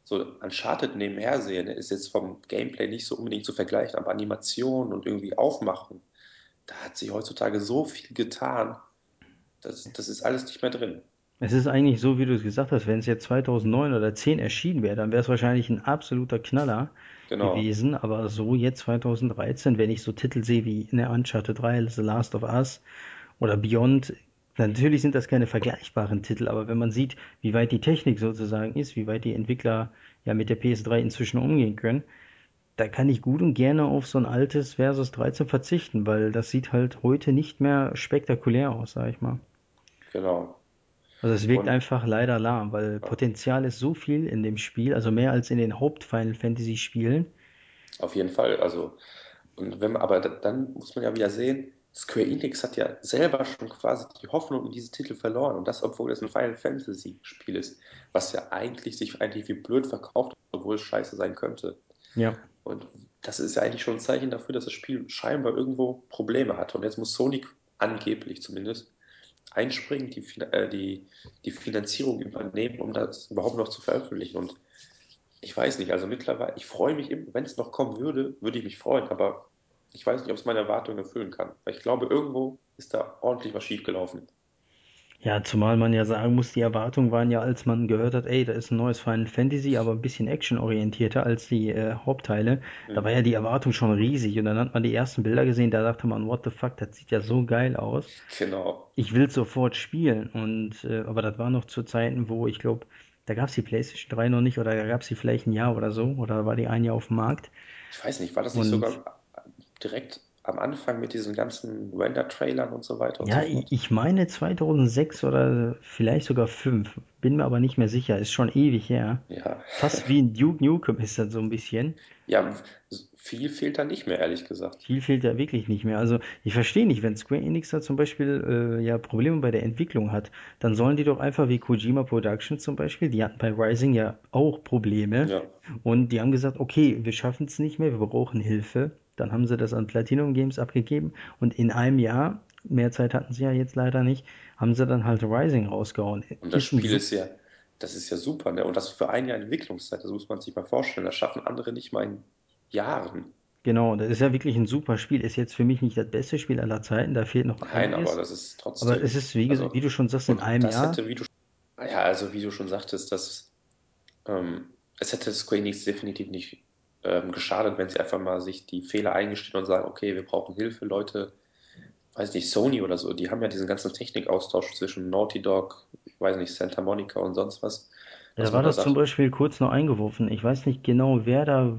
Speaker 1: so Uncharted nebenher sehe, ne, ist jetzt vom Gameplay nicht so unbedingt zu vergleichen, aber Animation und irgendwie Aufmachen, da hat sich heutzutage so viel getan, das, das ist alles nicht mehr drin.
Speaker 2: Es ist eigentlich so, wie du es gesagt hast, wenn es jetzt 2009 oder 10 erschienen wäre, dann wäre es wahrscheinlich ein absoluter Knaller
Speaker 1: Genau,
Speaker 2: gewesen. Aber so jetzt 2013, wenn ich so Titel sehe wie ne, Uncharted 3, The Last of Us oder Beyond, natürlich sind das keine vergleichbaren Titel, aber wenn man sieht, wie weit die Technik sozusagen ist, wie weit die Entwickler ja mit der PS3 inzwischen umgehen können, da kann ich gut und gerne auf so ein altes Versus 13 verzichten, weil das sieht halt heute nicht mehr spektakulär aus, sag ich mal.
Speaker 1: Genau.
Speaker 2: Also es wirkt
Speaker 1: Und
Speaker 2: einfach leider lahm, weil Potenzial ist so viel in dem Spiel, also mehr als in den Haupt-Final Fantasy Spielen.
Speaker 1: auf jeden Fall. Also, und wenn man, aber da- dann muss man ja wieder sehen, Square Enix hat ja selber schon quasi die Hoffnung in diese Titel verloren. Und das, obwohl es ein Final Fantasy Spiel ist, was ja eigentlich sich eigentlich wie blöd verkauft, obwohl es scheiße sein könnte.
Speaker 2: Ja.
Speaker 1: Und das ist ja eigentlich schon ein Zeichen dafür, dass das Spiel scheinbar irgendwo Probleme hat. Und jetzt muss Sony angeblich zumindest einspringen, die, äh, die, die Finanzierung übernehmen, um das überhaupt noch zu veröffentlichen. Und ich weiß nicht, also mittlerweile, ich freue mich, wenn es noch kommen würde, würde ich mich freuen, aber ich weiß nicht, ob es meine Erwartungen erfüllen kann. Weil ich glaube, irgendwo ist da ordentlich was schiefgelaufen.
Speaker 2: Ja, zumal man ja sagen muss, die Erwartungen waren ja, als man gehört hat, ey, da ist ein neues Final Fantasy, aber ein bisschen actionorientierter als die äh, Hauptteile. Da war
Speaker 1: Mhm.
Speaker 2: ja die Erwartung schon riesig und dann hat man die ersten Bilder gesehen, da dachte man, what the fuck, das sieht ja so geil aus.
Speaker 1: Genau.
Speaker 2: Ich will sofort spielen und äh, aber das war noch zu Zeiten, wo ich glaube, da gab es die PlayStation 3 noch nicht oder da gab es sie vielleicht ein Jahr oder so oder war die ein Jahr auf dem Markt
Speaker 1: Ich weiß nicht, war das nicht
Speaker 2: und
Speaker 1: sogar direkt am Anfang mit diesen ganzen Render-Trailern und so weiter und so
Speaker 2: Ja,
Speaker 1: fort?
Speaker 2: ich meine 2006 oder vielleicht sogar 5, bin mir aber nicht mehr sicher, ist schon ewig her.
Speaker 1: Ja.
Speaker 2: Fast wie ein Duke Nukem ist das so ein bisschen.
Speaker 1: Ja, viel fehlt da nicht mehr, ehrlich gesagt.
Speaker 2: Viel fehlt da wirklich nicht mehr. Also ich verstehe nicht, wenn Square Enix da zum Beispiel äh, ja Probleme bei der Entwicklung hat, dann sollen die doch einfach wie Kojima Productions zum Beispiel, die hatten bei Rising ja auch Probleme
Speaker 1: Ja.
Speaker 2: und die haben gesagt, okay, wir schaffen es nicht mehr, wir brauchen Hilfe. Dann haben sie das an Platinum Games abgegeben und in einem Jahr, mehr Zeit hatten sie ja jetzt leider nicht, haben sie dann halt Rising rausgehauen.
Speaker 1: Und das
Speaker 2: Ist ein
Speaker 1: Spiel ist ja, das ist ja super, ne? Und das für ein Jahr Entwicklungszeit, das muss man sich mal vorstellen. Das schaffen andere nicht mal in Jahren.
Speaker 2: Genau, das ist ja wirklich ein super Spiel. Ist jetzt für mich nicht das beste Spiel aller Zeiten, da fehlt noch
Speaker 1: Nein, aber das ist
Speaker 2: Aber es
Speaker 1: trotzdem,
Speaker 2: ist, wie, ges- wie
Speaker 1: also,
Speaker 2: du schon sagst, in einem
Speaker 1: das
Speaker 2: Jahr
Speaker 1: hätte, wie du, ja, also wie du schon sagtest, das, ähm, es hätte Square Enix definitiv nicht ähm, geschadet, wenn sie einfach mal sich die Fehler eingestehen und sagen, okay, wir brauchen Hilfe, Leute, weiß nicht, Sony oder so, die haben ja diesen ganzen Technikaustausch zwischen Naughty Dog, weiß nicht, Santa Monica und sonst was,
Speaker 2: da war das zum Beispiel kurz noch eingeworfen. Ich weiß nicht genau, wer da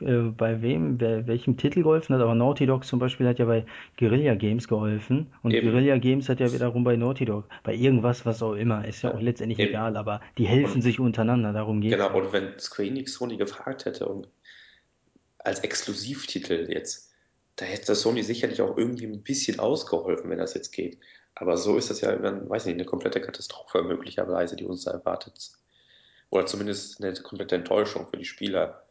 Speaker 2: äh, bei wem, wer, welchem Titel geholfen hat, aber Naughty Dog zum Beispiel hat ja bei Guerilla Games geholfen und
Speaker 1: eben,
Speaker 2: Guerilla Games hat ja wiederum bei Naughty Dog, bei irgendwas, was auch immer, ist ja auch
Speaker 1: ja,
Speaker 2: letztendlich
Speaker 1: eben.
Speaker 2: egal, aber die helfen
Speaker 1: Und
Speaker 2: sich untereinander, darum geht's
Speaker 1: genau,
Speaker 2: ja.
Speaker 1: und wenn Square Enix Sony gefragt hätte und als Exklusivtitel jetzt, da hätte Sony sicherlich auch irgendwie ein bisschen ausgeholfen, wenn das jetzt geht. Aber so ist das ja dann, weiß nicht, eine komplette Katastrophe möglicherweise, die uns da erwartet. Oder zumindest eine komplette Enttäuschung für die Spieler.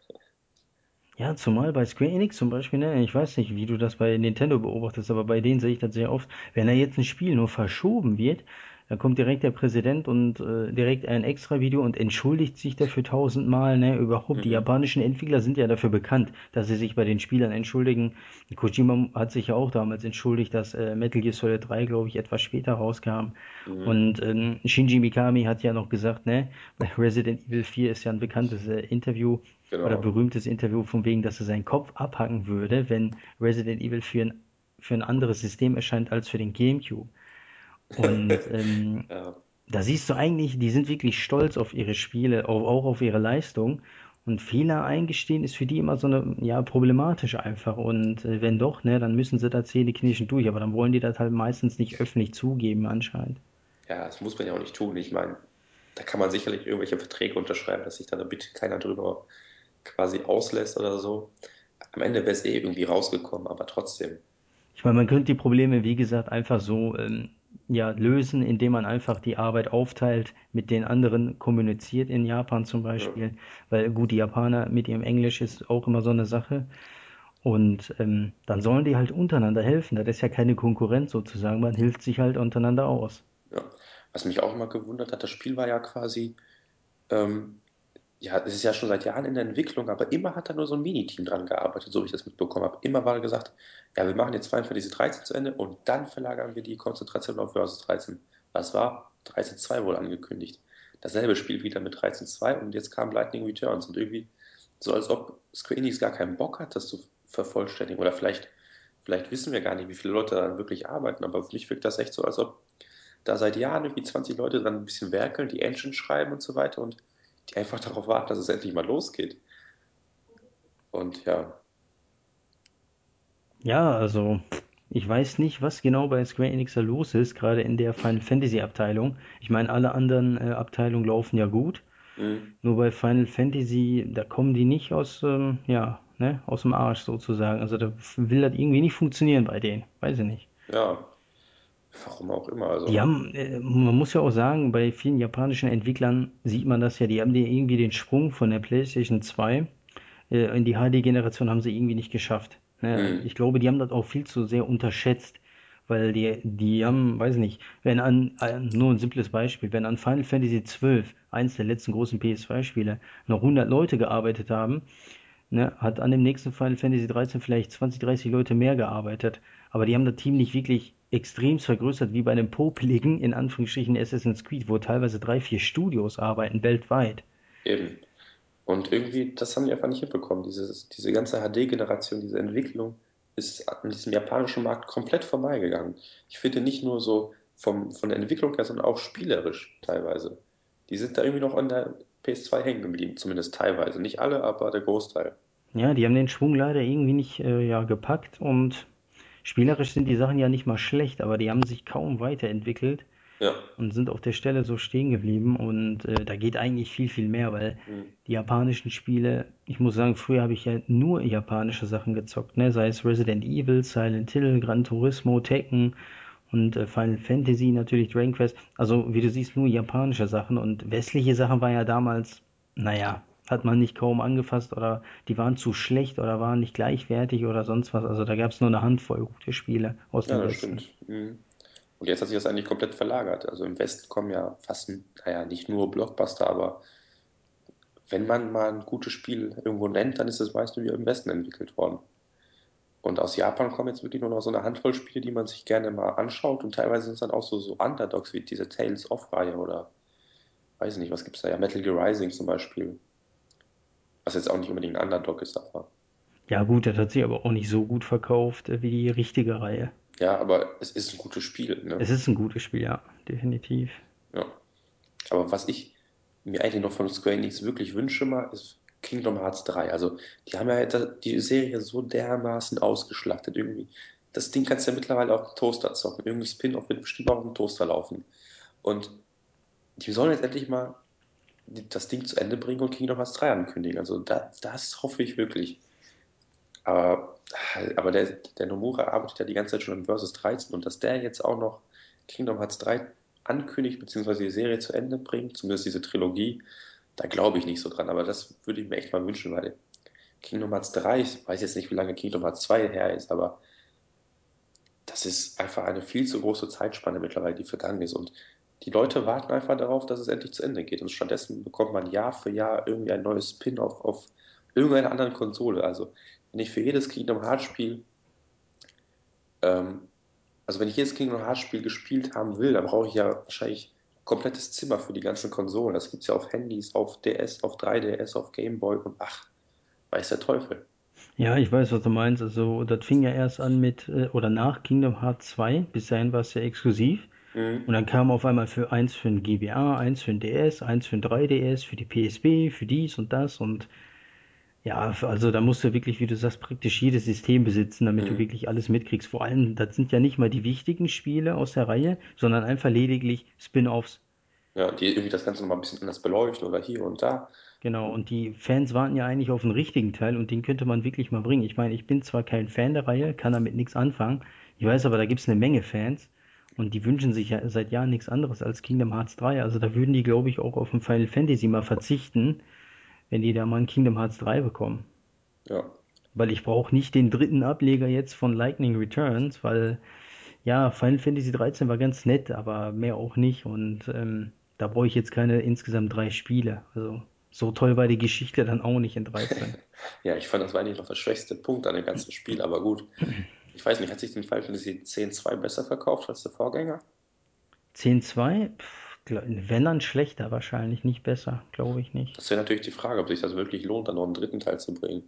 Speaker 2: Ja, zumal bei Square Enix zum Beispiel, ne, ich weiß nicht, wie du das bei Nintendo beobachtest, aber bei denen sehe ich das sehr oft. Wenn da jetzt ein Spiel nur verschoben wird, dann kommt direkt der Präsident und äh, direkt ein Extra-Video und entschuldigt sich dafür tausendmal, ne, überhaupt. Die
Speaker 1: Mhm.
Speaker 2: japanischen Entwickler sind ja dafür bekannt, dass sie sich bei den Spielern entschuldigen. Kojima hat sich ja auch damals entschuldigt, dass äh, Metal Gear Solid 3, glaube ich, etwas später rauskam.
Speaker 1: Mhm.
Speaker 2: Und ähm, Shinji Mikami hat ja noch gesagt, ne, Resident Evil 4 ist ja ein bekanntes äh, Interview, oder
Speaker 1: Genau.
Speaker 2: berühmtes Interview von wegen, dass er seinen Kopf abhacken würde, wenn Resident Evil für ein, für ein anderes System erscheint als für den GameCube. Und *laughs* ähm,
Speaker 1: Ja.
Speaker 2: da siehst du eigentlich, die sind wirklich stolz auf ihre Spiele, auch, auch auf ihre Leistung. Und Fehler eingestehen ist für die immer so eine, ja, problematisch einfach. Und äh, wenn doch, ne, dann müssen sie da zähneknirschend durch. Aber dann wollen die das halt meistens nicht öffentlich zugeben, anscheinend.
Speaker 1: Ja, das muss man ja auch nicht tun. Ich meine, da kann man sicherlich irgendwelche Verträge unterschreiben, dass sich da bitte keiner drüber quasi auslässt oder so. Am Ende wäre es eh irgendwie rausgekommen, aber trotzdem.
Speaker 2: Ich meine, man könnte die Probleme, wie gesagt, einfach so ähm, ja, lösen, indem man einfach die Arbeit aufteilt, mit den anderen kommuniziert in Japan zum
Speaker 1: Ja,
Speaker 2: Beispiel. Weil gut, die Japaner mit ihrem Englisch ist auch immer so eine Sache. Und ähm, dann sollen die halt untereinander helfen. Das ist ja keine Konkurrenz sozusagen. Man hilft sich halt untereinander aus.
Speaker 1: ja. Was mich auch immer gewundert hat, das Spiel war ja quasi ähm, ja, es ist ja schon seit Jahren in der Entwicklung, aber immer hat da nur so ein Miniteam dran gearbeitet, so wie ich das mitbekommen habe. Immer war gesagt, ja, wir machen jetzt Final Fantasy 13 zu Ende und dann verlagern wir die Konzentration auf Versus 13. Was war? 13.2 wohl angekündigt. Dasselbe Spiel wieder mit 13.2 und jetzt kam Lightning Returns und irgendwie so, als ob Square Enix gar keinen Bock hat, das zu vervollständigen. Oder vielleicht, vielleicht wissen wir gar nicht, wie viele Leute daran wirklich arbeiten, aber für mich wirkt das echt so, als ob da seit Jahren irgendwie 20 Leute dran ein bisschen werkeln, die Engine schreiben und so weiter und die einfach darauf warten, dass es endlich mal losgeht. Und ja,
Speaker 2: Ja, also ich weiß nicht, was genau bei Square Enix da los ist, gerade in der Final Fantasy Abteilung. Ich meine, alle anderen äh, Abteilungen laufen ja gut,
Speaker 1: mh,
Speaker 2: nur bei Final Fantasy, da kommen die nicht aus, ähm, ja, ne, aus dem Arsch sozusagen. Also da will das irgendwie nicht funktionieren bei denen. Weiß ich nicht.
Speaker 1: ja, warum auch immer.
Speaker 2: Die
Speaker 1: Also,
Speaker 2: haben, äh, man muss ja auch sagen, bei vielen japanischen Entwicklern sieht man das ja, die haben irgendwie den Sprung von der PlayStation 2 äh, in die HD-Generation haben sie irgendwie nicht geschafft. Ne?
Speaker 1: mh,
Speaker 2: Ich glaube, die haben das auch viel zu sehr unterschätzt, weil die, die haben, weiß nicht, wenn an, nur ein simples Beispiel, wenn an Final Fantasy 12, eins der letzten großen PS2-Spiele, noch 100 Leute gearbeitet haben, ne, hat an dem nächsten Final Fantasy 13 vielleicht 20, 30 Leute mehr gearbeitet. Aber die haben das Team nicht wirklich extrem vergrößert, wie bei einem popeligen, in Anführungsstrichen, Assassin's Creed, wo teilweise drei, vier Studios arbeiten, weltweit.
Speaker 1: eben. Und irgendwie, das haben die einfach nicht hinbekommen. Dieses, diese ganze HD-Generation, diese Entwicklung ist an diesem japanischen Markt komplett vorbeigegangen. Ich finde nicht nur so vom, von der Entwicklung her, sondern auch spielerisch teilweise. Die sind da irgendwie noch an der PS2 hängen geblieben, zumindest teilweise. Nicht alle, aber der Großteil.
Speaker 2: Ja, die haben den Schwung leider irgendwie nicht äh, ja, gepackt und spielerisch sind die Sachen ja nicht mal schlecht, aber die haben sich kaum weiterentwickelt
Speaker 1: Ja.
Speaker 2: und sind auf der Stelle so stehen geblieben und äh, da geht eigentlich viel, viel mehr, weil
Speaker 1: Hm.
Speaker 2: die japanischen Spiele, ich muss sagen, früher habe ich ja nur japanische Sachen gezockt, ne? Sei es Resident Evil, Silent Hill, Gran Turismo, Tekken und äh, Final Fantasy, natürlich Dragon Quest. Also, wie du siehst, nur japanische Sachen und westliche Sachen war ja damals, naja, hat man nicht kaum angefasst oder die waren zu schlecht oder waren nicht gleichwertig oder sonst was. Also da gab es nur eine Handvoll gute Spiele aus
Speaker 1: Ja,
Speaker 2: dem
Speaker 1: das
Speaker 2: Westen.
Speaker 1: stimmt. Mhm. Und jetzt hat sich das eigentlich komplett verlagert. Also im Westen kommen ja fast, naja, nicht nur Blockbuster, aber wenn man mal ein gutes Spiel irgendwo nennt, dann ist es meist nur im Westen entwickelt worden. Und aus Japan kommen jetzt wirklich nur noch so eine Handvoll Spiele, die man sich gerne mal anschaut. Und teilweise sind es dann auch so, so Underdogs wie diese Tales of-Reihe oder weiß ich nicht, was gibt es da ja, Metal Gear Rising zum Beispiel. Was jetzt auch nicht unbedingt ein Underdog ist, aber
Speaker 2: Ja gut, das hat sich aber auch nicht so gut verkauft äh, wie die richtige Reihe.
Speaker 1: ja, aber es ist ein gutes Spiel, ne?
Speaker 2: Es ist ein gutes Spiel, ja, definitiv.
Speaker 1: Ja. Aber was ich mir eigentlich noch von Square Enix wirklich wünsche mal, ist Kingdom Hearts 3. Also, die haben ja die Serie so dermaßen ausgeschlachtet irgendwie. Das Ding kannst du ja mittlerweile auf dem Toaster zocken. Irgendein Spin-off wird bestimmt auch auf dem Toaster laufen. Und die sollen jetzt endlich mal das Ding zu Ende bringen und Kingdom Hearts 3 ankündigen. Also, da, das hoffe ich wirklich. Aber, aber der, der Nomura arbeitet ja die ganze Zeit schon an Versus 13 und dass der jetzt auch noch Kingdom Hearts 3 ankündigt, beziehungsweise die Serie zu Ende bringt, zumindest diese Trilogie, da glaube ich nicht so dran. Aber das würde ich mir echt mal wünschen, weil Kingdom Hearts 3, ich weiß jetzt nicht, wie lange Kingdom Hearts 2 her ist, aber das ist einfach eine viel zu große Zeitspanne mittlerweile, die vergangen ist. Und die Leute warten einfach darauf, dass es endlich zu Ende geht. Und stattdessen bekommt man Jahr für Jahr irgendwie ein neues Spin-off auf irgendeiner anderen Konsole. Also, wenn ich für jedes Kingdom Hearts Spiel, ähm, also wenn ich jedes Kingdom Hearts Spiel gespielt haben will, dann brauche ich ja wahrscheinlich ein komplettes Zimmer für die ganzen Konsolen. Das gibt es ja auf Handys, auf DS, auf 3DS, auf Game Boy und ach, weiß der Teufel.
Speaker 2: Ja, ich weiß, was du meinst. Also, das fing ja erst an mit, äh, oder nach Kingdom Hearts 2. Bis dahin war es ja exklusiv. Und
Speaker 1: Mhm.
Speaker 2: dann kam auf einmal für eins für ein GBA, eins für ein DS, eins für ein 3DS, für die PSP, für dies und das. Und ja, also da musst du wirklich, wie du sagst, praktisch jedes System besitzen, damit du
Speaker 1: Mhm.
Speaker 2: wirklich alles mitkriegst. Vor allem, das sind ja nicht mal die wichtigen Spiele aus der Reihe, sondern einfach lediglich Spin-offs.
Speaker 1: Ja, die irgendwie das Ganze nochmal ein bisschen anders beleuchten oder hier und da.
Speaker 2: Genau, und die Fans warten ja eigentlich auf den richtigen Teil und den könnte man wirklich mal bringen. Ich meine, ich bin zwar kein Fan der Reihe, kann damit nichts anfangen. Ich weiß aber, da gibt es eine Menge Fans und die wünschen sich ja seit Jahren nichts anderes als Kingdom Hearts 3. Also da würden die, glaube ich, auch auf ein Final Fantasy mal verzichten, wenn die da mal ein Kingdom Hearts 3 bekommen.
Speaker 1: Ja,
Speaker 2: Weil ich brauche nicht den dritten Ableger jetzt von Lightning Returns, weil ja, Final Fantasy 13 war ganz nett, aber mehr auch nicht und ähm, da brauche ich jetzt keine insgesamt drei Spiele. Also so toll war die Geschichte dann auch nicht in 13. *laughs*
Speaker 1: Ja, ich fand, das war eigentlich noch der schwächste Punkt an dem ganzen Spiel, aber gut. *clears throat* Ich weiß nicht, hat sich den Final Fantasy X-2 besser verkauft als der Vorgänger?
Speaker 2: 10.2? Pff, gl- Wenn dann schlechter wahrscheinlich, nicht besser, glaube ich nicht.
Speaker 1: Das wäre natürlich die Frage, ob sich das wirklich lohnt, dann noch einen dritten Teil zu bringen.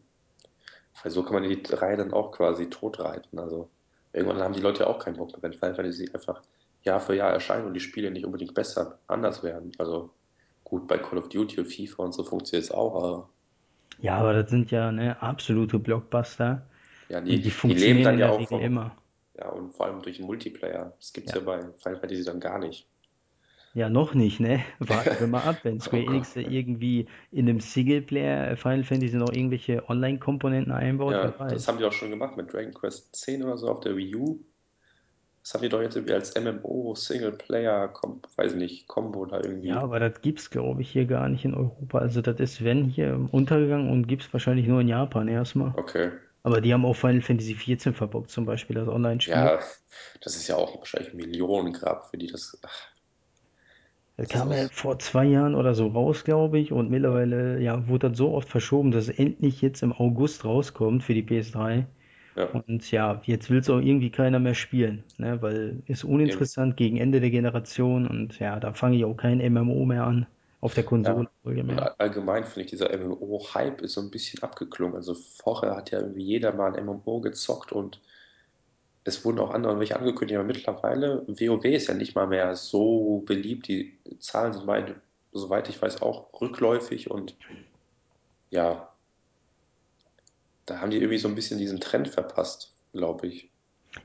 Speaker 1: Weil so kann man die Reihe dann auch quasi totreiten. Also irgendwann haben die Leute ja auch keinen Bock mehr, wenn Final Fantasy einfach Jahr für Jahr erscheinen und die Spiele nicht unbedingt besser anders werden. Also gut, bei Call of Duty und FIFA und so funktioniert es auch, aber
Speaker 2: Ja, aber das sind ja ne, absolute Blockbuster
Speaker 1: ja,
Speaker 2: und
Speaker 1: die,
Speaker 2: die
Speaker 1: die leben dann ja auch vom,
Speaker 2: immer.
Speaker 1: ja, und vor allem durch den Multiplayer. Das gibt es
Speaker 2: Ja.
Speaker 1: ja bei Final Fantasy dann gar nicht.
Speaker 2: Ja, noch nicht, ne? *laughs* Warten wir mal ab, wenn
Speaker 1: Oh
Speaker 2: Square. Enix da irgendwie in einem Singleplayer Final Fantasy noch irgendwelche Online-Komponenten einbaut,
Speaker 1: Ja, das haben die auch schon gemacht mit Dragon Quest 10 oder so auf der Wii U. Das haben die doch jetzt irgendwie als MMO, Singleplayer, kom weiß nicht, Combo da
Speaker 2: Ja,
Speaker 1: irgendwie.
Speaker 2: aber das gibt's, glaube ich, hier gar nicht in Europa. Also das ist, wenn, hier untergegangen und gibt's wahrscheinlich nur in Japan erstmal.
Speaker 1: Okay.
Speaker 2: Aber die haben auch Final Fantasy 14 verbockt, zum Beispiel das Online-Spiel.
Speaker 1: Ja, das ist ja auch wahrscheinlich ein Millionengrab für die. Das, ach,
Speaker 2: Das kam ja vor zwei Jahren oder so raus, glaube ich, und mittlerweile, ja, wurde das so oft verschoben, dass es endlich jetzt im August rauskommt für die PS3.
Speaker 1: ja,
Speaker 2: Und ja, jetzt will es auch irgendwie keiner mehr spielen, ne? Weil ist
Speaker 1: eben.
Speaker 2: uninteressant gegen Ende der Generation und ja, da fange ich auch kein MMO mehr an. Auf der Konsole,
Speaker 1: Ja. All- allgemein finde ich, dieser MMO-Hype ist so ein bisschen abgeklungen. Also vorher hat ja irgendwie jeder mal ein MMO gezockt und es wurden auch andere welche angekündigt, aber mittlerweile, WoW ist ja nicht mal mehr so beliebt. Die Zahlen sind, mein, soweit ich weiß, auch rückläufig und ja, da haben die irgendwie so ein bisschen diesen Trend verpasst, glaube ich.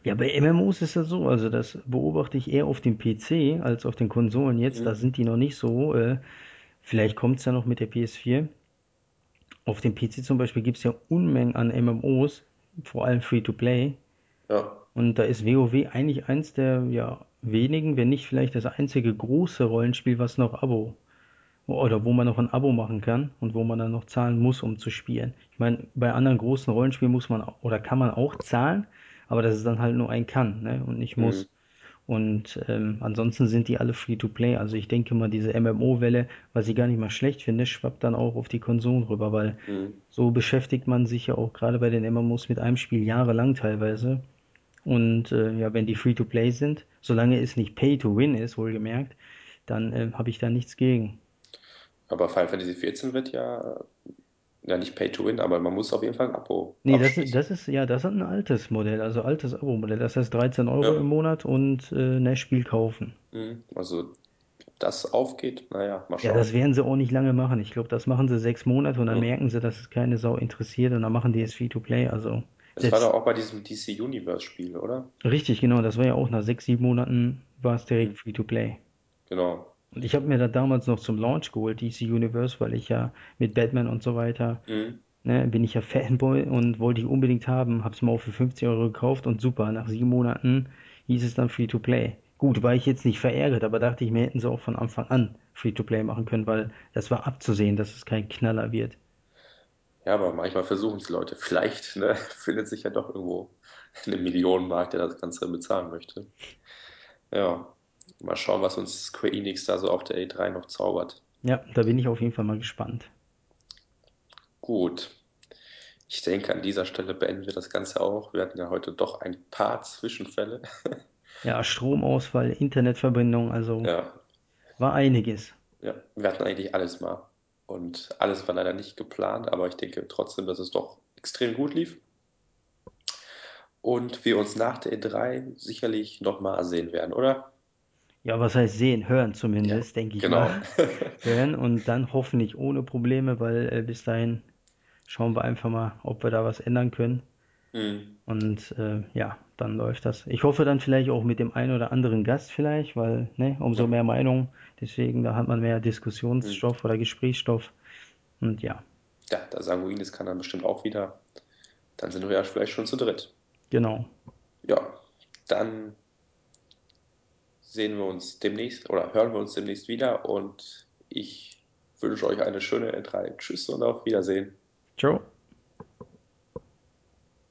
Speaker 2: Ja, bei MMOs ist das so, also das beobachte ich eher auf dem PC als auf den Konsolen jetzt. Da
Speaker 1: Mhm.
Speaker 2: sind die noch nicht so. Äh, vielleicht kommt es ja noch mit der PS4. Auf dem PC zum Beispiel gibt es ja Unmengen an MMOs, vor allem Free-to-Play.
Speaker 1: Ja,
Speaker 2: Und da ist WoW eigentlich eins der ja, wenigen, wenn nicht vielleicht das einzige große Rollenspiel, was noch Abo oder wo man noch ein Abo machen kann und wo man dann noch zahlen muss, um zu spielen. Ich meine, bei anderen großen Rollenspielen muss man oder kann man auch zahlen, aber das ist dann halt nur ein kann, ne? Und nicht
Speaker 1: mhm.
Speaker 2: Und ähm, ansonsten sind die alle Free-to-Play. Also ich denke mal, diese MMO-Welle, was ich gar nicht mal schlecht finde, schwappt dann auch auf die Konsolen rüber, weil
Speaker 1: Mhm.
Speaker 2: so beschäftigt man sich ja auch gerade bei den MMOs mit einem Spiel jahrelang teilweise. Und äh, ja, wenn die Free-to-Play sind, solange es nicht Pay-to-Win ist, wohlgemerkt, dann äh, habe ich da nichts gegen.
Speaker 1: Aber Final Fantasy 14 wird ja, ja nicht Pay to Win, aber man muss auf jeden Fall ein Abo
Speaker 2: Nee, das, ist- das ist, ja, das ist ein altes Modell, also altes Abo-Modell. Das heißt 13 Euro
Speaker 1: Ja,
Speaker 2: im Monat und äh, Spiel kaufen.
Speaker 1: mhm. Also, ob das aufgeht, naja, mal
Speaker 2: Ja, das
Speaker 1: schauen.
Speaker 2: werden sie auch nicht lange machen. Ich glaube, das machen sie sechs Monate und dann
Speaker 1: Mhm.
Speaker 2: merken sie, dass es keine Sau interessiert und dann machen die es Free-to-Play. Also
Speaker 1: Das war doch auch bei diesem DC Universe Spiel, oder?
Speaker 2: richtig, genau, das war ja auch nach sechs, sieben Monaten war es
Speaker 1: Mhm.
Speaker 2: direkt Free-to-Play.
Speaker 1: Genau.
Speaker 2: Und ich habe mir das damals noch zum Launch geholt, DC Universe, weil ich ja mit Batman und so weiter,
Speaker 1: Mhm.
Speaker 2: ne, bin ich ja Fanboy und wollte ich unbedingt haben, hab's mal auch für 50 Euro gekauft und super, nach sieben Monaten hieß es dann Free-to-Play. Gut, war ich jetzt nicht verärgert, aber dachte ich mir, hätten sie auch von Anfang an Free-to-Play machen können, weil das war abzusehen, dass es kein Knaller wird.
Speaker 1: Ja, aber manchmal versuchen es Leute. Vielleicht, ne, *laughs* findet sich ja doch irgendwo eine Millionenmarkt, der das Ganze bezahlen möchte. Ja, mal schauen, was uns Square Enix da so auf der E3 noch zaubert.
Speaker 2: Ja, da bin ich auf jeden Fall mal gespannt.
Speaker 1: Gut, ich denke, an dieser Stelle beenden wir das Ganze auch. Wir hatten ja heute doch ein paar Zwischenfälle. *laughs*
Speaker 2: Ja, Stromausfall, Internetverbindung, also
Speaker 1: Ja,
Speaker 2: war einiges.
Speaker 1: ja, wir hatten eigentlich alles mal. Und alles war leider nicht geplant, aber ich denke trotzdem, dass es doch extrem gut lief. Und wir uns nach der E3 sicherlich nochmal sehen werden, oder?
Speaker 2: Ja, was heißt sehen? Hören
Speaker 1: Ja,
Speaker 2: zumindest, denke ich
Speaker 1: genau.
Speaker 2: mal. *laughs* Hören und dann hoffentlich ohne Probleme, weil äh, bis dahin schauen wir einfach mal, ob wir da was ändern können.
Speaker 1: Hm,
Speaker 2: Und äh, ja, dann läuft das. Ich hoffe dann vielleicht auch mit dem einen oder anderen Gast vielleicht, weil, ne, umso
Speaker 1: ja,
Speaker 2: mehr Meinung, deswegen, da hat man mehr. Diskussionsstoff oder Gesprächsstoff. Und ja,
Speaker 1: Ja, der Sanguinis kann dann bestimmt auch wieder. Dann sind wir ja vielleicht schon zu dritt.
Speaker 2: genau.
Speaker 1: Ja, dann sehen wir uns demnächst oder hören wir uns demnächst wieder und ich wünsche euch eine schöne E3. Tschüss und auf Wiedersehen.
Speaker 2: Ciao.